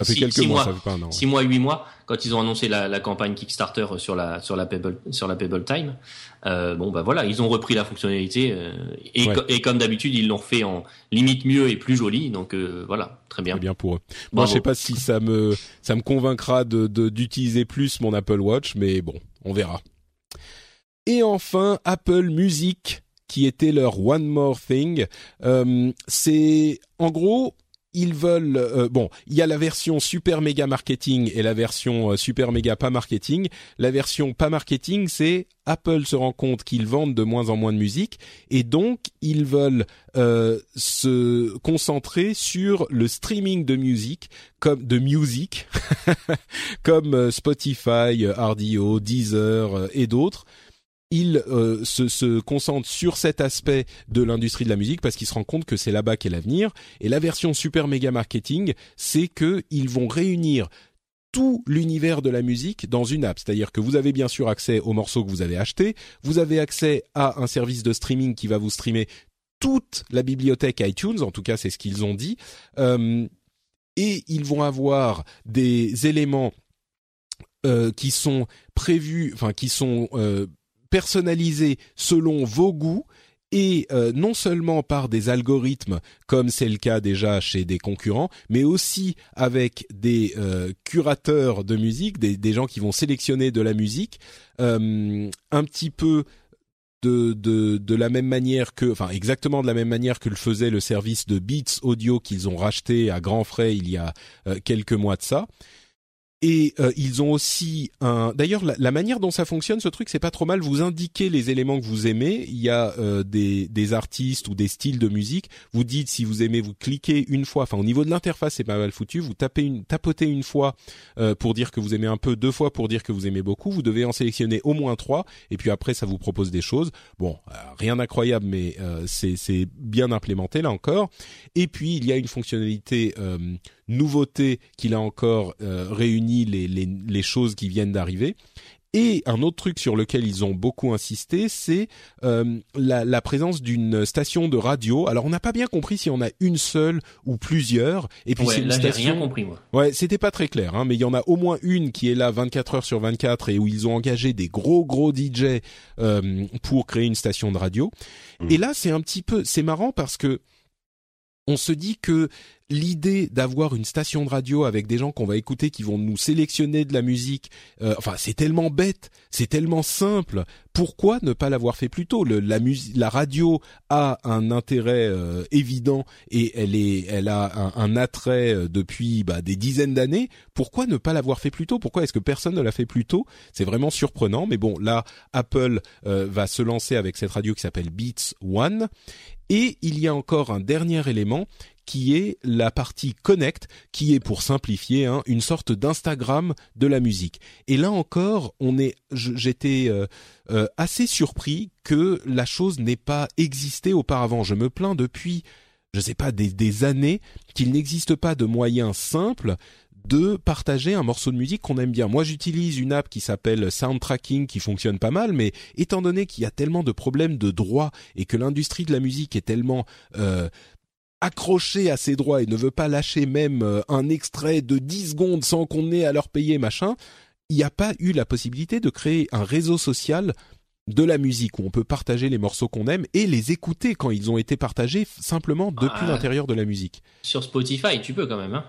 Ça fait quelques mois, ça fait pas un
an. 6 mois, 8 mois quand ils ont annoncé la, la, campagne Kickstarter sur la sur la Pebble sur la Pebble Time. Euh, bon bah voilà, ils ont repris la fonctionnalité euh, et, et, comme d'habitude ils l'ont fait en limite mieux et plus joli. Donc euh, voilà, très bien.
Très bien pour eux. Moi je sais pas si ça me ça me convaincra de d'utiliser plus mon Apple Watch, mais bon, on verra. Et enfin Apple Music qui était leur One More Thing. Euh, c'est en gros ils veulent euh, bon, il y a la version super méga marketing et la version euh, super méga pas marketing. La version pas marketing, c'est Apple se rend compte qu'ils vendent de moins en moins de musique et donc ils veulent euh, se concentrer sur le streaming de musique comme de musique comme Spotify, RDO, Deezer et d'autres il euh, se, se, concentre sur cet aspect de l'industrie de la musique parce qu'il se rend compte que c'est là-bas qu'est l'avenir. Et la version super méga marketing, c'est que ils vont réunir tout l'univers de la musique dans une app. C'est-à-dire que vous avez bien sûr accès aux morceaux que vous avez achetés, vous avez accès à un service de streaming qui va vous streamer toute la bibliothèque iTunes, en tout cas c'est ce qu'ils ont dit, euh, et ils vont avoir des éléments euh, qui sont prévus, enfin qui sont euh, personnalisé selon vos goûts et euh, non seulement par des algorithmes comme c'est le cas déjà chez des concurrents, mais aussi avec des euh, curateurs de musique, des, gens qui vont sélectionner de la musique euh, un petit peu de, de, de la même manière que, enfin exactement de la même manière que le faisait le service de Beats Audio qu'ils ont racheté à grands frais il y a quelques mois de ça. Et euh, ils ont aussi un. D'ailleurs, la, manière dont ça fonctionne, ce truc, c'est pas trop mal. Vous indiquez les éléments que vous aimez. Il y a euh, des, des artistes ou des styles de musique. Vous dites si vous aimez, vous cliquez une fois. Enfin, au niveau de l'interface, c'est pas mal foutu. Vous tapez une, tapotez une fois euh, pour dire que vous aimez un peu, deux fois pour dire que vous aimez beaucoup. Vous devez en sélectionner au moins trois. Et puis après, ça vous propose des choses. Bon, rien d'incroyable, mais c'est c'est bien implémenté là encore. Et puis il y a une fonctionnalité nouveauté qu'il a encore euh, réuni les, les, les, choses qui viennent d'arriver. Et un autre truc sur lequel ils ont beaucoup insisté, c'est euh, la, la, présence d'une station de radio. Alors on n'a pas bien compris si on a une seule ou plusieurs.
Et puis c'est une station. Rien compris moi.
Ouais, c'était pas très clair, hein, mais il y en a au moins une qui est là 24 heures sur 24 et où ils ont engagé des gros gros DJ euh, pour créer une station de radio. Mmh. Et là c'est un petit peu, c'est marrant parce que on se dit que l'idée d'avoir une station de radio avec des gens qu'on va écouter qui vont nous sélectionner de la musique, euh, enfin c'est tellement bête, c'est tellement simple. Pourquoi ne pas l'avoir fait plus tôt? La, radio a un intérêt euh, évident et elle a un, attrait euh, depuis bah, des dizaines d'années. Pourquoi ne pas l'avoir fait plus tôt? Pourquoi est-ce que personne ne l'a fait plus tôt? C'est vraiment surprenant. Mais bon, là, Apple va se lancer avec cette radio qui s'appelle Beats One. Et il y a encore un dernier élément qui est la partie connect, qui est pour simplifier hein, une sorte d'Instagram de la musique. Et là encore, on est, j'étais euh, euh, assez surpris que la chose n'ait pas existé auparavant. Je me plains depuis, je sais pas, des, des années qu'il n'existe pas de moyen simple de partager un morceau de musique qu'on aime bien. Moi, j'utilise une app qui s'appelle Soundtracking qui fonctionne pas mal, mais étant donné qu'il y a tellement de problèmes de droits et que l'industrie de la musique est tellement euh, accrochée à ses droits et ne veut pas lâcher même euh, un extrait de 10 secondes sans qu'on ait à leur payer machin, il n'y a pas eu la possibilité de créer un réseau social de la musique où on peut partager les morceaux qu'on aime et les écouter quand ils ont été partagés simplement depuis ah. l'intérieur de la musique.
Sur Spotify, tu peux quand même. Hein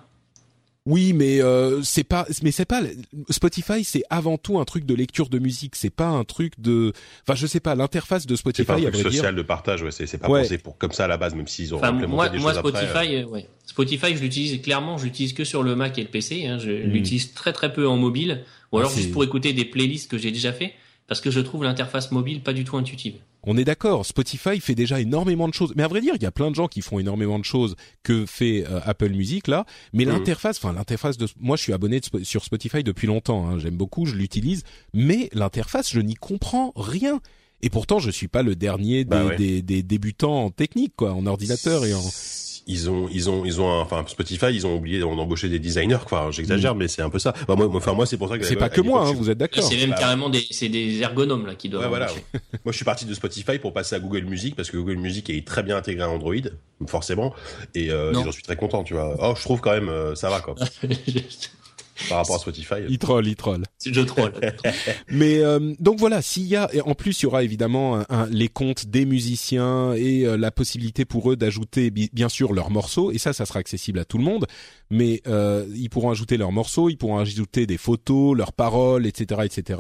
oui, mais euh, c'est pas, mais c'est pas Spotify, c'est avant tout un truc de lecture de musique. C'est pas un truc de, enfin, je sais pas, l'interface de Spotify. C'est
pas un truc social de partage, ouais. C'est pas pensé pour comme ça à la base, même s'ils ont enfin,
moi,
des
moi,
choses
Spotify,
après,
euh. ouais. Spotify, je l'utilise clairement, je l'utilise que sur le Mac et le PC. Hein. Je hmm. l'utilise très très peu en mobile, ou alors juste pour écouter des playlists que j'ai déjà fait, parce que je trouve l'interface mobile pas du tout intuitive.
On est d'accord, Spotify fait déjà énormément de choses. Mais à vrai dire, il y a plein de gens qui font énormément de choses que fait euh, Apple Music là. Mais mmh. l'interface, enfin l'interface de, moi je suis abonné sur Spotify depuis longtemps. Hein. J'aime beaucoup, je l'utilise. Mais l'interface, je n'y comprends rien. Et pourtant, je suis pas le dernier des, bah des, des, débutants en technique, quoi, en ordinateur et en
ils ont ils ont ils ont enfin Spotify ils ont oublié d'embaucher des designers quoi. J'exagère mm. mais c'est un peu ça. Bah, moi enfin moi c'est pour ça que
c'est pas que moi hein, vous êtes d'accord.
C'est même bah, carrément des c'est des ergonomes là qui doivent ouais, voilà
moi je suis parti de Spotify pour passer à Google Music parce que Google Music est très bien intégré à Android forcément. Et, euh, j'en suis très content tu vois. Oh je trouve quand même euh, ça va quoi par rapport à Spotify.
Il troll, il troll.
Je troll.
Mais euh, donc voilà, s'il y a, et en plus il y aura évidemment un, les comptes des musiciens et euh, la possibilité pour eux d'ajouter bien sûr leurs morceaux, et ça, ça sera accessible à tout le monde. Mais euh, ils pourront ajouter leurs morceaux, ils pourront ajouter des photos, leurs paroles, etc., etc.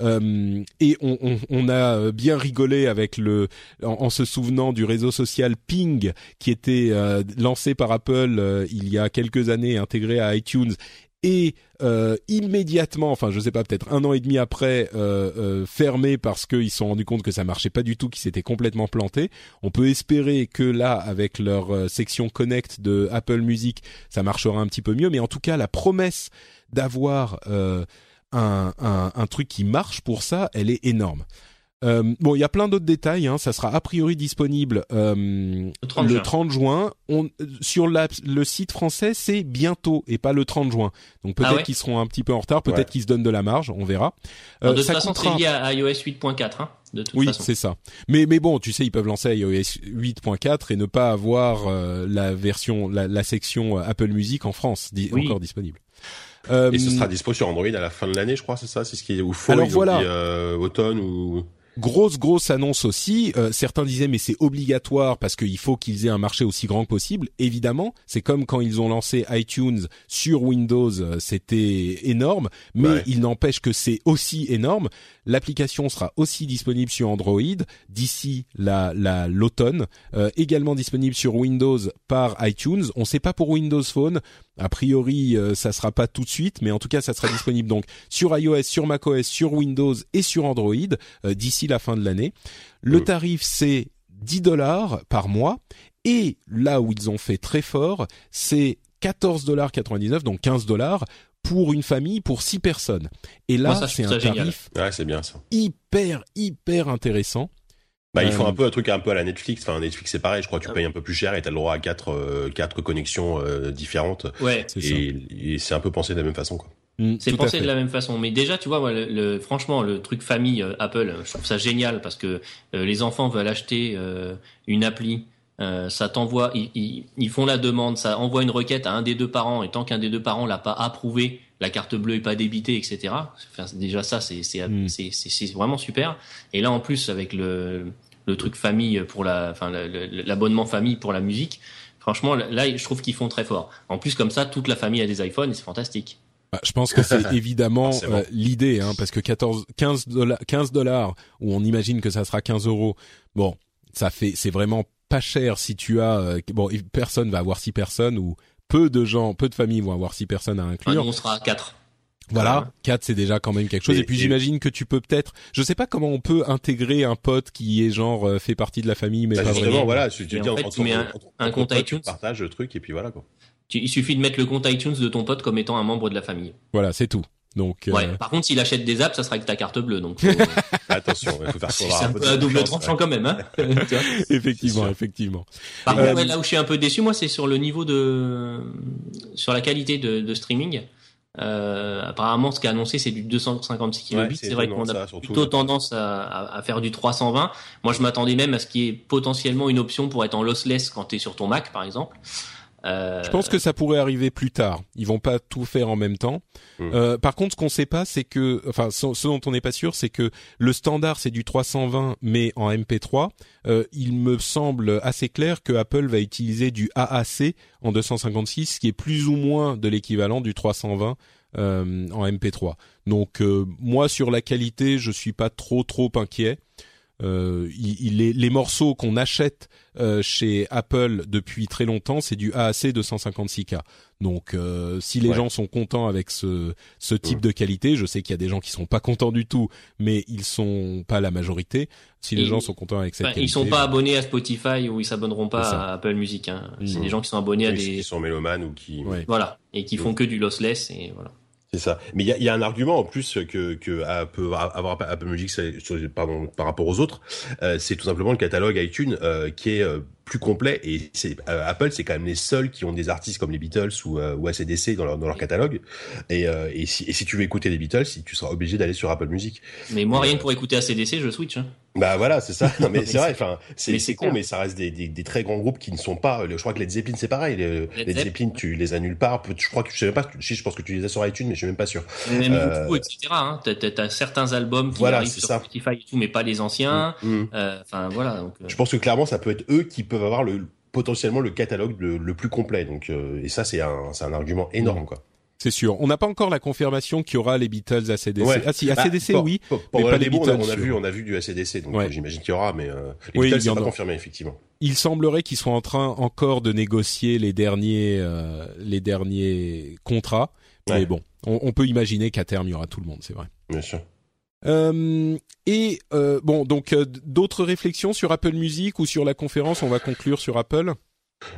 et on, on, on, a bien rigolé avec le, en, en, se souvenant du réseau social Ping qui était lancé par Apple il y a quelques années, intégré à iTunes et euh, immédiatement, enfin je sais pas, peut-être un an et demi après, euh, euh, fermé parce qu'ils se sont rendus compte que ça marchait pas du tout, qu'ils s'étaient complètement plantés. On peut espérer que là, avec leur euh, section Connect de Apple Music, ça marchera un petit peu mieux. Mais en tout cas, la promesse d'avoir un, truc qui marche pour ça, elle est énorme. Euh, bon, il y a plein d'autres détails. Hein. Ça sera a priori disponible euh, le 30, juin. On, sur la, le site français, c'est bientôt et pas le 30 juin. Donc peut-être ah qu'ils seront un petit peu en retard, peut-être qu'ils se donnent de la marge, on verra.
Euh, de toute façon, c'est lié à iOS 8.4. Hein, de toute
oui, c'est ça. Mais mais bon, tu sais, ils peuvent lancer iOS 8.4 et ne pas avoir euh, la version, la, la, section euh, Apple Music en France encore disponible.
et ce sera dispo sur Android à la fin de l'année, je crois, c'est ça, c'est ce qui est ou faut, Alors voilà, automne ou
Grosse grosse annonce aussi. Euh, certains disaient mais c'est obligatoire parce qu'il faut qu'ils aient un marché aussi grand que possible. Évidemment, c'est comme quand ils ont lancé iTunes sur Windows, euh, c'était énorme, mais il n'empêche que c'est aussi énorme. L'application sera aussi disponible sur Android d'ici la l'automne, euh, également disponible sur Windows par iTunes. On ne sait pas pour Windows Phone. A priori, ça sera pas tout de suite, mais en tout cas, ça sera disponible donc sur iOS, sur macOS, sur Windows et sur Android d'ici la fin de l'année. Le euh. tarif, c'est 10 dollars par mois. Et là où ils ont fait très fort, c'est 14 dollars 99, donc 15 dollars pour une famille pour 6 personnes. Et là, c'est un tarif
c'est bien ça.
hyper hyper intéressant.
Bah, ils font euh, un peu un truc un peu à la Netflix. Enfin, Netflix, c'est pareil. Je crois que tu ah payes un peu plus cher et t'as le droit à quatre, euh, quatre connexions différentes.
Ouais.
Et, et c'est un peu pensé de la même façon, quoi.
Mm, c'est pensé de la même façon. Mais déjà, tu vois, moi, le, franchement, le truc famille euh, Apple, je trouve ça génial parce que euh, les enfants veulent acheter euh, une appli. ça t'envoie, ils, ils, font la demande, ça envoie une requête à un des deux parents et tant qu'un des deux parents l'a pas approuvé, la carte bleue est pas débitée, etc. Enfin, déjà ça, c'est mm. c'est vraiment super. Et là, en plus, avec le le truc famille pour la, enfin l'abonnement famille pour la musique, franchement, là, je trouve qu'ils font très fort. En plus, comme ça, toute la famille a des iPhones et c'est fantastique.
Bah, je pense que c'est évidemment euh, l'idée, hein, parce que 14, 15 dollars, 15 dollars, où on imagine que ça sera 15 euros. Bon, ça fait, c'est vraiment pas cher si tu as, euh, bon, personne va avoir six personnes ou peu de gens, peu de familles vont avoir six personnes à inclure.
Ah, on sera quatre.
Voilà, quatre c'est déjà quand même quelque chose. Et, puis j'imagine que tu peux peut-être, je sais pas comment on peut intégrer un pote qui est genre euh, fait partie de la famille, mais bah, pas
vraiment. Voilà, tu, dis
en fait, tu mets un, un compte iTunes,
partage le truc et puis voilà quoi
il suffit de mettre le compte iTunes de ton pote comme étant un membre de la famille.
Voilà, c'est tout. Donc,
euh, ouais. Par contre, s'il achète des apps, ça sera avec ta carte bleue. Donc,
attention, il faut faire
C'est un peu à double tranchant quand même, hein.
effectivement, effectivement.
Par contre, euh, là où je suis un peu déçu, moi, c'est sur le niveau de, sur la qualité de, de streaming. Euh, apparemment, ce qu'a annoncé, c'est du 256 kilobits. c'est vrai qu'on a plutôt tendance à, à, faire du 320. Moi, je m'attendais même à ce qui est potentiellement une option pour être en lossless quand tu es sur ton Mac, par exemple.
Euh... Je pense que ça pourrait arriver plus tard. Ils vont pas tout faire en même temps. Hmm. Euh, par contre, ce qu'on sait pas, c'est que, enfin, ce, dont on n'est pas sûr, c'est que le standard c'est du 320, mais en MP3. Euh, il me semble assez clair que Apple va utiliser du AAC en 256, ce qui est plus ou moins de l'équivalent du 320 euh, en MP3. Donc euh, moi, sur la qualité, je suis pas trop trop inquiet. Euh, il, les, morceaux qu'on achète euh, chez Apple depuis très longtemps, c'est du AAC 256K. Donc, euh, si les gens sont contents avec ce, ce type de qualité, je sais qu'il y a des gens qui sont pas contents du tout, mais ils sont pas la majorité. Si les gens sont contents avec cette qualité,
ils sont pas abonnés à Spotify ou ils s'abonneront pas à Apple Music. Hein. C'est des gens qui sont abonnés à des
qui sont mélomanes ou qui
voilà et qui font que du lossless et voilà.
C'est ça. Mais il y a, un argument en plus que, peut avoir Apple Music par rapport aux autres, euh, c'est tout simplement le catalogue iTunes euh, qui est euh, plus complet et c'est euh, Apple c'est quand même les seuls qui ont des artistes comme les Beatles ou, euh, ou ACDC dans leur, dans leur catalogue. Et, euh, et, si, et si tu veux écouter les Beatles tu seras obligé d'aller sur Apple Music.
Mais moi rien que pour écouter ACDC je switch hein.
bah voilà c'est ça. Non, mais c'est vrai enfin c'est c'est con mais ça reste des, des, des, très grands groupes qui ne sont pas je crois que les Zeppelin c'est pareil les, les Zeppelin tu les annules pas je crois que je sais même pas si je pense que tu les as sur iTunes mais je suis même pas sûr.
Même beaucoup etc hein. t'as as, certains albums qui voilà, arrivent sur ça. Spotify et tout mais pas les anciens. Mm, mm. enfin voilà donc,
je pense que clairement ça peut être eux qui peuvent avoir le potentiellement le catalogue le, plus complet. Donc euh, et ça c'est un un argument énorme quoi.
C'est sûr. On n'a pas encore la confirmation qu'il y aura les Beatles ACDC. Ouais. Ah si, ACDC bah, oui, mais pas les Beatles.
On a, vu, on a vu du ACDC, donc j'imagine qu'il y aura, mais euh, les oui, Beatles c'est pas confirmé effectivement.
Il semblerait qu'ils soient en train encore de négocier les derniers euh, les derniers contrats. Mais bon, on, on peut imaginer qu'à terme il y aura tout le monde, c'est vrai.
Bien sûr.
Euh, et euh, bon, donc euh, d'autres réflexions sur Apple Music ou sur la conférence? On va conclure sur Apple.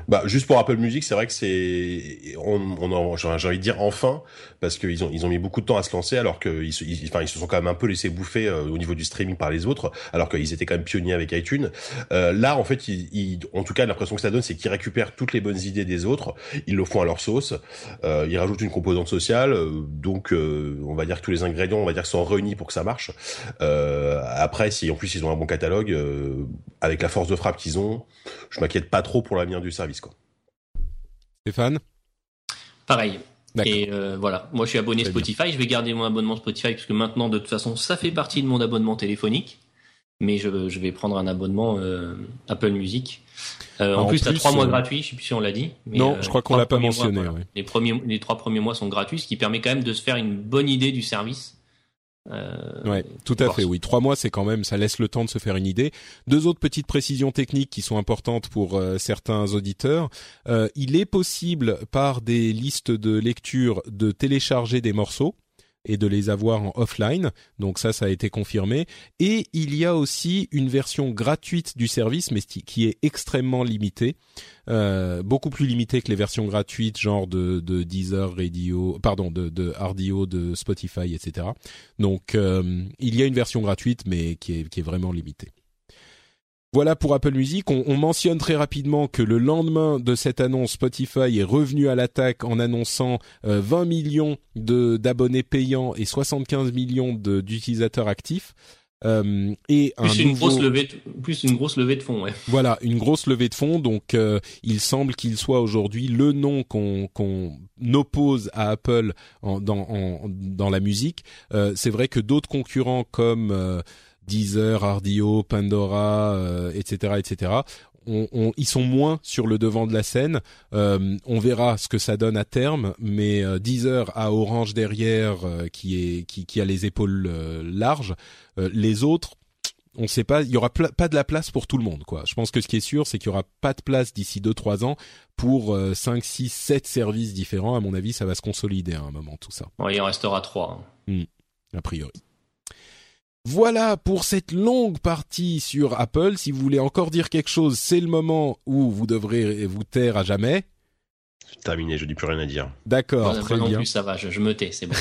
Bah juste pour Apple Music, c'est vrai que c'est on, on j'ai envie de dire enfin parce qu'ils ont ils ont mis beaucoup de temps à se lancer alors qu'ils se, enfin ils se sont quand même un peu laissés bouffer euh, au niveau du streaming par les autres alors qu'ils étaient quand même pionniers avec iTunes. Euh, là en fait, en tout cas l'impression que ça donne c'est qu'ils récupèrent toutes les bonnes idées des autres, ils le font à leur sauce, euh, ils rajoutent une composante sociale, donc on va dire que tous les ingrédients on va dire sont réunis pour que ça marche. après si en plus ils ont un bon catalogue avec la force de frappe qu'ils ont, je m'inquiète pas trop pour l'avenir du service quoi.
Stéphane?
Pareil. Et euh, voilà, moi je suis abonné Spotify, je vais garder mon abonnement Spotify parce que maintenant de toute façon ça fait partie de mon abonnement téléphonique, mais je, je vais prendre un abonnement euh, Apple Music. Euh, en, plus, tu as trois mois gratuits, je sais plus si on l'a dit.
Mais, non, je crois qu'on l'a pas mentionné.
Les premiers, les trois premiers mois sont gratuits, ce qui permet quand même de se faire une bonne idée du service
euh, ouais, tout à fait. Oui, trois mois, c'est quand même, ça laisse le temps de se faire une idée. Deux autres petites précisions techniques qui sont importantes pour euh, certains auditeurs. Euh, il est possible par des listes de lecture de télécharger des morceaux et de les avoir en offline. Donc ça, ça a été confirmé. Et il y a aussi une version gratuite du service, mais qui est extrêmement limitée, euh, beaucoup plus limitée que les versions gratuites, genre de, de Deezer, Radio, pardon, de, de RDO, de Spotify, etc. Donc euh, il y a une version gratuite, mais qui est, qui est vraiment limitée. Voilà pour Apple Music. On, mentionne très rapidement que le lendemain de cette annonce, Spotify est revenu à l'attaque en annonçant 20 euh, millions d'abonnés payants et 75 millions d'utilisateurs actifs.
Euh, et plus une grosse levée, de, plus une grosse levée de fonds. Ouais.
Voilà, une grosse levée de fonds. Donc, euh, il semble qu'il soit aujourd'hui le nom qu'on qu'on oppose à Apple en, dans en, dans la musique. C'est vrai que d'autres concurrents comme Deezer, Ardio, Pandora, etc., euh, etc. On, ils sont moins sur le devant de la scène. Euh, on verra ce que ça donne à terme, mais euh, Deezer a Orange derrière qui est qui, a les épaules larges. les autres, on ne sait pas. Il y aura pas de la place pour tout le monde, quoi. Je pense que ce qui est sûr, c'est qu'il y aura pas de place d'ici deux trois ans pour 5, 6, 7 services différents. À mon avis, ça va se consolider à un moment tout ça.
il en restera trois.
Hein. Hmm. a priori. Voilà pour cette longue partie sur Apple. Si vous voulez encore dire quelque chose, c'est le moment où vous devrez vous taire à jamais.
Terminé, je dis plus rien à dire.
D'accord, très
non
bien.
Plus, ça va, je, je me tais, c'est bon.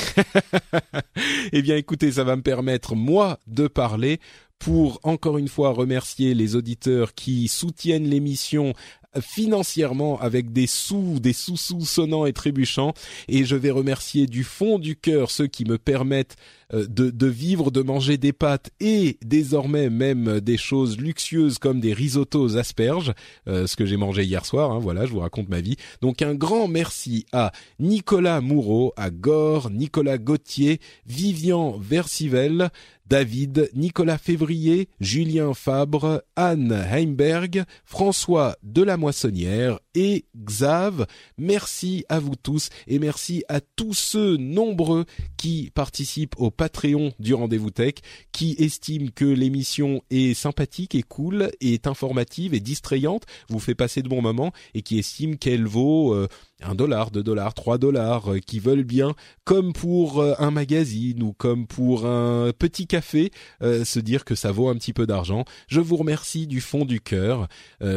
eh bien, écoutez, ça va me permettre moi de parler pour encore une fois remercier les auditeurs qui soutiennent l'émission financièrement avec des sous, des sous-sous sonnants et trébuchants. Et je vais remercier du fond du cœur ceux qui me permettent euh, de, vivre, de manger des pâtes et désormais même des choses luxueuses comme des risottos asperges, euh, ce que j'ai mangé hier soir. Hein, voilà, je vous raconte ma vie. Donc un grand merci à Nicolas Moureau, à Gore, Nicolas Gauthier, Vivian Versivel, David, Nicolas Février, Julien Fabre, Anne Heimberg, François Delamoissonnière et Xav. Merci à vous tous et merci à tous ceux nombreux qui participent au Patreon du Rendez-vous Tech, qui estiment que l'émission est sympathique et cool, est informative et distrayante, vous fait passer de bons moments et qui estiment qu'elle vaut euh, un dollar, deux dollars, trois dollars, euh, qui veulent bien, comme pour euh, un magazine ou comme pour un petit café, euh, se dire que ça vaut un petit peu d'argent. Je vous remercie du fond du cœur.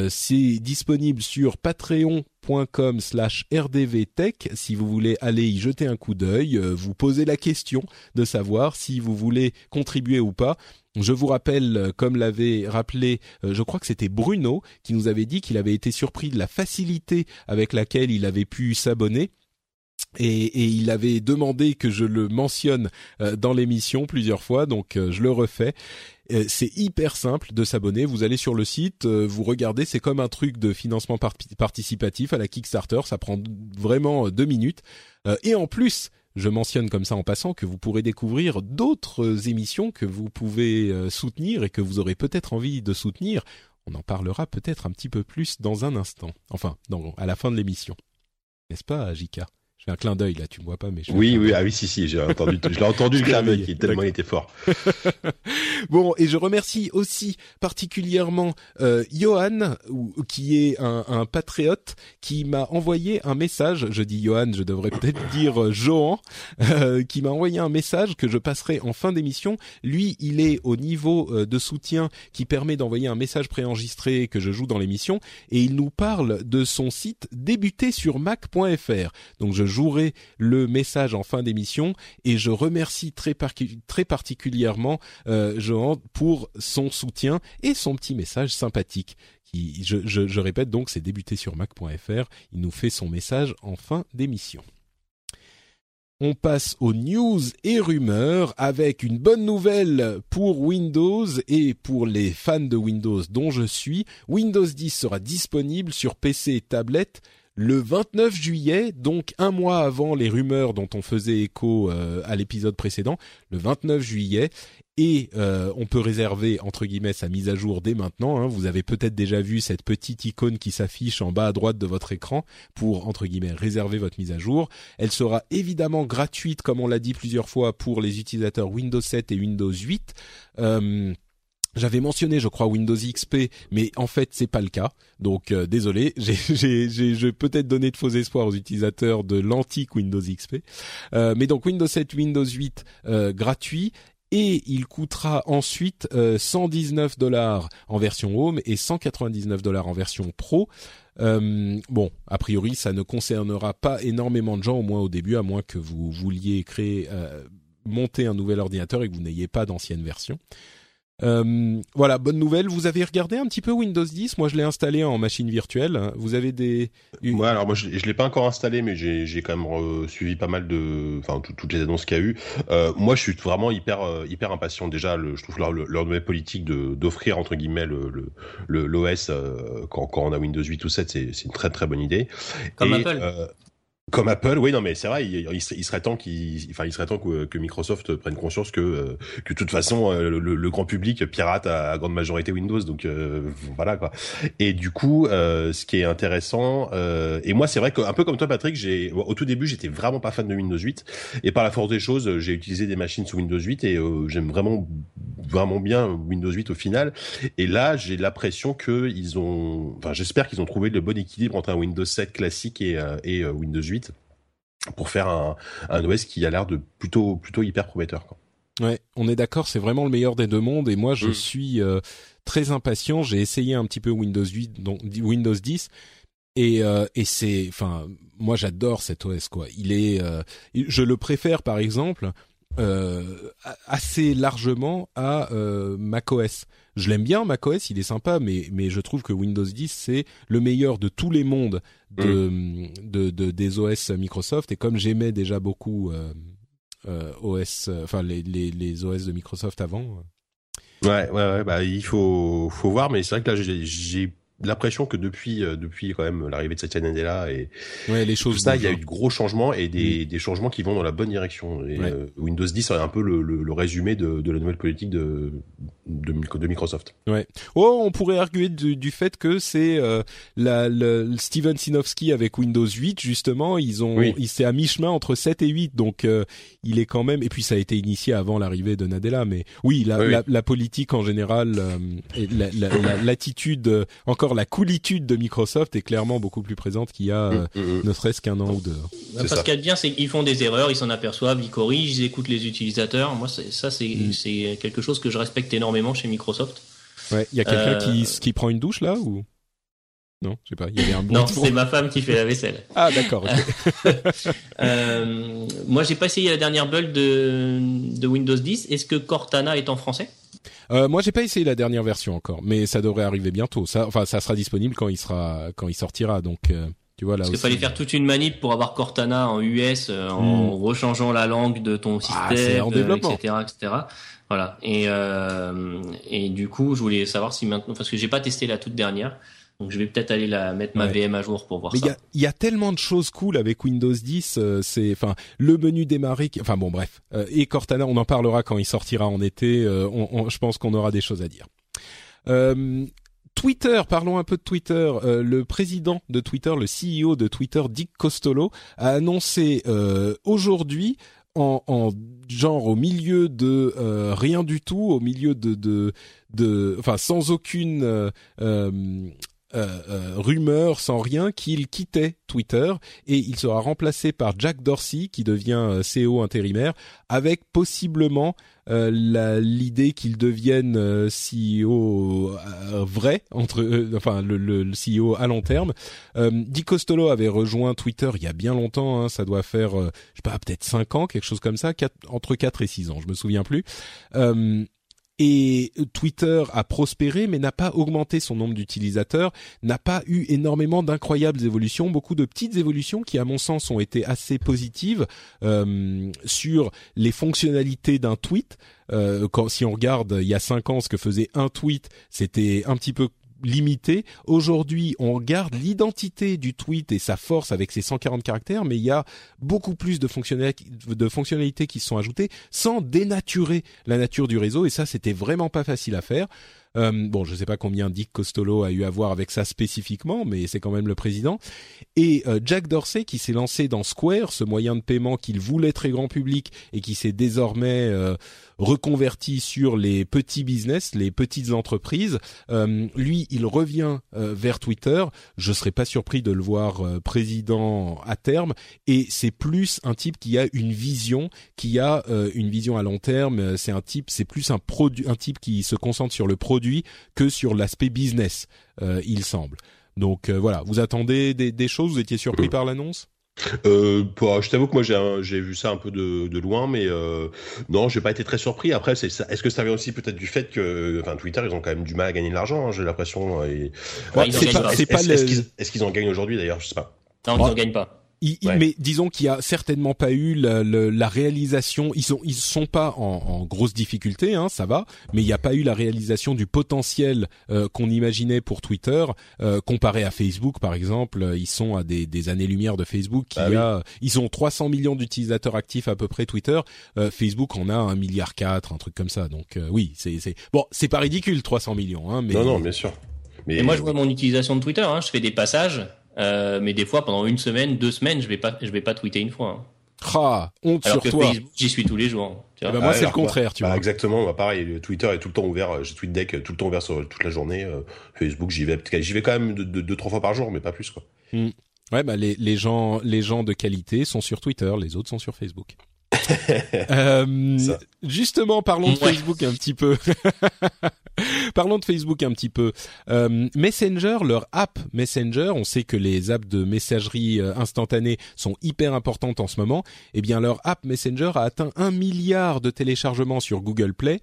c'est disponible sur Patreon si vous voulez aller y jeter un coup d'œil, euh, vous poser la question de savoir si vous voulez contribuer ou pas. Je vous rappelle, euh, comme l'avait rappelé, euh, je crois que c'était Bruno qui nous avait dit qu'il avait été surpris de la facilité avec laquelle il avait pu s'abonner. Et, il avait demandé que je le mentionne dans l'émission plusieurs fois, donc je le refais. c'est hyper simple de s'abonner. Vous allez sur le site, vous regardez, c'est comme un truc de financement participatif à la Kickstarter. Ça prend vraiment deux minutes. et en plus, je mentionne comme ça en passant que vous pourrez découvrir d'autres émissions que vous pouvez euh, soutenir et que vous aurez peut-être envie de soutenir. On en parlera peut-être un petit peu plus dans un instant. Enfin, à la fin de l'émission. N'est-ce pas, Jika? Un clin d'œil là, tu me vois pas, mais je
oui, oui, ah oui, si, si, j'ai entendu, je l'ai entendu le clin d'œil, qui tellement il était fort.
bon, et je remercie aussi particulièrement euh, Johan, qui est un, un patriote, qui m'a envoyé un message. Je dis Johan, je devrais peut-être dire euh, Johan, euh, qui m'a envoyé un message que je passerai en fin d'émission. Lui, il est au niveau euh, de soutien qui permet d'envoyer un message préenregistré que je joue dans l'émission, et il nous parle de son site débuter sur mac.fr. Donc je jouerai le message en fin d'émission et je remercie très, particulièrement euh, Johan pour son soutien et son petit message sympathique. Je, je répète donc, c'est débuté sur mac.fr. Il nous fait son message en fin d'émission. On passe aux news et rumeurs avec une bonne nouvelle pour Windows et pour les fans de Windows dont je suis. Windows 10 sera disponible sur PC et tablette le 29 juillet, donc un mois avant les rumeurs dont on faisait écho euh, à l'épisode précédent, le 29 juillet, et euh, on peut réserver entre guillemets sa mise à jour dès maintenant. Hein. Vous avez peut-être déjà vu cette petite icône qui s'affiche en bas à droite de votre écran pour entre guillemets réserver votre mise à jour. Elle sera évidemment gratuite, comme on l'a dit plusieurs fois, pour les utilisateurs Windows 7 et Windows 8. Euh, j'avais mentionné, je crois, Windows XP, mais en fait, c'est pas le cas. Donc, euh, désolé, j'ai, peut-être donné de faux espoirs aux utilisateurs de l'antique Windows XP. Euh, mais donc, Windows 7, Windows 8 euh, gratuit. Et il coûtera ensuite 119 dollars en version Home et 199 dollars en version Pro. bon, a priori, ça ne concernera pas énormément de gens, au moins au début, à moins que vous vouliez créer, monter un nouvel ordinateur et que vous n'ayez pas d'ancienne version. Euh, voilà, bonne nouvelle. Vous avez regardé un petit peu Windows 10 Moi, je l'ai installé en machine virtuelle. Vous avez des
Ouais, alors moi, je, je l'ai pas encore installé, mais j'ai quand même suivi pas mal de, enfin, toutes les annonces qu'il y a eu. Euh, moi, je suis vraiment hyper euh, hyper impatient. Déjà, le, je trouve leur, leur nouvelle politique de d'offrir entre guillemets le l'OS le, euh, quand, quand on a Windows 8 ou 7, c'est une très très bonne idée.
Comme Apple.
Comme Apple, oui, non, mais c'est vrai, il, serait, temps qu'il, enfin, il serait temps que, Microsoft prenne conscience que, euh, que de toute façon, euh, le, grand public pirate à, grande majorité Windows, donc euh, voilà quoi. Et du coup, ce qui est intéressant, et moi, c'est vrai qu'un peu comme toi, Patrick, j'ai, au tout début, j'étais vraiment pas fan de Windows 8, et par la force des choses, j'ai utilisé des machines sous Windows 8 et j'aime vraiment, vraiment bien Windows 8 au final. Et là, j'ai l'impression que ils ont, enfin, j'espère qu'ils ont trouvé le bon équilibre entre un Windows 7 classique et, et Windows 8 pour faire un, un OS qui a l'air de plutôt plutôt hyper prometteur. Quoi.
Ouais, on est d'accord, c'est vraiment le meilleur des deux mondes et moi je mm. suis euh, très impatient. J'ai essayé un petit peu Windows 8, donc Windows 10 et euh, et c'est, enfin, moi j'adore cet OS quoi. Il est, euh, je le préfère par exemple assez largement à macOS je l'aime bien macOS, il est sympa, mais mais je trouve que Windows 10 c'est le meilleur de tous les mondes de, mm. de, de, des OS Microsoft. Et comme j'aimais déjà beaucoup euh, euh, OS, enfin les, les, les OS de Microsoft avant.
Euh. Ouais, ouais, ouais, bah il faut faut voir, mais c'est vrai que là j'ai l'impression que depuis euh, depuis quand même l'arrivée de année là et
ouais, les choses
tout ça il y a eu de gros changements et des, des changements qui vont dans la bonne direction. Et euh, Windows 10 c'est un peu le, le, le résumé de, de, la nouvelle politique de, de, de Microsoft.
Ouais. Oh on pourrait arguer du, du fait que c'est euh, la le, Steven Sinofsky avec Windows 8 justement ils ont il s'est à mi chemin entre 7 et 8 donc euh, il est quand même et puis ça a été initié avant l'arrivée de Nadella mais oui la, la, la, politique en général et l'attitude encore la coolitude de Microsoft est clairement beaucoup plus présente qu'il y a mm, mm, mm. ne serait-ce qu'un an ou deux.
Parce qu'il y a de bien, c'est qu'ils font des erreurs, ils s'en aperçoivent, ils corrigent, ils écoutent les utilisateurs. Moi, ça, c'est quelque chose que je respecte énormément chez Microsoft.
Ouais, il y a quelqu'un qui, euh, qui prend une douche là ou? Non, je sais pas. Il y avait un
non, c'est ma femme qui fait la vaisselle.
Ah d'accord.
euh, moi, j'ai pas essayé la dernière build de, de Windows 10. Est-ce que Cortana est en français?
Euh, Moi, j'ai pas essayé la dernière version encore, mais ça devrait arriver bientôt. Ça, enfin, ça sera disponible quand il sera quand il sortira. Donc, euh, tu vois là.
Parce
qu'il
fallait faire toute une manip pour avoir Cortana en US euh, en hmm. rechangeant la langue de ton ah, système, en développement. etc., etc. Voilà. Et et du coup, je voulais savoir si maintenant, parce que j'ai pas testé la toute dernière. Donc je vais peut-être aller la mettre ma VM à jour pour voir
Mais
ça.
Il y a, tellement de choses cool avec Windows 10. Euh, c'est, enfin, le menu démarrer. Enfin bon, bref. Euh, et Cortana, on en parlera quand il sortira en été. Euh, on, je pense qu'on aura des choses à dire. Twitter, parlons un peu de Twitter. le président de Twitter, le CEO de Twitter, Dick Costolo, a annoncé aujourd'hui en, en, genre au milieu de rien du tout, au milieu de de, de enfin sans aucune euh, euh, euh, rumeur, sans rien, qu'il quittait Twitter et il sera remplacé par Jack Dorsey qui devient euh, CEO intérimaire avec possiblement l'idée qu'il devienne CEO vrai entre enfin le, le, CEO à long terme. Di Costolo avait rejoint Twitter il y a bien longtemps, hein, ça doit faire je sais pas peut-être cinq ans, quelque chose comme ça, entre 4 et 6 ans, je me souviens plus. Et Twitter a prospéré, mais n'a pas augmenté son nombre d'utilisateurs, n'a pas eu énormément d'incroyables évolutions, beaucoup de petites évolutions qui, à mon sens, ont été assez positives euh, sur les fonctionnalités d'un tweet. Euh, si on regarde il y a cinq ans ce que faisait un tweet, c'était un petit peu limité. Aujourd'hui, on garde l'identité du tweet et sa force avec ses 140 caractères, mais il y a beaucoup plus de fonctionnalités, de fonctionnalités qui sont ajoutées sans dénaturer la nature du réseau. Et ça, c'était vraiment pas facile à faire. Euh, bon, je ne sais pas combien Dick Costolo a eu à voir avec ça spécifiquement, mais c'est quand même le président. Et euh, Jack Dorsey qui s'est lancé dans Square, ce moyen de paiement qu'il voulait très grand public et qui s'est désormais euh, reconverti sur les petits business, les petites entreprises. lui, il revient vers Twitter. Je serais pas surpris de le voir président à terme. Et c'est plus un type qui a une vision, qui a une vision à long terme. C'est un type, c'est plus un un type qui se concentre sur le produit que sur l'aspect business, euh, il semble. Donc euh, voilà, vous attendez des, choses, vous étiez surpris par l'annonce?
Euh, je t'avoue que moi j'ai vu ça un peu de, loin, mais euh, non, j'ai pas été très surpris. Après, est-ce que ça vient aussi peut-être du fait que, enfin, Twitter, ils ont quand même du mal à gagner de l'argent, hein, j'ai l'impression. Est-ce qu'ils en gagnent aujourd'hui d'ailleurs? Je sais pas.
Non, ils en gagnent pas.
Mais disons qu'il y a certainement pas eu la, la, réalisation. Ils sont ils sont pas en, en grosse difficulté, hein, ça va. Mais il n'y a pas eu la réalisation du potentiel euh, qu'on imaginait pour Twitter euh, comparé à Facebook, par exemple. Ils sont à des, des années-lumière de Facebook. Qui bah a, ils ont 300 millions d'utilisateurs actifs à peu près. Twitter, euh, Facebook en a un milliard quatre, un truc comme ça. Donc euh, oui, c'est c'est bon, c'est pas ridicule 300 millions, hein. Mais
non non, bien sûr.
Mais et moi je vois mon utilisation de Twitter. Hein, je fais des passages euh, mais des fois, pendant une semaine, deux semaines, je vais pas, je vais pas tweeter une fois. Hein.
Ah, honte
Alors
sur
que
toi.
Facebook, j'y suis tous les jours.
Tu vois. bah moi, c'est le contraire, tu
bah,
vois.
Exactement. Bah, pareil, Twitter est tout le temps ouvert. J'ai TweetDeck tout le temps ouvert sur toute la journée. Euh, Facebook, j'y vais, j'y vais quand même deux, deux, trois fois par jour, mais pas plus, quoi.
Hmm. Ouais, bah les, les gens, les gens de qualité sont sur Twitter, les autres sont sur Facebook. euh, justement, parlons de Facebook un petit peu. parlons de Facebook un petit peu. Euh, Messenger, leur app Messenger, on sait que les apps de messagerie euh, instantanée sont hyper importantes en ce moment. Eh bien, leur app Messenger a atteint un milliard de téléchargements sur Google Play.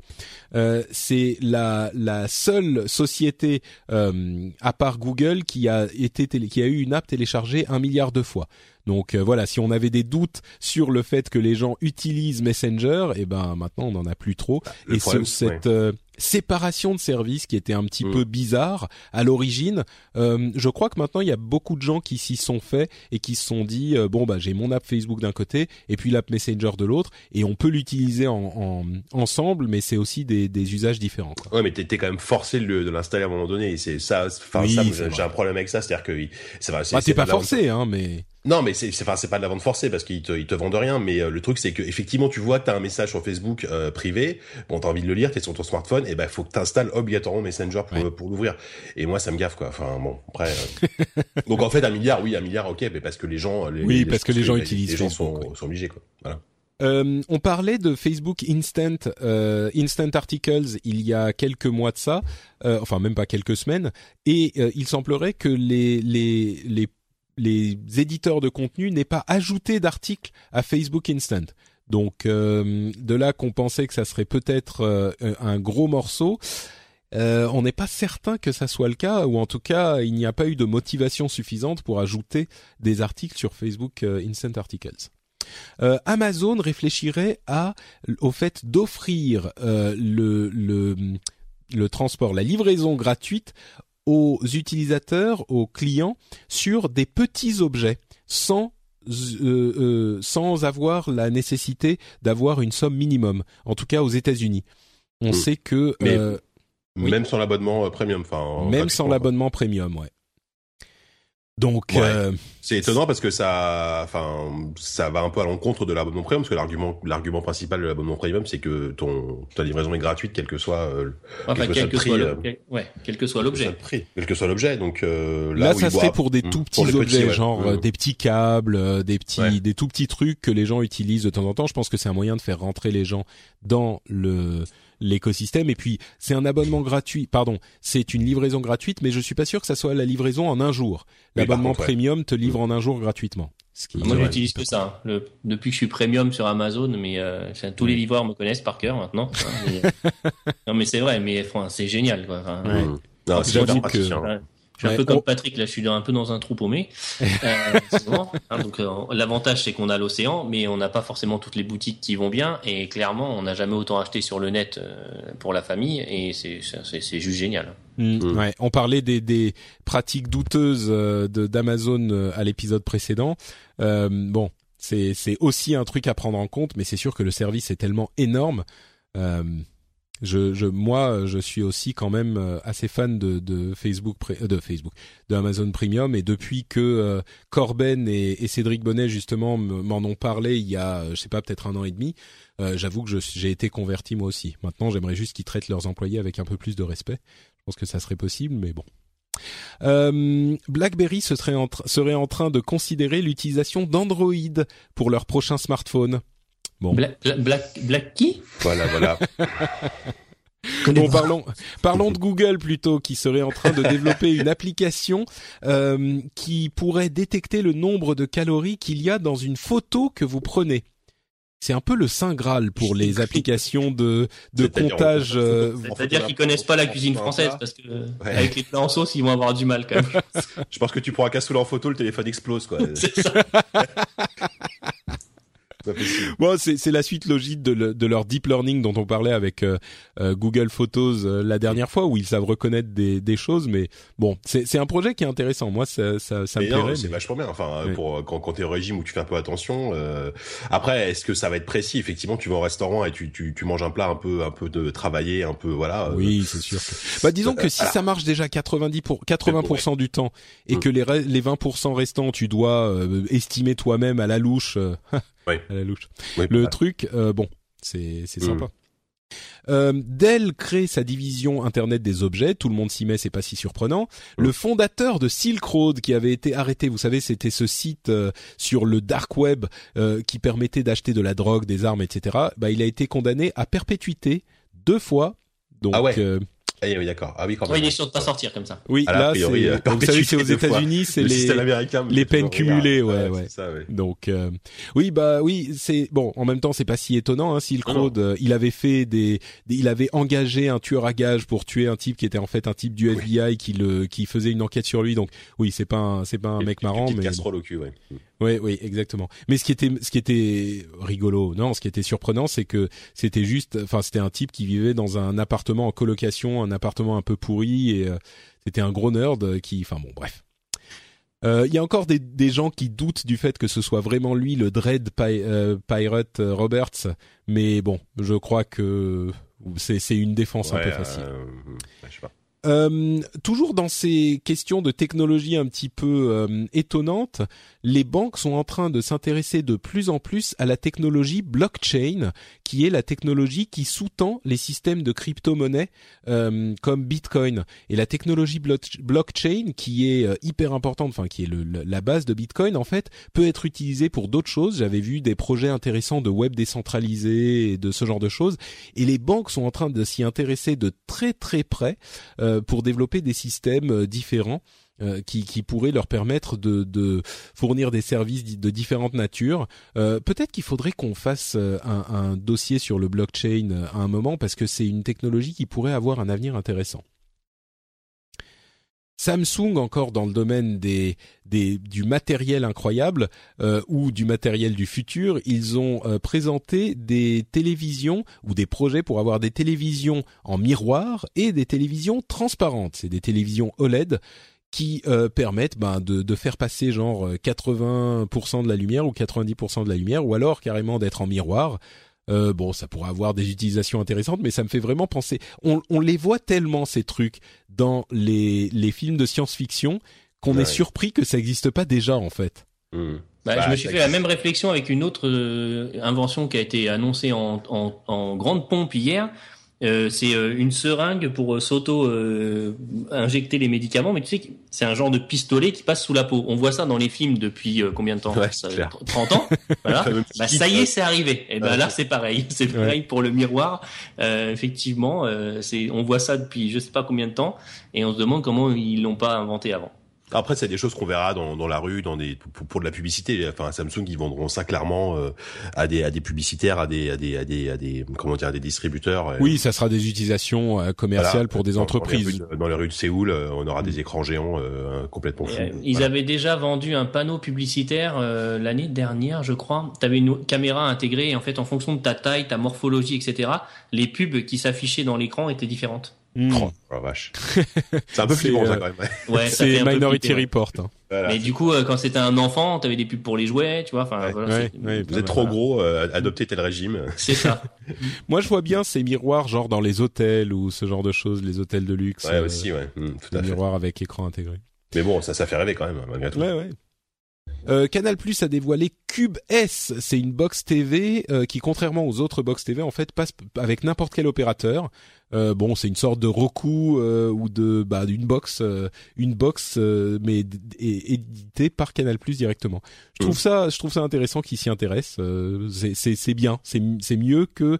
Euh, c'est la, la seule société euh, à part Google qui a été qui a eu une app téléchargée un milliard de fois. Donc euh, voilà, si on avait des doutes sur le fait que les gens utilisent Messenger, et eh ben maintenant on n'en a plus trop. Bah, et c'est cette euh, séparation de services qui était un petit mm. peu bizarre à l'origine. Euh, je crois que maintenant il y a beaucoup de gens qui s'y sont faits et qui se sont dit bon bah j'ai mon app Facebook d'un côté et puis l'app Messenger de l'autre et on peut l'utiliser en, ensemble, mais c'est aussi des, des, usages différents. Quoi.
Ouais, mais t'es quand même forcé de, l'installer à un moment donné. Et c'est ça. Enfin, ça j'ai un problème avec ça, c'est-à-dire que c'est
bah, t'es pas forcé, hein, mais
non, mais c'est enfin c'est pas de la vente forcée parce qu'ils te ils te vendent rien. Mais euh, le truc c'est que effectivement tu vois que t'as un message sur Facebook euh, privé, bon t'as envie de le lire, t'es sur ton smartphone, et ben faut que t'installes obligatoirement Messenger pour pour l'ouvrir. Et moi ça me gaffe quoi. Enfin bon après. Euh. Donc en fait un milliard oui un milliard ok, mais parce que les gens
les, oui parce que les gens utilisent
les gens sont, sont obligés quoi. Voilà.
on parlait de Facebook Instant Instant Articles il y a quelques mois de ça, enfin même pas quelques semaines, et il semblerait que les les les les éditeurs de contenu n'aient pas ajouté d'articles à Facebook Instant. Donc de là qu'on pensait que ça serait peut-être un gros morceau. Euh, on n'est pas certain que ça soit le cas, ou en tout cas, il n'y a pas eu de motivation suffisante pour ajouter des articles sur Facebook euh, Instant Articles. Euh, Amazon réfléchirait à au fait d'offrir le, le, le transport, la livraison gratuite aux utilisateurs, aux clients sur des petits objets sans sans avoir la nécessité d'avoir une somme minimum. En tout cas aux États-Unis, on hmm. sait que
même sans l'abonnement euh, premium, enfin.
Même sans l'abonnement premium, ouais. Donc, euh,
c'est étonnant parce que ça, enfin, ça va un peu à l'encontre de l'abonnement premium parce que l'argument, l'argument principal de l'abonnement premium, c'est que ton ta livraison est gratuite quel que soit, euh,
quel, que soit le prix, ouais, quel que soit l'objet,
quel que soit l'objet. Donc
là, là ça serait pour des hmm. tout petits objets, genre des petits câbles, des petits, des tout petits trucs que les gens utilisent de temps en temps. Je pense que c'est un moyen de faire rentrer les gens dans le l'écosystème. Et puis c'est un abonnement gratuit, pardon, c'est une livraison gratuite, mais je suis pas sûr que ça soit la livraison en un jour. L'abonnement premium te livre en un jour gratuitement.
Moi, j'utilise que ça. Hein. depuis que je suis premium sur Amazon, mais euh, tous les livreurs me connaissent par cœur maintenant. Hein, non, mais c'est vrai, mais c'est génial. Quoi.
non, c'est que...
Je suis un peu comme Patrick, là, je suis un peu dans un trou paumé. Euh, hein, donc, euh, l'avantage, c'est qu'on a l'océan, mais on n'a pas forcément toutes les boutiques qui vont bien. Et clairement, on n'a jamais autant acheté sur le net euh, pour la famille, et c'est juste génial.
Mm. Mm. Ouais, on parlait des, des pratiques douteuses d'Amazon à l'épisode précédent. bon, c'est aussi un truc à prendre en compte, mais c'est sûr que le service est tellement énorme. Euh, je, je, moi, je suis aussi quand même euh, assez fan de, de Facebook, euh, de Facebook, de Amazon Premium. Et depuis que euh, Corben et, et, Cédric Bonnet justement m'en ont parlé il y a, je sais pas, peut-être un an et demi, j'avoue que j'ai été converti moi aussi. Maintenant, j'aimerais juste qu'ils traitent leurs employés avec un peu plus de respect. Je pense que ça serait possible, mais bon. Euh, BlackBerry se serait serait en train de considérer l'utilisation d'Android pour leur prochain smartphone.
Bon. Black, Black, Black qui
Voilà, voilà.
bon, parlons, parlons de Google plutôt, qui serait en train de développer une application euh, qui pourrait détecter le nombre de calories qu'il y a dans une photo que vous prenez. C'est un peu le saint graal pour les applications de de comptage.
Euh, C'est-à-dire qu'ils connaissent pas la cuisine française parce que avec les plats en sauce, ils vont avoir du mal quand même.
Je pense que tu pourras casser en photo, le téléphone explose quoi.
C'est ça.
Bon, c'est la suite logique de, de, leur deep learning dont on parlait avec euh, euh, Google Photos euh, la dernière fois, où ils savent reconnaître des, des choses. Mais bon, c'est un projet qui est intéressant. Moi, ça, ça, ça me plairait.
C'est vachement bien. Enfin, pour quand, quand t'es au régime où tu fais un peu attention. Après, est-ce que ça va être précis? Effectivement, tu vas au restaurant et tu, tu, tu manges un plat un peu un peu de travaillé, un peu voilà.
Oui, c'est sûr. Bah, disons que si ça marche déjà 90 pour 80% du temps et mm. que les les 20% restants, tu dois estimer toi-même à la louche.
Oui.
à la louche. le truc, euh, bon, c'est c'est sympa. Mm. Euh, Dell crée sa division Internet des objets, tout le monde s'y met, c'est pas si surprenant. Mm. Le fondateur de Silk Road qui avait été arrêté, vous savez, c'était ce site euh, sur le dark web euh, qui permettait d'acheter de la drogue, des armes, etc. Bah, il a été condamné à perpétuité deux fois. Donc,
ah ouais. Ah oui, d'accord. Ah oui, quand même.
il est sûr de pas sortir comme ça.
Oui, là, priori, euh, vous savez, c'est aux États-Unis, c'est les les peines cumulées, ouais, ouais. Ça, ouais. Donc, euh, oui, bah oui, c'est bon. En même temps, c'est pas si étonnant. Hein, Silk Road, euh, il avait fait des, il avait engagé un tueur à gages pour tuer un type qui était en fait un type du FBI qui le, qui faisait une enquête sur lui. Donc, oui, c'est pas, c'est pas un mec marrant, mais.
casserole au cul, ouais.
Oui, oui, exactement. Mais ce qui était, ce qui était rigolo, non, ce qui était surprenant, c'est que c'était juste, enfin, c'était un type qui vivait dans un appartement en colocation, un appartement un peu pourri, et euh, c'était un gros nerd qui, enfin bon, bref. Euh, il y a encore des, des, gens qui doutent du fait que ce soit vraiment lui le Dread euh, Pirate Roberts, mais bon, je crois que c'est une défense un peu facile. je sais pas. Euh, toujours dans ces questions de technologie un petit peu euh, étonnantes, les banques sont en train de s'intéresser de plus en plus à la technologie blockchain, qui est la technologie qui sous-tend les systèmes de crypto-monnaie euh, comme Bitcoin. Et la technologie blockchain, qui est euh, hyper importante, enfin qui est la base de Bitcoin en fait, peut être utilisée pour d'autres choses. J'avais vu des projets intéressants de web décentralisé et de ce genre de choses. Et les banques sont en train de s'y intéresser de très très près euh, pour développer des systèmes différents. Euh, qui, qui pourrait leur permettre de, de, fournir des services de différentes natures. Euh, Peut-être qu'il faudrait qu'on fasse euh, un, un, dossier sur le blockchain euh, à un moment parce que c'est une technologie qui pourrait avoir un avenir intéressant. Samsung encore dans le domaine des, des du matériel incroyable euh, ou du matériel du futur, ils ont présenté des télévisions ou des projets pour avoir des télévisions en miroir et des télévisions transparentes. C'est des télévisions OLED qui euh, permettent ben, de, de, faire passer genre 80% de la lumière ou 90% de la lumière, ou alors carrément d'être en miroir. Euh, bon, ça pourrait avoir des utilisations intéressantes, mais ça me fait vraiment penser. On, on les voit tellement ces trucs dans les, les films de science-fiction qu'on ouais. est surpris que ça n'existe pas déjà en fait.
Mmh. Bah, bah, je me suis fait la même réflexion avec une autre euh, invention qui a été annoncée en, en, en grande pompe hier. Euh, c'est euh, une seringue pour euh, s'auto injecter les médicaments, mais tu sais que c'est un genre de pistolet qui passe sous la peau. On voit ça dans les films depuis combien de temps?
Ouais,
ça, 30 ans? Voilà. bah, ça y est, c'est arrivé. Et ben ouais. là, c'est pareil. C'est pareil pour le miroir. effectivement, c'est on voit ça depuis je sais pas combien de temps, et on se demande comment ils l'ont pas inventé avant.
Après, c'est des choses qu'on verra dans, dans la rue, dans des pour, pour, de la publicité. Enfin, Samsung, ils vendront ça clairement euh, à des à des publicitaires, à des à des à des, à des comment dire, à des distributeurs.
Oui, ça sera des utilisations euh, commerciales voilà, pour des
dans,
entreprises.
Dans les, rues, dans les, rues, de Séoul, euh, on aura des écrans géants euh, complètement fous.
Ils voilà. avaient déjà vendu un panneau publicitaire euh, l'année dernière, je crois. Tu avais une caméra intégrée et en fait, en fonction de ta taille, ta morphologie, etc., les pubs qui s'affichaient dans l'écran étaient différentes.
Mmh. Oh, vache. c'est un peu flippant ça quand même.
Ouais, c'est Minority Report. Hein.
Voilà. Mais du coup, euh, quand c'était un enfant, t'avais des pubs pour les jouets, tu vois. Enfin,
ouais,
voilà,
ouais, ouais, vous êtes trop gros, euh, adoptez tel régime.
C'est ça.
Moi, je vois bien ces miroirs, genre dans les hôtels ou ce genre de choses, les hôtels de luxe.
Ouais, euh, aussi, ouais. Mmh, tout à fait.
Miroirs avec écran intégré.
Mais bon, ça, ça fait rêver quand même, malgré tout.
Ouais, ouais. Euh, Canal Plus a dévoilé Cube S. C'est une box TV euh, qui, contrairement aux autres box TV, en fait, passe avec n'importe quel opérateur. Euh, bon, c'est une sorte de Roku ou de bah d'une box, une box mais éditée par Canal Plus directement. Je trouve mmh. ça, je trouve ça intéressant qu'ils s'y intéressent. c'est c'est bien, c'est c'est mieux que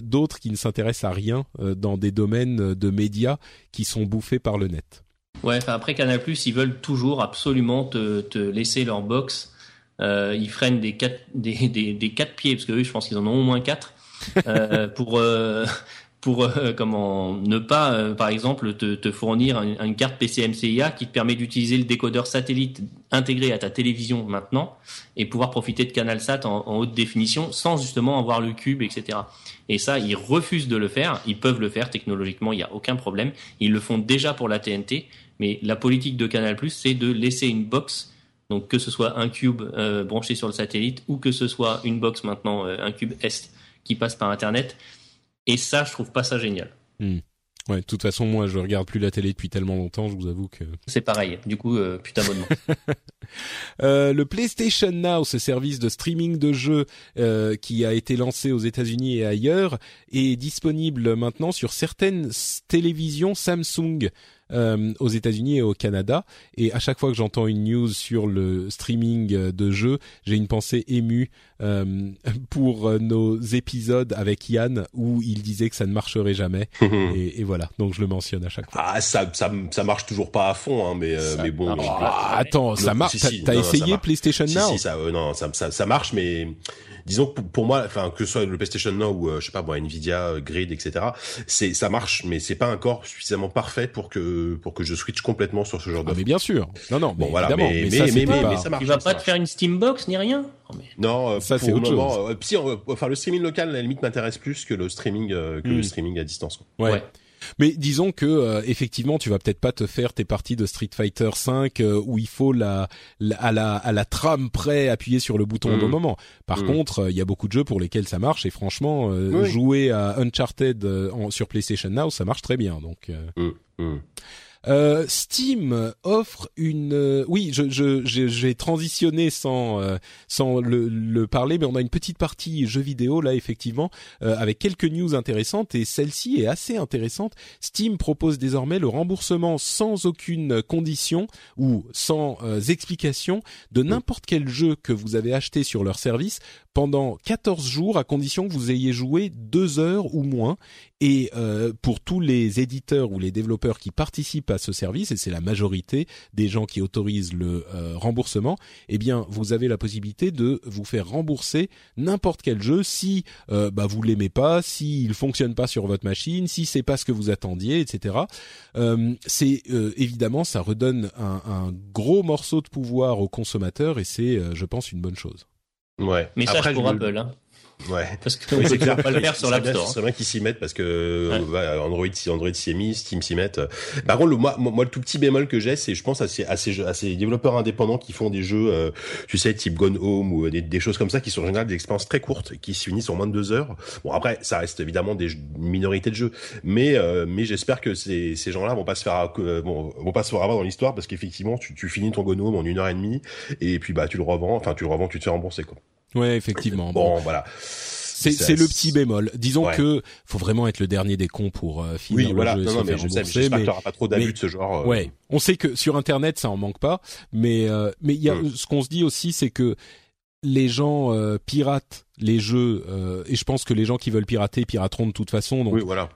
d'autres qui ne s'intéressent à rien dans des domaines de médias qui sont bouffés par le net.
Ouais, enfin après Canal+, ils veulent toujours absolument te, te laisser leur box. Euh, ils freinent des quatre, des, des, des quatre pieds, parce que eux, je pense qu'ils en ont au moins quatre, euh, pour euh, pour euh, comment ne pas, euh, par exemple, te, te fournir une, une, carte PCMCIA qui te permet d'utiliser le décodeur satellite intégré à ta télévision maintenant et pouvoir profiter de CanalSat en, en haute définition sans justement avoir le cube, etc. Et ça, ils refusent de le faire. Ils peuvent le faire technologiquement, il n'y a aucun problème. Ils le font déjà pour la TNT. Mais la politique de Canal+, c'est de laisser une box, donc que ce soit un cube euh, branché sur le satellite ou que ce soit une box maintenant, euh, un cube Est qui passe par Internet. Et ça, je trouve pas ça génial.
Mmh. Ouais, de toute façon, moi, je regarde plus la télé depuis tellement longtemps, je vous avoue que.
C'est pareil. Du coup, euh, putain abonnement.
euh, le PlayStation Now, ce service de streaming de jeux euh, qui a été lancé aux États-Unis et ailleurs, est disponible maintenant sur certaines télévisions Samsung euh, aux États-Unis et au Canada. Et à chaque fois que j'entends une news sur le streaming de jeux, j'ai une pensée émue euh, pour nos épisodes avec Yann où il disait que ça ne marcherait jamais. et, et, voilà, donc je le mentionne à chaque fois.
Ah, ça, ça, ça marche toujours pas à fond, hein, mais, euh, mais bon.
Ah, attends, ça marche. Si, T'as essayé marche. PlayStation
si,
Now
Si, ça, euh, non, ça, ça, ça marche, mais disons que pour moi, enfin que ce soit le PlayStation Now ou euh, je sais pas moi Nvidia, euh, Grid, etc. C'est ça marche, mais c'est pas encore suffisamment parfait pour que pour que je switch complètement sur ce genre
ah,
de.
Mais bien sûr, non non,
bon voilà, mais
mais,
mais,
ça,
mais,
pas...
mais, ça marche.
Tu vas
pas
te faire une Steambox ni rien
oh, mais... Non, euh,
ça c'est autre
moment,
chose.
Euh, si, enfin le streaming local, à la limite m'intéresse plus que le streaming euh, que mm. le streaming à distance.
ouais. ouais. Mais disons que euh, effectivement, tu vas peut-être pas te faire tes parties de Street Fighter 5 euh, où il faut la, la, à la à la trame près appuyer sur le bouton mmh. au bon moment. Par mmh. contre, il y a beaucoup de jeux pour lesquels ça marche et franchement, euh, oui. jouer à Uncharted en, sur PlayStation Now, ça marche très bien. Donc.
Mmh.
Euh, Steam offre une. Euh, oui, je, je, j'ai transitionné sans euh, sans le, le, parler, mais on a une petite partie jeux vidéo là effectivement avec quelques news intéressantes et celle-ci est assez intéressante. Steam propose désormais le remboursement sans aucune condition ou sans explication de n'importe quel jeu que vous avez acheté sur leur service pendant 14 jours à condition que vous ayez joué deux heures ou moins. Et euh, pour tous les éditeurs ou les développeurs qui participent à ce service, et c'est la majorité des gens qui autorisent le euh, remboursement, eh bien vous avez la possibilité de vous faire rembourser n'importe quel jeu si euh, bah, vous l'aimez pas, s'il fonctionne pas sur votre machine, si c'est pas ce que vous attendiez, etc. Euh, c'est évidemment ça redonne un, un, gros morceau de pouvoir aux consommateurs et c'est, je pense, une bonne chose.
Ouais.
Message Après, pour Apple. Hein.
Ouais.
Parce que oui, c'est clair. pas le faire sur l'App Store.
C'est vrai qu'ils s'y mettent parce que ouais. Android, Android s'y est mis, Steam s'y met. Par contre, le, moi, moi, le tout petit bémol que j'ai, c'est, je pense, à ces, à ces, à ces développeurs indépendants qui font des jeux, euh, tu sais, type Gone Home ou des, des, choses comme ça, qui sont en général des expériences très courtes, qui se finissent en moins de deux heures. Bon, après, ça reste évidemment des minorités de jeux, mais, euh, mais j'espère que ces, ces gens-là vont pas se faire, euh, bon, vont pas se faire avoir dans l'histoire parce qu'effectivement, tu, tu finis ton Gone Home en une heure et demie et puis bah tu le revends, enfin tu le revends, tu te fais rembourser quoi.
Ouais, effectivement.
Bon, voilà.
C'est le petit bémol. Disons que faut vraiment être le dernier des cons pour euh, finir
oui,
le
voilà.
jeu
non, non, mais je sais, mais pas trop d'abus de ce genre.
Euh... Ouais, on sait que sur internet ça en manque pas, mais euh, mais il y a hum. ce qu'on se dit aussi c'est que les gens euh, piratent les jeux euh, et je pense que les gens qui veulent pirater pirateront de toute façon. Donc
oui, voilà.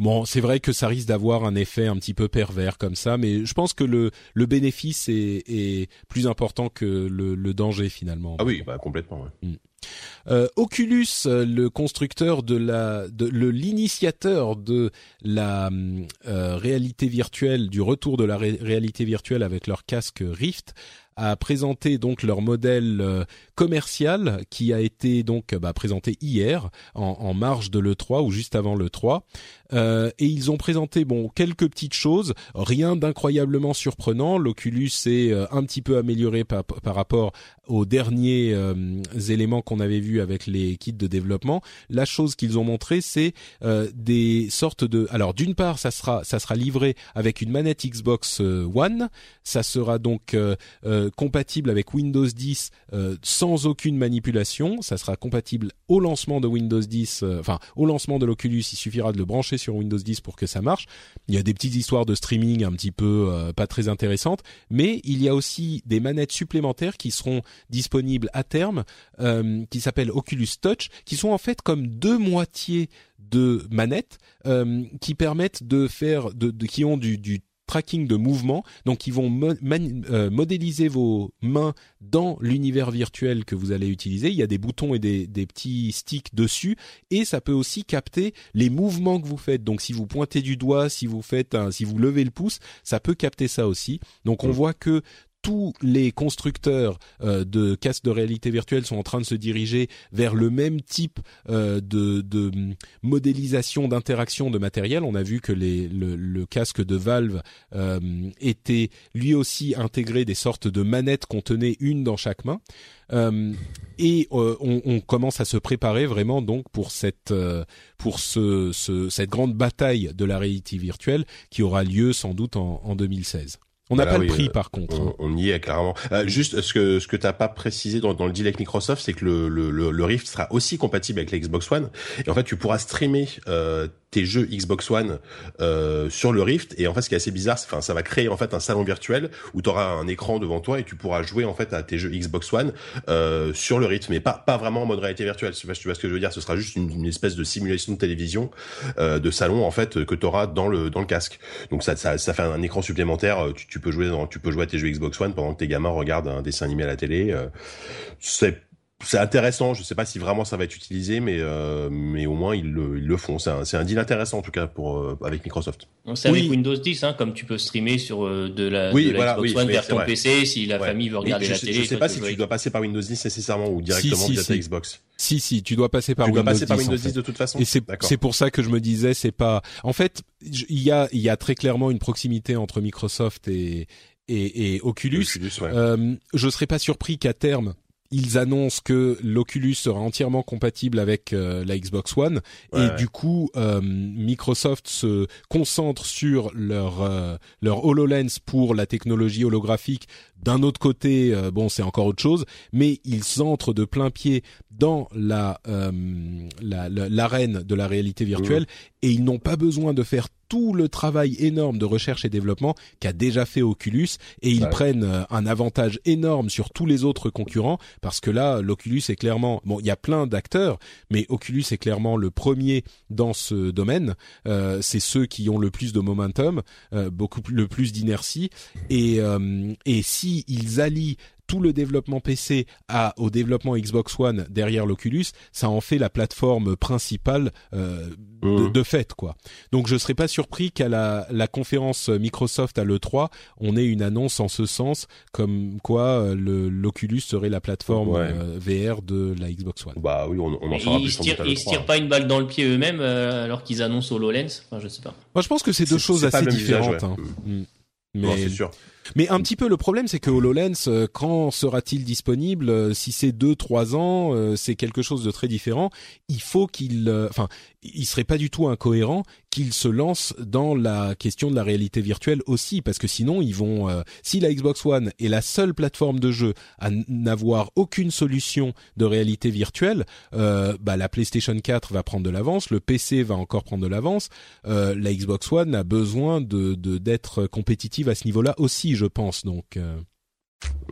Bon, c'est vrai que ça risque d'avoir un effet un petit peu pervers comme ça, mais je pense que le, le bénéfice est, est plus important que le, le danger finalement.
Ah oui, bah complètement. Ouais.
Mm. Euh, Oculus, le constructeur de la, de, le l'initiateur de la euh, réalité virtuelle, du retour de la réalité virtuelle avec leur casque Rift, a présenté donc leur modèle euh, commercial qui a été donc bah, présenté hier en, en, marge de le 3 ou juste avant le 3 euh, et ils ont présenté bon quelques petites choses rien d'incroyablement surprenant l'Oculus est euh, un petit peu amélioré par, par rapport aux derniers euh, éléments qu'on avait vus avec les kits de développement la chose qu'ils ont montré c'est des sortes de alors d'une part ça sera ça sera livré avec une manette Xbox One ça sera donc compatible avec Windows 10 euh, sans aucune manipulation. Ça sera compatible au lancement de Windows 10, euh, enfin au lancement de l'Oculus. Il suffira de le brancher sur Windows 10 pour que ça marche. Il y a des petites histoires de streaming un petit peu euh, pas très intéressantes, mais il y a aussi des manettes supplémentaires qui seront disponibles à terme, qui s'appellent Oculus Touch, qui sont en fait comme deux moitiés de manettes qui permettent de faire, de, qui ont du tracking de mouvement. Donc ils vont euh, modéliser vos mains dans l'univers virtuel que vous allez utiliser. Il y a des boutons et des, des, petits sticks dessus et ça peut aussi capter les mouvements que vous faites. Donc si vous pointez du doigt, si vous faites un, si vous levez le pouce, ça peut capter ça aussi. Donc on mmh. voit que tous les constructeurs euh, de casques de réalité virtuelle sont en train de se diriger vers le même type euh, de, de, modélisation d'interaction de matériel. On a vu que les, le, le, casque de Valve euh, était lui aussi intégré des sortes de manettes qu'on tenait une dans chaque main. Euh, et on, on, commence à se préparer vraiment donc pour cette pour ce, ce, cette grande bataille de la réalité virtuelle qui aura lieu sans doute en, en 2016. On n'a bah pas le prix
euh,
par contre.
On, on, y est carrément. Euh, juste ce que ce que t'as pas précisé dans, dans, le deal avec Microsoft, c'est que le, le, le, Rift sera aussi compatible avec la Xbox One. Et en fait, tu pourras streamer euh, tes jeux Xbox One euh, sur le Rift. Et en fait ce qui est assez bizarre enfin ça va créer en fait un salon virtuel où tu auras un écran devant toi et tu pourras jouer en fait à tes jeux Xbox One euh, sur le Rift. Mais pas pas vraiment en mode réalité virtuelle. Tu vois ce que je veux dire ce sera juste une, espèce de simulation de télévision euh, de salon en fait que tu auras dans le dans le casque. Donc ça ça, ça fait un, écran supplémentaire. Tu, tu, peux jouer dans, tu peux jouer à tes jeux Xbox One pendant que tes gamins regardent un dessin animé à la télé. Euh, c'est c'est intéressant. Je sais pas si vraiment ça va être utilisé, mais euh, mais au moins ils le, ils le font. C'est un, c'est un deal intéressant en tout cas pour euh, avec Microsoft.
C'est avec Windows 10, hein, comme tu peux streamer sur euh, de la, oui, de la Xbox One vers ton PC si la famille veut regarder la télé.
Je sais pas si tu dois passer par Windows 10 nécessairement ou directement via ta Xbox.
Si si, tu dois passer par
tu
Windows
dois passer
10,
par Windows 10 de toute façon.
Et c'est c'est pour ça que je me disais c'est pas. En fait, il y a il y a très clairement une proximité entre Microsoft et et, et Oculus.
Oculus ouais.
euh, je serais pas surpris qu'à terme ils annoncent que l'Oculus sera entièrement compatible avec euh, la Xbox One. Et du coup euh, Microsoft se concentre sur leur euh, leur HoloLens pour la technologie holographique. D'un autre côté, bon c'est encore autre chose, mais ils entrent de plein pied dans la l'arène de la réalité virtuelle et ils n'ont pas besoin de faire tout le travail énorme de recherche et développement qu'a déjà fait Oculus et ils prennent euh, un avantage énorme sur tous les autres concurrents parce que là l'Oculus est clairement bon il y a plein d'acteurs mais Oculus est clairement le premier dans ce domaine. Euh, c'est ceux qui ont le plus de momentum euh, beaucoup le plus d'inertie. Et et si ils allient tout le développement PC à, au développement Xbox One derrière l'Oculus, ça en fait la plateforme principale euh, mmh. de, fait quoi. Donc je serais pas surpris qu'à la, la conférence Microsoft à l'E3, on ait une annonce en ce sens comme quoi euh, l'Oculus serait la plateforme euh, VR de la Xbox One.
Bah oui, on, on en saura
plus. Ils se tirent pas une balle dans le pied eux-mêmes alors qu'ils annoncent HoloLens. Enfin, je sais pas.
Moi, je pense que c'est deux choses assez différentes. Hein.
Mmh. Mais c'est sûr.
Mais un petit peu le problème, c'est que HoloLens, euh, quand sera-t-il disponible euh, Si c'est deux, trois ans, euh, c'est quelque chose de très différent. Il faut qu'il, enfin, il serait pas du tout incohérent qu'il se lance dans la question de la réalité virtuelle aussi, parce que sinon ils vont, si la Xbox One est la seule plateforme de jeu à n'avoir aucune solution de réalité virtuelle, bah la PlayStation 4 va prendre de l'avance, le PC va encore prendre de l'avance, la Xbox One a besoin de d'être compétitive à ce niveau-là aussi je pense. Donc, euh,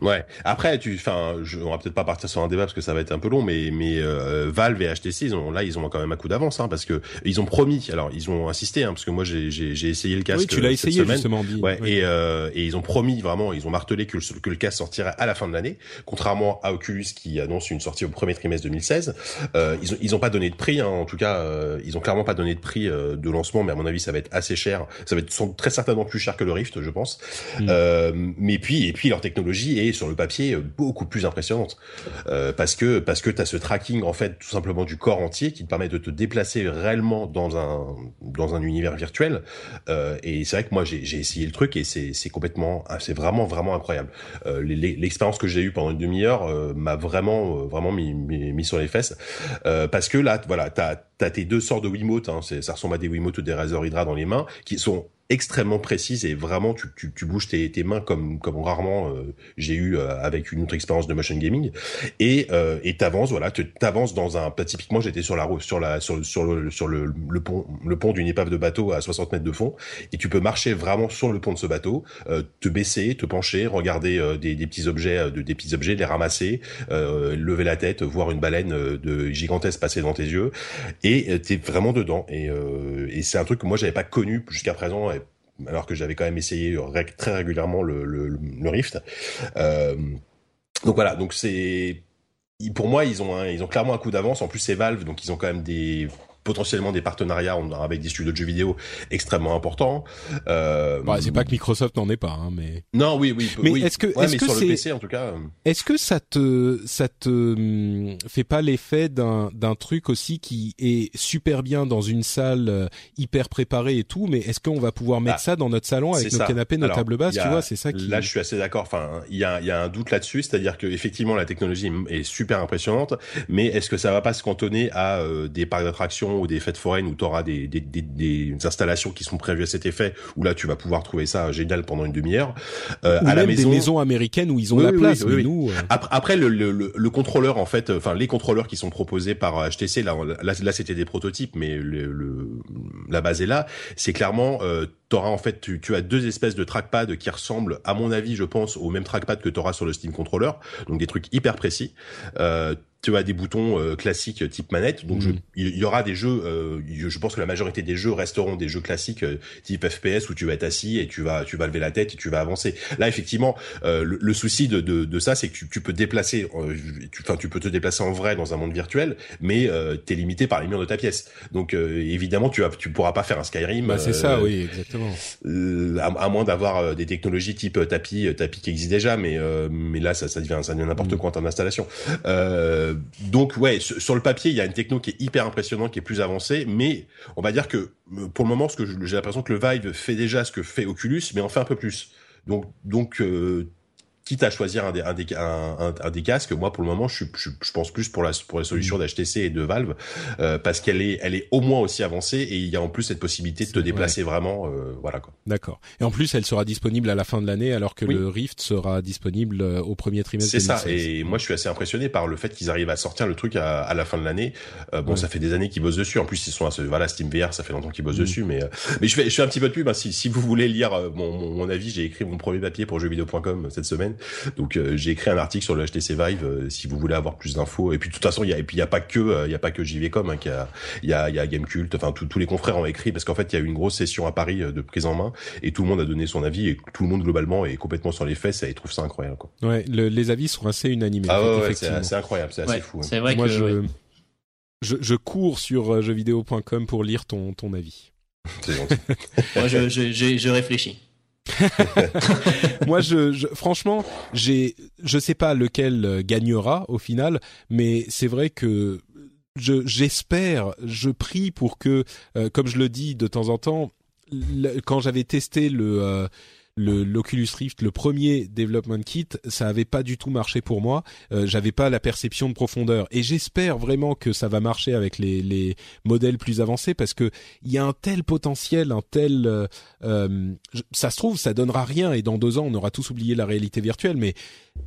Ouais. Après, tu, enfin, on va peut-être pas partir sur un débat parce que ça va être un peu long, mais mais euh, Valve et HTC, ils ont, là, ils ont quand même un coup d'avance, hein, parce que ils ont promis. Alors, ils ont insisté, hein, parce que moi, j'ai j'ai essayé le casque. Oui,
tu l'as essayé
semaine.
justement.
Ouais. Et euh, et ils ont promis vraiment, ils ont martelé que le, que le casque sortirait à la fin de l'année, contrairement à Oculus qui annonce une sortie au premier trimestre 2016. Euh, ils ont ils ont pas donné de prix, hein, en tout cas, euh, ils ont clairement pas donné de prix euh, de lancement, mais à mon avis, ça va être assez cher. Ça va être très certainement plus cher que le Rift, je pense. Mm. Euh, mais puis et puis leur technologie est sur le papier beaucoup plus impressionnante. Euh, parce que parce que tu as ce tracking en fait tout simplement du corps entier qui te permet de te déplacer réellement dans un dans un univers virtuel. Euh, et c'est vrai que moi j'ai essayé le truc et c'est complètement c'est vraiment vraiment incroyable. Euh, l'expérience que j'ai eue pendant une demi-heure m'a vraiment vraiment mis, mis, sur les fesses. Parce que là voilà t'as as tes deux sortes de Wiimote hein, ça ressemble à des Wiimote ou des Razer Hydra dans les mains qui sont extrêmement précise et vraiment tu, tu, tu bouges tes, tes, mains comme comme rarement euh, j'ai eu euh, avec une autre expérience de motion gaming. Et euh, et t'avances voilà t'avances dans un typiquement j'étais sur la sur la sur le sur le, le pont le pont d'une épave de bateau à 60 mètres de fond. Et tu peux marcher vraiment sur le pont de ce bateau euh, te baisser te pencher regarder des, des petits objets de des petits objets les ramasser lever la tête voir une baleine de gigantesque passer devant tes yeux. Et t'es vraiment dedans. Et et c'est un truc que moi j'avais pas connu jusqu'à présent alors que j'avais quand même essayé très régulièrement le, Rift. Euh, donc voilà, donc c'est pour moi ils ont ils ont clairement un coup d'avance. En plus c'est Valve, donc ils ont quand même des potentiellement des partenariats avec des studios de jeux vidéo extrêmement importants.
Euh... Bah, c'est pas que Microsoft n'en est pas, hein, mais.
Non, oui, oui.
Mais
oui.
est-ce que,
ouais,
est-ce que
sur
le
PC en tout cas. Euh.
Est-ce que ça te, ça te hum, fait pas l'effet d'un d'un truc aussi qui est super bien dans une salle euh, hyper préparée et tout, mais est-ce qu'on va pouvoir mettre ah, ça dans notre salon avec nos canapés, nos tables basses, tu vois, c'est ça qui.
Là, je suis assez d'accord. Enfin, il y a, il y a un doute là-dessus, c'est-à-dire que effectivement la technologie est super impressionnante, mais est-ce que ça va pas se cantonner à euh, des parcs d'attractions ou des fêtes foraines où tu auras des, des, des, des, installations qui sont prévues à cet effet, où là tu vas pouvoir trouver ça génial pendant une demi-heure.
Euh, à la maison, des maisons américaines où ils ont la place. Oui, nous,
euh. après, après le, le, le, contrôleur en fait, enfin les contrôleurs qui sont proposés par HTC, là, là, là c'était des prototypes, mais le, la base est là. C'est clairement euh, t'auras en fait tu, tu, as deux espèces de trackpad qui ressemblent à mon avis je pense au même trackpad que tu auras sur le Steam Controller donc des trucs hyper précis euh, tu as des boutons euh, classiques type manette donc je, mhm. il y, aura des jeux euh, je pense que la majorité des jeux resteront des jeux classiques euh, type FPS où tu vas être assis et tu vas tu vas lever la tête et tu vas avancer là effectivement le, le, souci de, de, de ça c'est que tu, tu, peux déplacer enfin tu, peux te déplacer en vrai dans un monde virtuel mais tu es limité par les murs de ta pièce donc évidemment tu as, tu pourras pas faire un Skyrim
bah, c'est ça oui exactement
euh, à, moins d'avoir euh, des technologies type euh, tapis, tapis qui existent déjà, mais mais là ça, ça devient ça devient n'importe mm. quoi en termes d'installation. Donc ouais, sur, le papier, il y a une techno qui est hyper impressionnante, qui est plus avancée, mais on va dire que pour le moment, ce que j'ai l'impression que le Vive fait déjà ce que fait Oculus, mais en fait un peu plus. Donc donc quitte à choisir un des, un des, un, un, des casques, moi pour le moment, je, je, je pense plus pour la pour les solutions mm. d'HTC et de Valve euh, parce qu'elle est elle est au moins aussi avancée et il y a en plus cette possibilité de te déplacer vraiment, euh, voilà quoi.
D'accord. Et en plus, elle sera disponible à la fin de l'année alors que le Rift sera disponible euh, au premier trimestre.
C'est ça. Et moi, je suis assez impressionné par le fait qu'ils arrivent à sortir le truc à, à la fin de l'année. Euh, bon, ça fait des années qu'ils bossent dessus. En plus, ils sont à ce, voilà Steam VR, ça fait longtemps qu'ils bossent mm. dessus. Mais mais je fais je fais un petit peu de pub. Hein. Si, si vous voulez lire mon, mon, mon avis, j'ai écrit mon premier papier pour jeuxvideo.com cette semaine. Donc j'ai écrit un article sur le HTC Vive euh, si vous voulez avoir plus d'infos. Et puis de toute façon, il y a et puis il y a pas que euh, il y a pas que JVcom hein, qui a il y a il y a Gamecult, enfin tous les confrères ont écrit parce qu'en fait, il y a eu une grosse session à Paris euh, de prise en main et tout le monde a donné son avis et tout le monde globalement est complètement sur les fesses et trouve ça incroyable quoi.
Ouais, les avis sont assez unanimes.
Ah ouais, c'est incroyable, c'est assez fou.
Hein. C'est vrai Moi, que
je, je, je cours sur jeuxvideo.com pour lire ton ton avis.
C'est gentil.
Moi, je, je, je, je réfléchis.
Moi, je, je, franchement, j'ai, je sais pas lequel euh, gagnera au final, mais c'est vrai que je, j'espère, je prie pour que, euh, comme je le dis de temps en temps, quand j'avais testé le euh, le l'Oculus Rift, le premier development kit, ça avait pas du tout marché pour moi. Euh, J'avais pas la perception de profondeur. Et j'espère vraiment que ça va marcher avec les, les modèles plus avancés parce que il y a un tel potentiel, un tel, euh, euh ça se trouve, ça donnera rien et dans deux ans on aura tous oublié la réalité virtuelle. Mais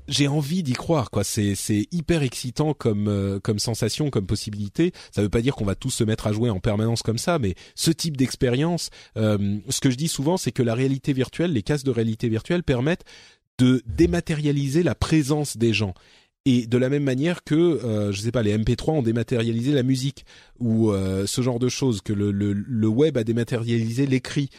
j'ai envie d'y croire c'est hyper excitant comme euh, comme sensation comme possibilité ça veut pas dire qu'on va tous se mettre à jouer en permanence comme ça mais ce type d'expérience ce que je dis souvent c'est que la réalité virtuelle les casques de réalité virtuelle permettent de dématérialiser la présence des gens et de la même manière que euh, je sais pas les MP3 ont dématérialisé la musique ou euh, ce genre de choses que le, le, web a dématérialisé l'écrit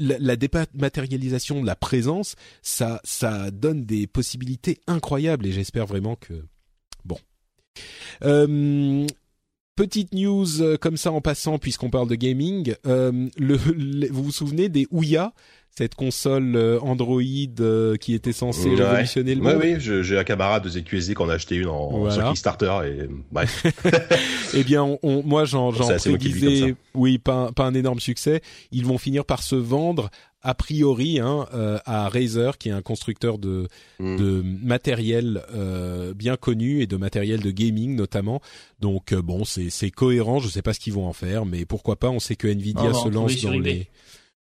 la, la, dématérialisation de la présence, ça, ça donne des possibilités incroyables et j'espère vraiment que bon. Euh, petite news euh, comme ça en passant puisqu'on parle de gaming. Euh, vous vous souvenez des Ouya? Cette console euh, Android euh, qui était censée révolutionner le monde.
Oui, oui, j'ai un camarade de ZQSD qu'on a acheté une en, sur Kickstarter et bref.
eh bien, on, moi j'en j'en prédisais, oui, pas, pas un énorme succès. Ils vont finir par se vendre a priori hein, euh, à Razer, qui est un constructeur de, hmm. de matériel euh, bien connu et de matériel de gaming notamment. Donc bon, c'est cohérent. Je sais pas ce qu'ils vont en faire, mais pourquoi pas On sait que Nvidia se lance dans les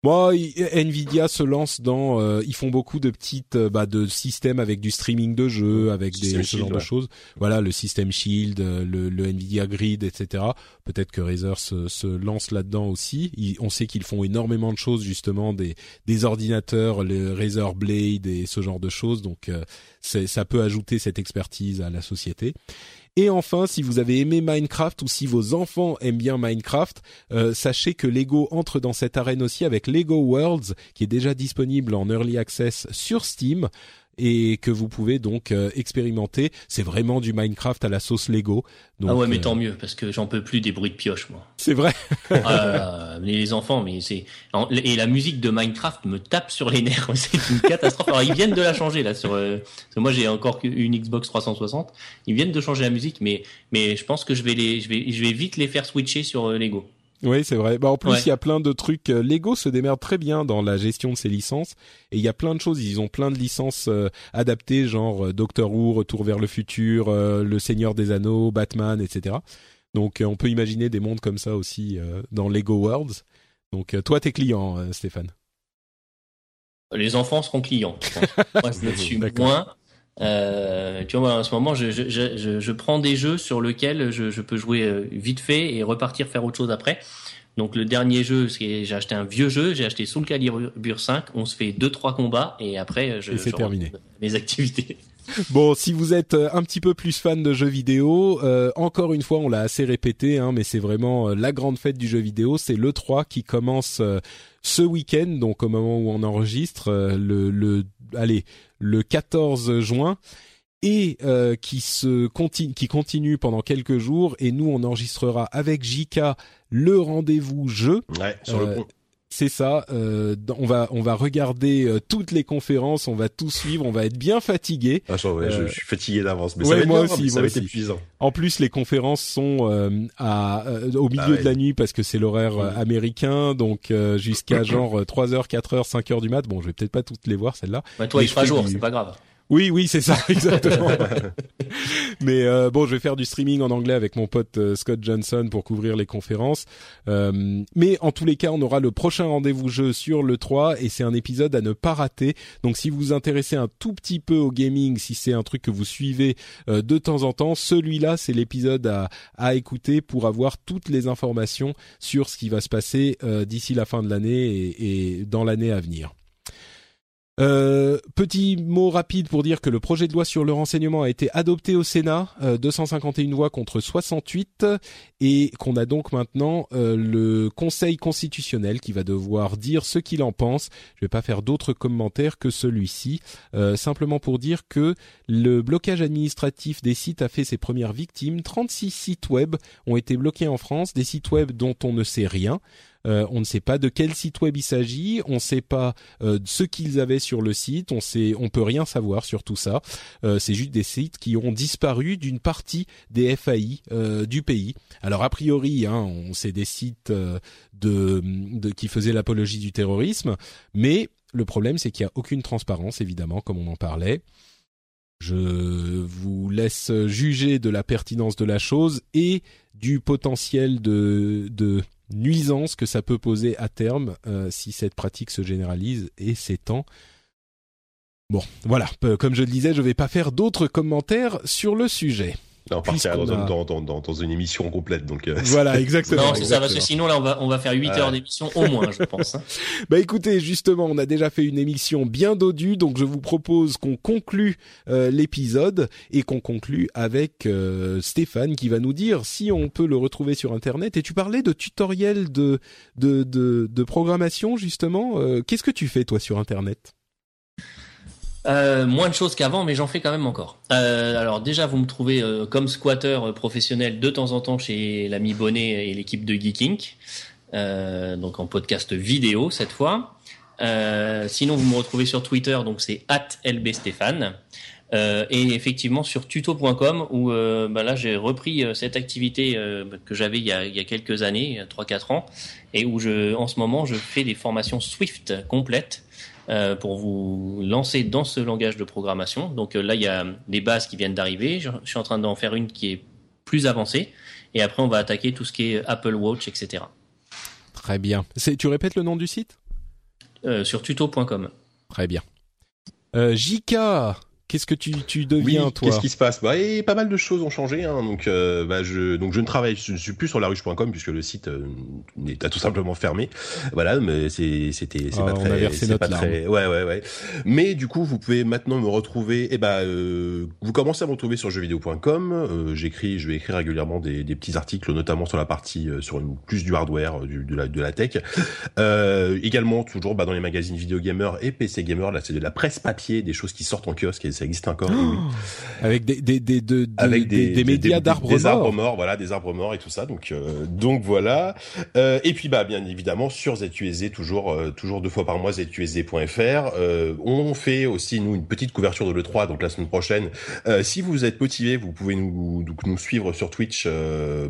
Bon, Nvidia se lance dans, euh, ils font beaucoup de petites, euh, bah, de systèmes avec du streaming de jeux, avec des ce genre de choses. Voilà, le système Shield, euh, le, le Nvidia Grid, etc. Peut-être que Razer se, se lance là-dedans aussi. on sait qu'ils font énormément de choses justement, des, des ordinateurs, le Razer Blade et ce genre de choses. Donc, ça peut ajouter cette expertise à la société. Et enfin, si vous avez aimé Minecraft ou si vos enfants aiment bien Minecraft, euh, sachez que Lego entre dans cette arène aussi avec Lego Worlds, qui est déjà disponible en early access sur Steam et que vous pouvez donc euh, expérimenter. C'est vraiment du Minecraft à la sauce Lego.
Donc, ah ouais, mais euh, tant mieux parce que j'en peux plus des bruits de pioche, moi.
C'est vrai.
ah, les enfants, mais c'est et la musique de Minecraft me tape sur les nerfs. C'est une catastrophe. Alors ils viennent de la changer là sur. Euh, moi j'ai encore une Xbox 360. Ils viennent de changer la musique, mais mais je pense que je vais les je vais je vais vite les faire switcher sur Lego.
Oui, c'est vrai. Bah en plus, il y a plein de trucs. Euh, Lego se démerde très bien dans la gestion de ses licences et il y a plein de choses. Ils ont plein de licences euh, adaptées, genre euh, Doctor Who, Retour vers le futur, Le Seigneur des Anneaux, Batman, etc. Donc, on peut imaginer des mondes comme ça aussi dans Lego Worlds. Donc, toi, t'es client, Stéphane.
Les enfants seront clients. Moi, moins. Euh, tu vois, en ce moment, je, je, je, je, prends des jeux sur lesquels je, je peux jouer euh, vite fait et repartir faire autre chose après. Donc le dernier jeu, c'est j'ai acheté un vieux jeu, j'ai acheté Soul Calibur 5, on se fait deux trois combats et après je,
et c'est terminé.
Mes activités.
Bon, si vous êtes euh, un petit peu plus fan de jeux vidéo, euh, encore une fois, on l'a assez répété, hein, mais c'est vraiment la grande fête du jeu vidéo. C'est le 3 qui commence ce week-end, donc au moment où on enregistre, le, le allez, le 14 juin et euh, qui se continue qui continue pendant quelques jours et nous on enregistrera avec Jika le rendez-vous jeu
ouais, sur le euh, pont.
C'est ça. Euh, on va on va regarder euh, toutes les conférences, on va tout suivre, on va être bien fatigué.
Ah, je, euh, suis fatigué d'avance, mais ça va être moi aussi, ça va être épuisant.
En plus, les conférences sont à au milieu ah de la nuit parce que c'est l'horaire mmh. américain, donc jusqu'à genre 3 h 4 h 5 h du mat. Bon, je vais peut-être pas toutes les voir celles-là.
Bah, toi, il fera jour, c'est pas grave.
Oui, oui, c'est ça, exactement. Mais euh, bon, je vais faire du streaming en anglais avec mon pote euh, Scott Johnson pour couvrir les conférences. Euh, mais en tous les cas, on aura le prochain rendez-vous jeu sur le 3 et c'est un épisode à ne pas rater. Donc si vous vous intéressez un tout petit peu au gaming, si c'est un truc que vous suivez de temps en temps, celui-là, c'est l'épisode à, écouter pour avoir toutes les informations sur ce qui va se passer d'ici la fin de l'année et dans l'année à venir. Euh, petit mot rapide pour dire que le projet de loi sur le renseignement a été adopté au Sénat, 251 euh, voix contre 68, et qu'on a donc maintenant euh, le Conseil constitutionnel qui va devoir dire ce qu'il en pense. Je vais pas faire d'autres commentaires que celui-ci, simplement pour dire que le blocage administratif des sites a fait ses premières victimes. 36 sites web ont été bloqués en France, des sites web dont on ne sait rien. Euh, on ne sait pas de quel site web il s'agit, on ne sait pas euh, ce qu'ils avaient sur le site, on sait, on peut rien savoir sur tout ça. Euh, c'est juste des sites qui ont disparu d'une partie des FAI du pays. Alors a priori, hein, on sait des sites de, qui faisaient l'apologie du terrorisme, mais le problème c'est qu'il n'y a aucune transparence évidemment, comme on en parlait. Je vous laisse juger de la pertinence de la chose et du potentiel de, de nuisance que ça peut poser à terme euh, si cette pratique se généralise et s'étend. Bon, voilà, comme je le disais, je ne vais pas faire d'autres commentaires sur le sujet.
On partira dans, dans, dans, dans, une émission complète, donc. Euh,
voilà, exactement.
Non, c'est ça, parce que sinon là, on va on va faire 8 heures d'émission au moins, je pense.
Bah écoutez, justement, on a déjà fait une émission bien dodue, donc je vous propose qu'on conclue euh, l'épisode et qu'on conclue avec euh, Stéphane qui va nous dire si on peut le retrouver sur Internet. Et tu parlais de tutoriels de de de, de programmation justement. Qu'est-ce que tu fais toi sur Internet?
Euh, moins de choses qu'avant, mais j'en fais quand même encore. Euh, alors déjà, vous me trouvez euh, comme squatter professionnel de temps en temps chez l'ami Bonnet et l'équipe de Geeking, donc en podcast vidéo cette fois. sinon, vous me retrouvez sur Twitter, donc c'est @lbstéphane. et effectivement sur tuto.com où bah là j'ai repris cette activité que j'avais il, il, y a quelques années, 3-4 ans, et où je, en ce moment je fais des formations Swift complètes euh, pour vous lancer dans ce langage de programmation. Donc euh, là, il y a des bases qui viennent d'arriver. Je, suis en train d'en faire une qui est plus avancée. Et après, on va attaquer tout ce qui est Apple Watch, etc.
Très bien. Tu répètes le nom du site?
Euh, Sur tuto.com.
Très bien. Jika, Qu'est-ce que tu, tu deviens
oui,
toi
Qu'est-ce qui se passe? Bah, et Pas mal de choses ont changé. Hein, donc, euh, bah, je, donc je ne travaille, je ne suis plus sur laruche.com puisque le site euh, est tout simplement fermé. Voilà, mais c'est c'était c'est ah, pas très, c'est pas très, ouais ouais ouais. Mais du coup, vous pouvez maintenant me retrouver. Et eh bah, euh, vous commencez à me retrouver sur jeuxvideo.com. Euh, j'écris, je vais écrire régulièrement des, des, petits articles, notamment sur la partie euh, sur une, plus du hardware, du, de la de la tech. également toujours bah, dans les magazines vidéo gamer et PC gamer. Là, c'est de la presse papier, des choses qui sortent en kiosque ça existe encore. oui.
Avec des des des de, avec des, des, médias d'arbres morts.
Des arbres morts, voilà, des arbres morts et tout ça. Donc euh, donc voilà. Euh, et puis bah bien évidemment sur ZUSD toujours euh, toujours deux fois par mois ZUSD.fr. Euh, on fait aussi nous une petite couverture de le 3 donc la semaine prochaine. Euh, si vous êtes motivé, vous pouvez nous donc nous suivre sur Twitch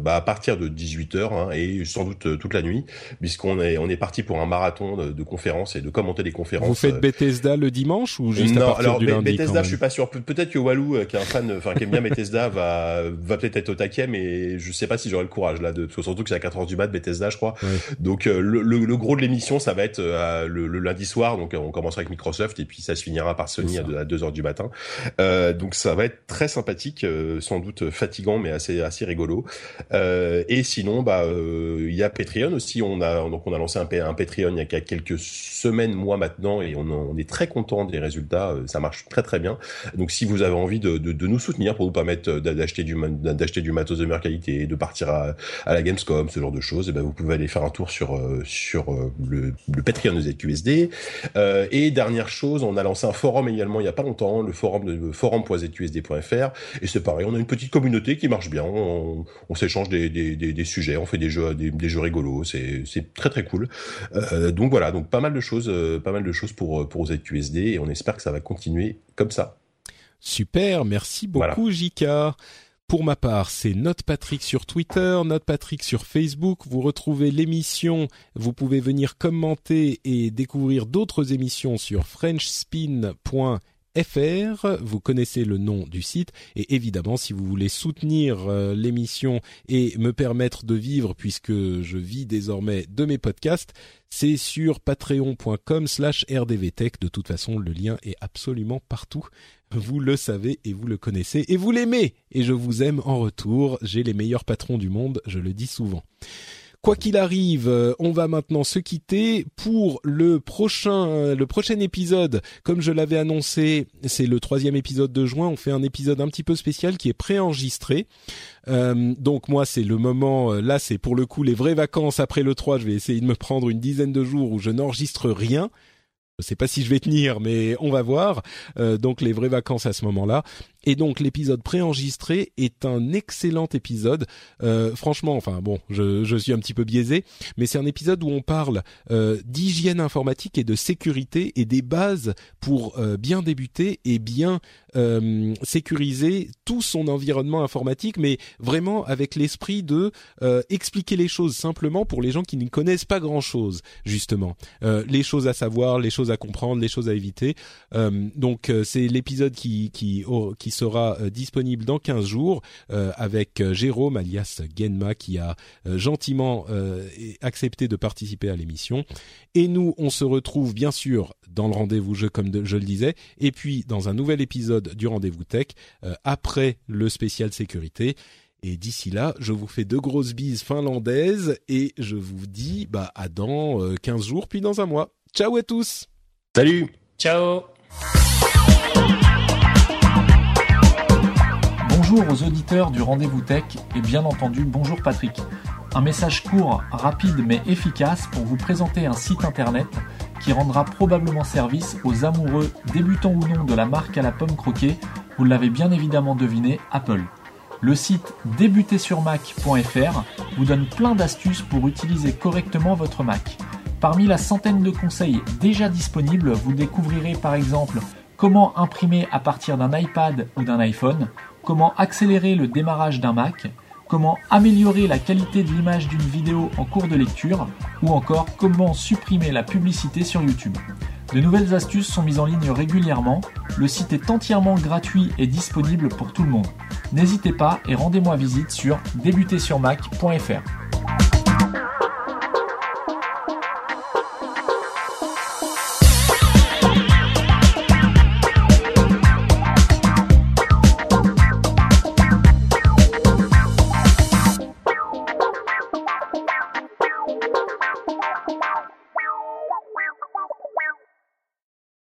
bah à partir de 18h hein, et sans doute toute la nuit puisqu'on est on est parti pour un marathon de, de, conférences et de commenter les conférences.
Vous faites Bethesda le dimanche ou juste à partir alors, du lundi
Bethesda, je suis pas sûr. Peut-être que Walou, euh, qui est un fan, enfin qui aime bien Bethesda, va va peut-être être au taquet, mais je sais pas si j'aurai le courage là, de, parce que surtout que c'est à 4 heures du mat Bethesda, je crois. Donc euh, le, le, gros de l'émission, ça va être euh, le, lundi soir. Donc on commencera avec Microsoft et puis ça se finira par Sony à 2 heures du matin. donc ça va être très sympathique, sans doute fatigant, mais assez assez rigolo. et sinon, bah il y a Patreon aussi. On a donc on a lancé un, un Patreon il y a quelques semaines, mois maintenant, et on, on est très content des résultats. Ça marche très très bien. Donc si vous avez envie de, de, de nous soutenir pour vous permettre d'acheter du d'acheter du matos de meilleure qualité, de partir à, à la Gamescom, ce genre de choses, et eh ben vous pouvez aller faire un tour sur sur le, le Patreon de ZQSD. et dernière chose, on a lancé un forum également il y a pas longtemps, le forum de forum.zqsd.fr et c'est pareil, on a une petite communauté qui marche bien, on, s'échange des, des, des, sujets, on fait des jeux des, jeux rigolos, c'est c'est très très cool. Euh, donc voilà, donc pas mal de choses, euh, pas mal de choses pour pour ZQSD et on espère que ça va continuer comme ça.
Super, merci beaucoup Jika. Pour ma part, c'est Note Patrick sur Twitter, Note Patrick sur Facebook. Vous retrouvez l'émission. Vous pouvez venir commenter et découvrir d'autres émissions sur frenchspin.fr fr. Vous connaissez le nom du site et évidemment, si vous voulez soutenir euh, l'émission et me permettre de vivre, puisque je vis désormais de mes podcasts, c'est sur patreon.com/slash rdvtech. De toute façon, le lien est absolument partout. Vous le savez et vous le connaissez et vous l'aimez et je vous aime en retour. J'ai les meilleurs patrons du monde, je le dis souvent. Quoi qu'il arrive, euh, on va maintenant se quitter pour le prochain euh, le prochain épisode. Comme je l'avais annoncé, c'est le troisième épisode de juin. On fait un épisode un petit peu spécial qui est préenregistré. Euh, donc moi, c'est le moment. là, c'est pour le coup les vraies vacances après le 3. Je vais essayer de me prendre une dizaine de jours où je n'enregistre rien. Je sais pas si je vais tenir, mais on va voir. donc les vraies vacances à ce moment-là. Et donc l'épisode préenregistré est un excellent épisode. Euh, franchement, enfin bon, je, je, suis un petit peu biaisé, mais c'est un épisode où on parle euh, d'hygiène informatique et de sécurité et des bases pour euh, bien débuter et bien euh, sécuriser tout son environnement informatique, mais vraiment avec l'esprit de euh, expliquer les choses simplement pour les gens qui ne connaissent pas grand-chose, justement. les choses à savoir, les choses à comprendre, les choses à éviter. donc c'est l'épisode qui qui, qui sera euh, disponible dans 15 jours euh, avec euh, Jérôme alias Genma qui a gentiment accepté de participer à l'émission. Et nous, on se retrouve bien sûr dans le rendez-vous jeu comme je le disais, et puis dans un nouvel épisode du rendez-vous tech après le spécial sécurité. Et d'ici là, je vous fais de grosses bises finlandaises et je vous dis bah à dans 15 jours puis dans un mois. Ciao à tous.
Salut.
Ciao.
Bonjour aux auditeurs du Rendez-vous Tech et bien entendu bonjour Patrick. Un message court, rapide mais efficace pour vous présenter un site internet qui rendra probablement service aux amoureux, débutants ou non de la marque à la pomme croquée, vous l'avez bien évidemment deviné, Apple. Le site débutersurmac.fr vous donne plein d'astuces pour utiliser correctement votre Mac. Parmi la centaine de conseils déjà disponibles, vous découvrirez par exemple comment imprimer à partir d'un iPad ou d'un iPhone, comment accélérer le démarrage d'un Mac, comment améliorer la qualité de l'image d'une vidéo en cours de lecture, ou encore comment supprimer la publicité sur YouTube. De nouvelles astuces sont mises en ligne régulièrement, le site est entièrement gratuit et disponible pour tout le monde. N'hésitez pas et rendez-moi visite sur débutersurmac.fr.